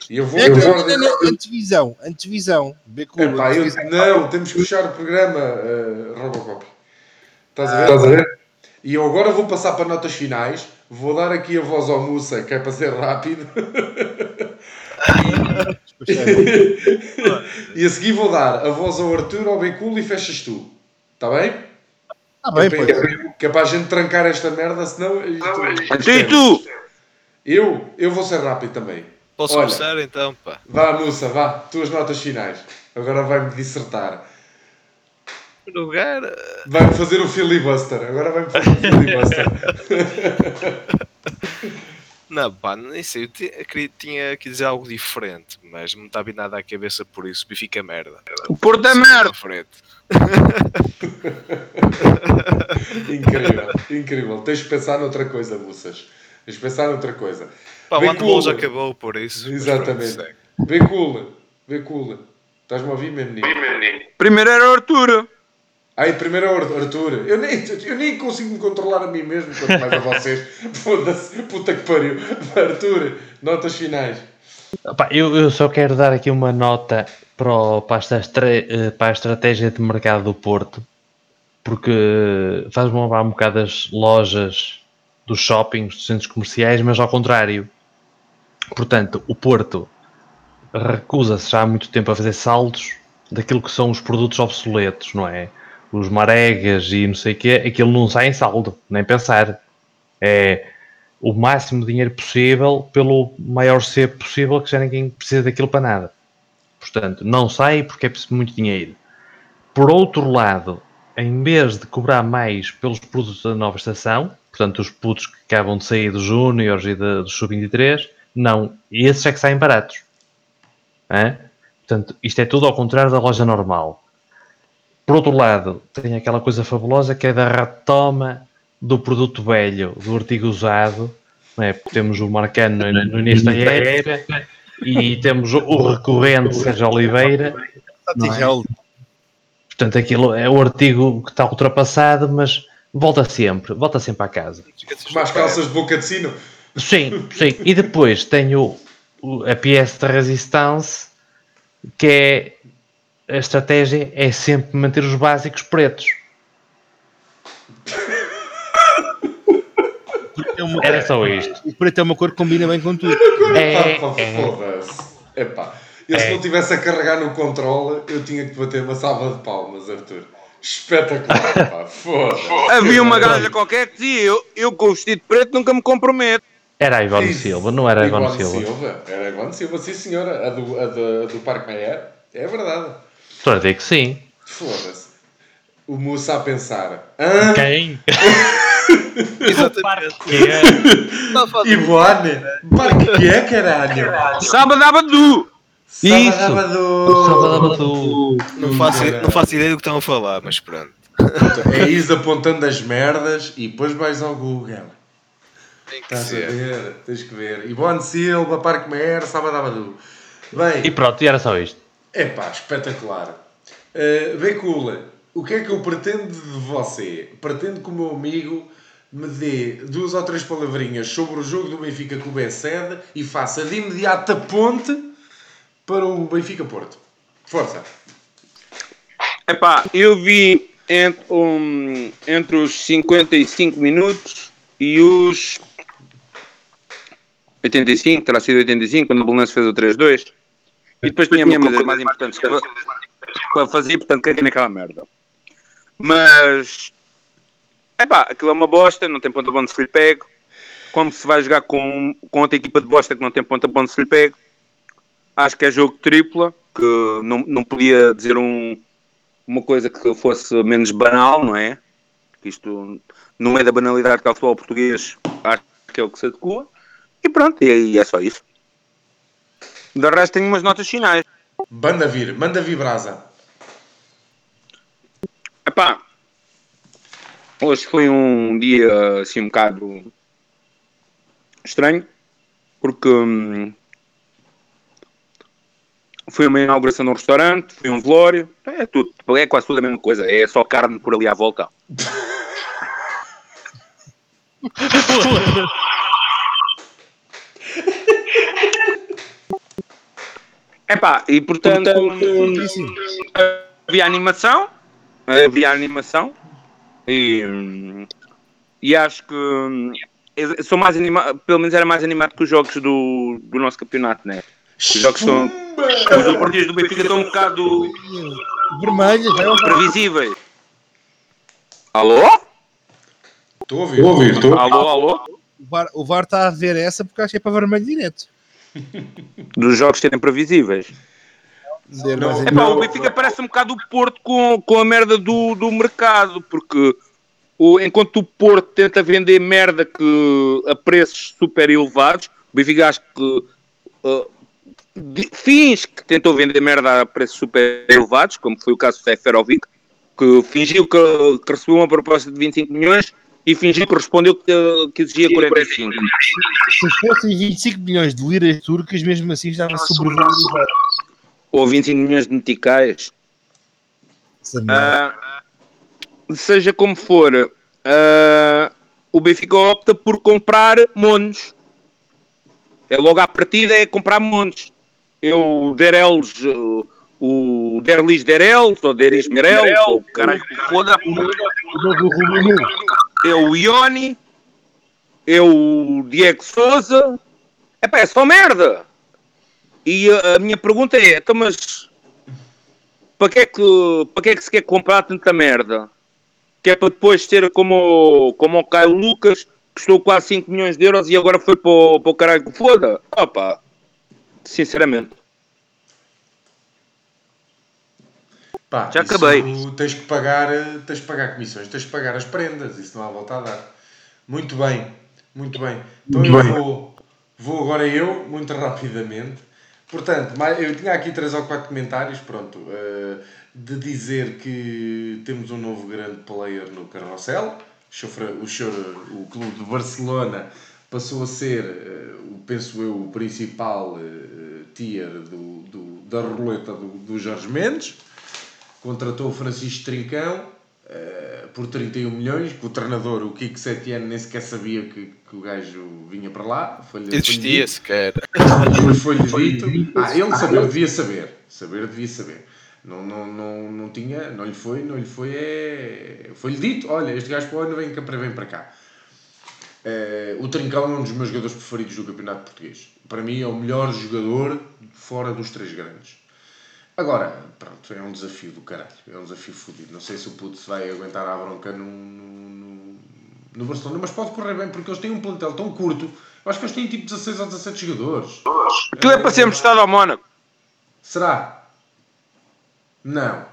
E eu vou É, ter não, ordem. antevisão, antevisão. Epá, eu, não, temos que fechar o programa, uh, Robocop. Estás a ver? Estás a ver? E eu agora vou passar para notas finais. Vou dar aqui a voz ao Mussa, que é para ser rápido. e a seguir vou dar a voz ao Arthur, ao Becula e fechas tu. Está bem? Ah, bem, que, é que é para a gente trancar esta merda, senão. Então e tu? Eu, eu vou ser rápido também. Posso Olha. começar então, pá? Vá, moça, vá. Tuas notas finais. Agora vai-me dissertar. Lugar, Vai-me fazer o filibuster. Agora vai-me fazer o filibuster. não, pá, nem sei. Eu ti- eu queria, tinha que dizer algo diferente, mas não me está a vir nada à cabeça por isso. Bifica merda. O Porto é merda. frente. incrível, incrível. Tens de pensar noutra coisa, moças. Tens de pensar noutra coisa. Pá, o handball já acabou por isso. Exatamente. Vê cool. Vê cool. Estás-me a ouvir, meu menino? Primeiro era o Arturo. Ai, primeiro é o Arthur. Eu nem, eu nem consigo me controlar a mim mesmo, quanto mais a vocês. Foda-se, puta que pariu. Arthur, notas finais. Pá, eu, eu só quero dar aqui uma nota para, o- para, eh, para a estratégia de mercado do Porto, porque faz-me lembrar um bocado das lojas dos shoppings, dos centros comerciais, mas ao contrário. Portanto, o Porto recusa-se já há muito tempo a fazer saldos daquilo que são os produtos obsoletos, não é? Os maregas e não sei o quê, aquilo não sai em saldo, nem pensar. É o máximo dinheiro possível pelo maior cepo possível, que já ninguém precisa daquilo para nada. Portanto, não sai porque é preciso muito dinheiro. Por outro lado, em vez de cobrar mais pelos produtos da nova estação, portanto, os putos que acabam de sair dos Júniors e da- do Sub-23, não, esses é que saem baratos. Hã? Portanto, isto é tudo ao contrário da loja normal. Por outro lado, tem aquela coisa fabulosa que é da retoma do produto velho, do artigo usado. Não é? Porque temos o Marcano no, no início da época e temos o, recorrente Sérgio Oliveira. É? Portanto, aquilo é o artigo que está ultrapassado, mas volta sempre, volta sempre à casa. As calças de boca de sino. Sim, sim. E depois tenho a pièce de resistance, que é a estratégia é sempre manter os básicos pretos. É uma- Era só isto. O preto é uma cor que combina bem com tudo. É, Epá, é. foda-se. Epá, eu se É. não tivesse a carregar no controle, eu tinha que te bater uma salva de palmas, Arthur. Espetacular, pá. Foda-se. Havia uma gaja qualquer que dizia: eu, eu com o vestido preto nunca me comprometo. Era a Ivone Isso. Silva, não era a Ivone Ivone Silva. Era a Ivone Silva, sim senhora. A do, a do, a do Parque Meyer. É verdade. Estou a dizer que sim. Foda-se. O moço a pensar. Hã? Quem? Exatamente. A falar do- Ivone? Parque que é, caralho? Sábado, sábado. Isso. Sábado. Sábado. Não faço, não faço ideia do que estão a falar, mas pronto. É isso apontando as merdas e depois vais ao Google. Tem que Estás a ser. ver? Tens que ver. Ivone Silva, Parque Meyer, Sábado Abadu. E Bem, pronto, e era só isto. epá, espetacular. Uh, bem cool. O que é que eu pretendo de você? Pretendo que o meu amigo me dê duas ou três palavrinhas sobre o jogo do Benfica com o Bessede e faça de imediato a ponte para o Benfica Porto. Força. Epá, eu vi entre, um, entre os 55 minutos e os 85, terá sido 85, quando o Belenenses fez o 3-2. E depois tinha minhas coisas mais importantes para, fazer, portanto, caguei naquela merda. Mas, epá, aquilo é uma bosta, não tem ponta bom de se lhe pego. Como se vai jogar com, com outra equipa de bosta que não tem ponta bom de se lhe pego. Acho que é jogo tripla, que não, não podia dizer um, uma coisa que fosse menos banal, não é? Que isto, no meio da banalidade que é o futebol português, acho que é o que se adequa. E pronto, e, é só isso. De resto, tenho umas notas finais. Manda vir, manda vir brasa. Epá, hoje foi um dia assim um bocado estranho, porque hum, foi uma inauguração de um restaurante, foi um velório, é tudo, é quase tudo a mesma coisa, é só carne por ali à volta. Epá, e portanto, havia animação, havia animação e, e acho que sou mais animado, pelo menos era mais animado que os jogos do, do nosso campeonato, né? Os jogos são os partidos do Benfica estão um bocado Vermelho, vai ao previsíveis. Alô? Estou a ouvir. Estou a ouvir, estou. Alô, alô? O VAR, o VAR está a ver essa porque acho que é para vermelho direto. Dos jogos serem previsíveis. Não, é Não. o Benfica parece um bocado o Porto com, com a merda do, do mercado, porque o, enquanto o Porto tenta vender merda que, a preços super elevados, o Benfica acho que uh, de- finge que tentou vender merda a preços super elevados, como foi o caso do Seferovic, que fingiu que, que recebeu uma proposta de 25 milhões e fingiu que respondeu que, que exigia 45. Se fossem 25 milhões de liras turcas, mesmo assim estava sobrevalorizado. Ou 25 milhões de meticais. Ah, seja como for, ah, o Benfica opta por comprar monos. É logo à partida é comprar monos. Eu der eles, uh, o Derlis Derels, ou Deris Merels, ou caralho foda, é o Ioni, é o Diego Souza. Epá, é só merda. E a, a minha pergunta é, então, mas para que, é que, para que é que se quer comprar tanta merda? Que é para depois ter como, o- como o Caio Lucas, que custou quase 5 milhões de euros e agora foi para o, para o caralho que foda? Opa, sinceramente. Pá, Já acabei. Tens que pagar, eh, tens que pagar comissões, tens que pagar as prendas, isso não há volta a dar. Muito bem, muito bem. Então eu vou, vou agora eu, muito rapidamente. Portanto, eu tinha aqui três ou quatro comentários, pronto, eh, de dizer que temos um novo grande player no carrossel. O O, clube de Barcelona passou a ser, eh, penso eu, o principal eh, tier do, do- da roleta do, do Jorge Mendes contratou o Francisco Trincão eh, por 31 milhões, que o treinador, o Kiko Setiano, nem sequer sabia que, que o gajo vinha para lá. Foi-lhe- foi-lhe Existia sequer. dito. Foi-lhe dito. Ah, ele saber, devia saber. Saber, devia saber. Não, não, não, não tinha, não lhe foi, não lhe foi, é... Foi-lhe dito, olha, este gajo para o ano vem, cá para- vem para cá. Eh, o Trincão é um dos meus jogadores preferidos do Campeonato Português. Para mim é o melhor jogador fora dos três grandes. Agora, pronto, é um desafio do caralho. É um desafio fodido. Não sei se o puto se vai aguentar a bronca no, no, no, Barcelona, mas pode correr bem porque eles têm um plantel tão curto. Eu acho que eles têm tipo 16 ou 17 jogadores. Aquilo é para ser emprestado ao Mónaco. Será? Não.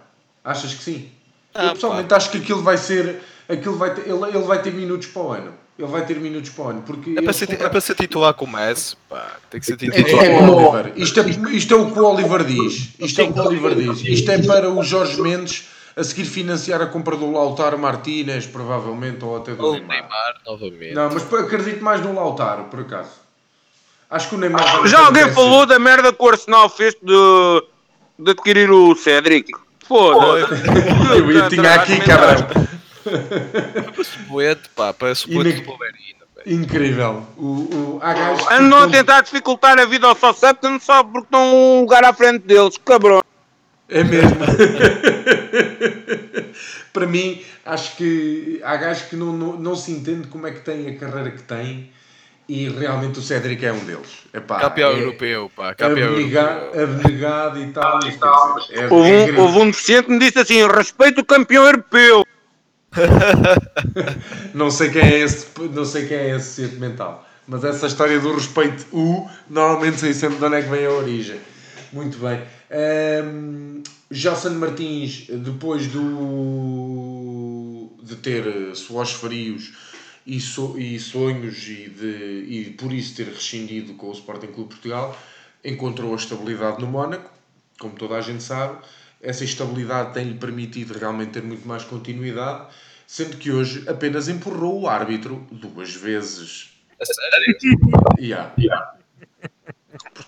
Achas que sim? Ah, eu pessoalmente acho que aquilo vai ser. Aquilo vai ter, ele, ele vai ter minutos para o ano. Ele vai ter minutos para o ano. Porque É para, ser, compram- é para ser titular com o Messi, pá. Tem que ser É, titular. é, Oliver. Isto, é, isto é o que o Oliver diz. Isto é o que o Oliver diz. Isto é para o Jorge Mendes a seguir financiar a compra do Lautaro Martínez, provavelmente, ou até do Ou Neymar. Neymar, novamente. Não, mas acredito mais no Lautaro, por acaso. Acho que o Neymar. vai Já alguém falou da merda que o Arsenal fez de, de adquirir o Cédric? Foda-se. Eu, eu tinha aqui, cabrão. Suplente, pá, parece o E suplente na- do Palmeirinho. velho. Incrível. O, o, há gajos que Andam a tentar dificultar a vida ao Southampton só porque estão um lugar à frente deles, cabrão. É mesmo. Para mim, acho que há gajos que não, não, não se entende como é que têm a carreira que têm e realmente o Cédric é um deles. Epá, Campeão é europeu, pá. Campeão abnegado, europeu. abnegado e tal. quer dizer, é- Houve é um, incrível. houve um deficiente que me disse assim: respeito o campeão europeu. Não sei quem é esse, não sei quem é esse ciente mental. Mas essa história do respeito U, normalmente sei sempre de onde é que vem a origem. Muito bem. Um, Gelson Martins, depois do de ter suores frios e, so- e sonhos e, de, e por isso ter rescindido com o Sporting Clube Portugal, encontrou a estabilidade no Mónaco, como toda a gente sabe. Essa estabilidade tem-lhe permitido realmente ter muito mais continuidade, sendo que hoje apenas empurrou o árbitro duas vezes. A sério? Yeah.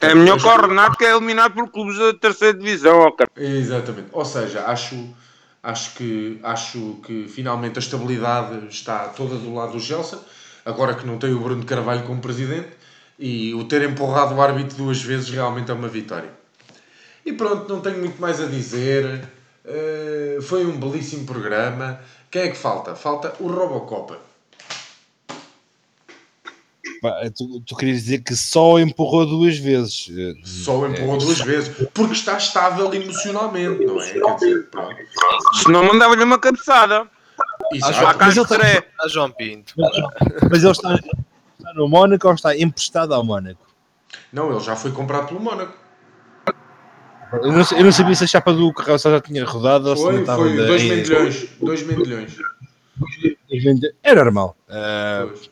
É melhor que o Renato que é eliminado por clubes da terceira divisão, ó, cara. Exatamente. Ou seja, acho, acho, que, acho que finalmente a estabilidade está toda do lado do Gelson, agora que não tem o Bruno Carvalho como presidente, e o ter empurrado o árbitro duas vezes realmente é uma vitória. E pronto, não tenho muito mais a dizer. Eh, foi um belíssimo programa. Quem é que falta? Falta o Robocop. Pá, tu, tu querias dizer que só empurrou duas vezes. Só empurrou duas vezes. Porque está estável emocionalmente, não é? Quer dizer, pronto. Se não mandava-lhe uma cabeçada. Isso, À ah, casa de Tré. A João Pinto. Mas ele está, está no Mónaco ou está emprestado ao Mónaco? Não, ele já foi comprado pelo Mónaco. Eu não, eu não sabia se a chapa do Carroça já tinha rodado ou se não estava foi ainda 2 em- milhões. 2 milhões. É normal. Ah, Pois.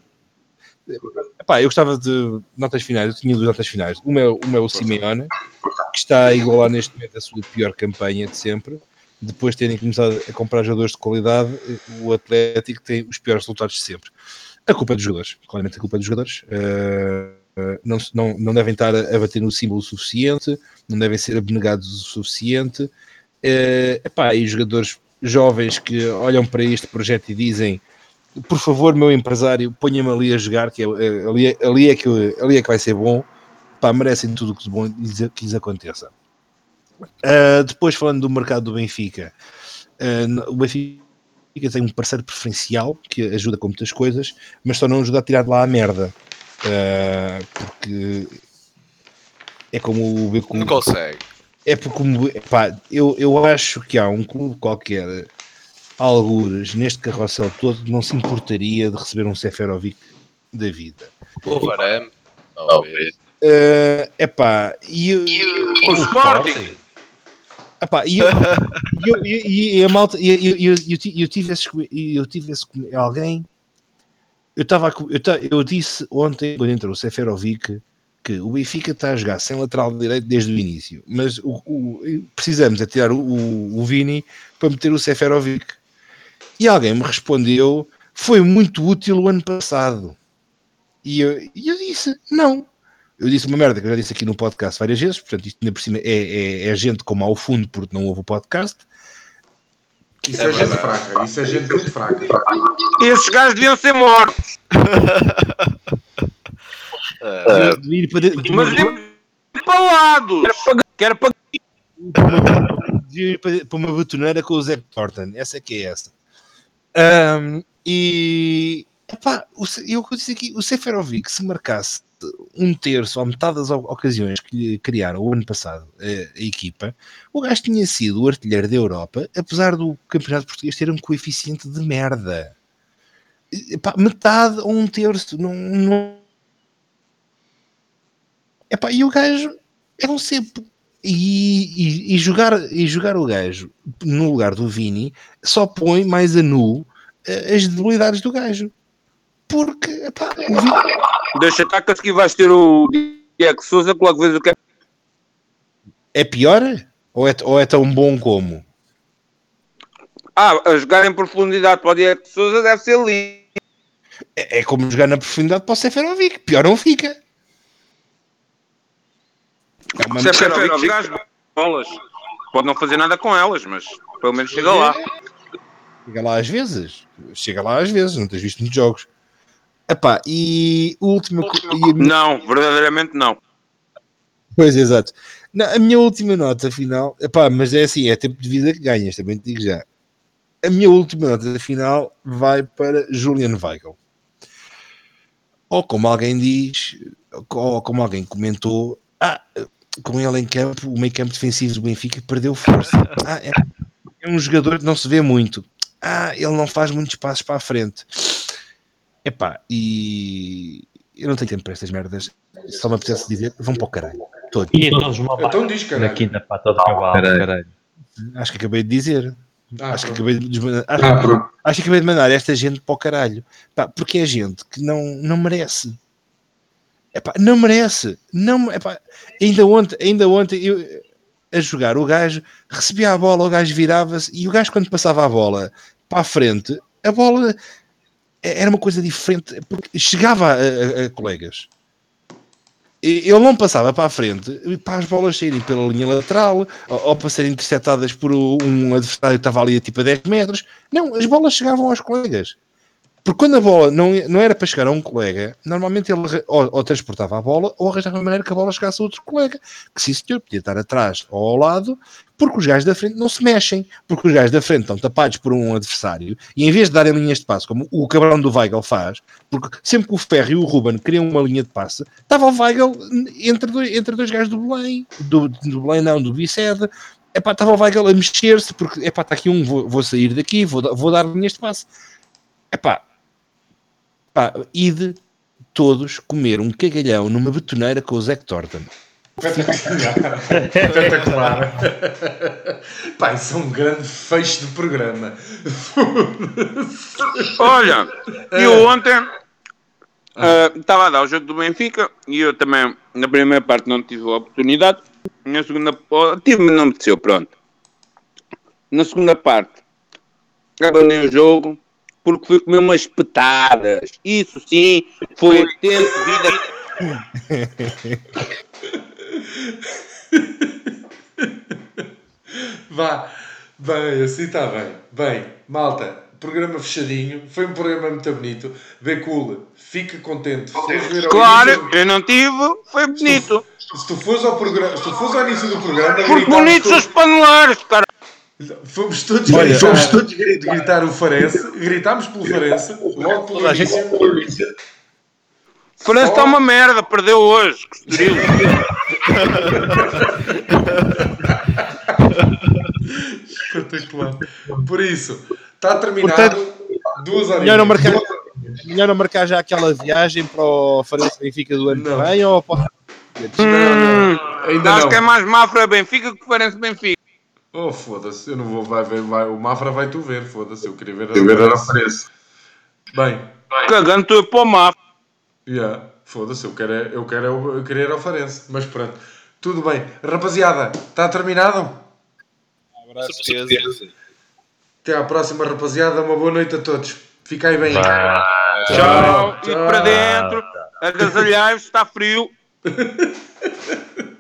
Epá, eu gostava de notas finais, eu tinha duas notas finais. Uma é, uma é o Simeone, que está a igualar neste momento a sua pior campanha de sempre. Depois de terem começado a comprar jogadores de qualidade, o Atlético tem os piores resultados de sempre. A culpa é dos jogadores, claramente a culpa é dos jogadores. Uh, uh, não, se- não, não devem estar a, bater no símbolo o suficiente, não devem ser abnegados o suficiente. Uh, epá, e jogadores jovens que olham para este projeto e dizem por favor, meu empresário, ponha-me ali a jogar, que é, é- ali, é- ali, é que, ali é que vai ser bom. Pá, merecem tudo o que bom lhes, que lhes aconteça. Ah, depois, falando do mercado do Benfica, no- o Benfica tem um parceiro preferencial que ajuda com muitas coisas, mas só não ajuda a tirar de lá a merda. Ah, porque é como o Beco. Não consegue. É porque, como, pá, eu, eu acho que há um clube qualquer, algures, neste carrossel todo, não se importaria de receber um Seferovic da vida. O Varane. Talvez. É epá, e eu, O Sporting. epá, e eu, e eu- e- e a malta, e eu, eu, eu tive esse, eu tive esse alguém, eu estava, eu, eu disse ontem, quando entrou o Seferovic, que o Benfica está a jogar sem lateral direito desde o início, mas o, o- precisamos é tirar o, o, Vini para meter o Seferovic. E alguém me respondeu, foi muito útil o ano passado. E eu, e eu disse, não. Eu disse uma merda que eu já disse aqui no podcast várias vezes, portanto, isto ainda por cima é, é, é gente como ao fundo porque não ouve o podcast. Isso é, gente fraca. Isso é gente muito fraca. Esses gajos deviam ser mortos. Ah, De ir para Mas deviam ser palados. Quero pagar. de ir para para uma betoneira com o Zé Thornton. Essa é que é essa. Ahm, e epá, o, eu disse aqui, o Seferovic, se marcasse um terço ou metade das ocasiões que lhe criaram o ano passado eh, a, equipa, o gajo tinha sido o artilheiro da Europa, apesar do campeonato português ter um coeficiente de merda. Epá, metade ou um terço, não, não... Epá, e o gajo é um cepo. E, e- e jogar, e jogar o gajo no lugar do Vini só põe mais a nu eh, as debilidades do gajo. Porque epá, Vini, Deixa estar que a seguir vais ter o Diego Souza que logo vês o que é. é pior ou é, ou é tão bom como? Ah, a jogar em profundidade para o Diego Souza deve ser lindo. É, é como jogar na profundidade para o Seferovic. Pior não fica. É uma- Se é para jogar as bolas. Pode não fazer nada com elas, mas pelo menos chega lá. Chega lá às vezes. Chega lá às vezes. Não tens visto muitos jogos. Epá, e o último. E a minha- Não, verdadeiramente não. Pois, exato. Não, a minha última nota final, epá, mas é assim, é tempo de vida que ganhas, também te digo já. A minha última nota final vai para Julian Weigl. Ou como alguém diz, ou como alguém comentou, ah, com ele em campo, o meio campo defensivo do Benfica perdeu força. Ah, é, é um jogador que não se vê muito. Ah, ele não faz muitos passos para a frente. Epá, e eu não tenho tempo para estas merdas. Só me apetece dizer, vão para o caralho. Todos. E todos uma Então diz, na caralho. quinta pata do cavalo, caralho. caralho. Acho que acabei de dizer. Ah, acho, que acabei de acho, Ah, acho que acabei de mandar esta gente para o caralho. Pá, porque é gente que não, não merece. Epá, não merece. Não, epá, ainda ontem, ainda ontem eu, a jogar, o gajo recebia a bola, o gajo virava-se e o gajo, quando passava a bola para a frente, a bola era uma coisa diferente, porque chegava a, a- a colegas. Ele não passava para a frente para as bolas saírem pela linha lateral ou, ou para serem interceptadas por um adversário que estava ali a tipo a 10 metros. Não, as bolas chegavam aos colegas. Porque quando a bola não, não era para chegar a um colega, normalmente ele ou, ou transportava a bola ou arranjava a maneira que a bola chegasse a outro colega. Que sim, senhor, podia estar atrás ou ao lado, porque os gajos da frente não se mexem, porque os gajos da frente estão tapados por um adversário e em vez de darem linhas de passo, como o cabrão do Weigl faz, porque sempre que o Ferro e o Ruben queriam uma linha de passe, estava o Weigl entre dois, entre dois gajos do Belém, do, do Belém não, do Bicede, epá, estava o Weigl a mexer-se, porque epá, está aqui um, vou, vou sair daqui, vou, vou dar linhas de passe. Epá, pá, ide todos comer um cagalhão numa betoneira com o Zac Thornton. Espetacular. Pá, isso é um grande fecho de programa. Olha, eu ontem ah, estava a dar o jogo do Benfica e eu também, na primeira parte, não tive a oportunidade. Na segunda, oh, tive, não me desceu, pronto. Na segunda parte, abandonei o jogo porque fui comer umas petadas. Isso sim, foi tempo de vida. Vá, bem, assim está bem. Bem, malta, programa fechadinho. Foi um programa muito bonito. Becula, fica contente. Claro, eu não tive, foi bonito. Se tu fores ao, programa, se tu fores ao início do programa, Porque bonitos os panelares, cara. Fomos todos, Olha, fomos todos gritar, gritar o Farense, gritámos pelo Farense, logo pelo. França está uma merda, perdeu hoje. Espetacular. Por isso, está terminado. duas horas. Melhor não, marcar, melhor não marcar já aquela viagem para o Farense Benfica do ano que vem ou para... Hum, Ainda acho não. que é mais Mafra Benfica que Farense Benfica. Oh, foda-se, eu não vou, vai ver, vai, o Mafra vai tu ver, foda-se, eu queria ver a Eu ver a Farense. Bem, Cagando tu para o Mafra. yeah, foda-se, eu quero, eu quero, o- eu queria ir ao Farense, mas pronto, tudo bem. Rapaziada, está terminado? Certeza. Até à próxima, rapaziada, uma boa noite a todos. Fiquem bem. Tchau. E para dentro, agasalhai-vos, está frio.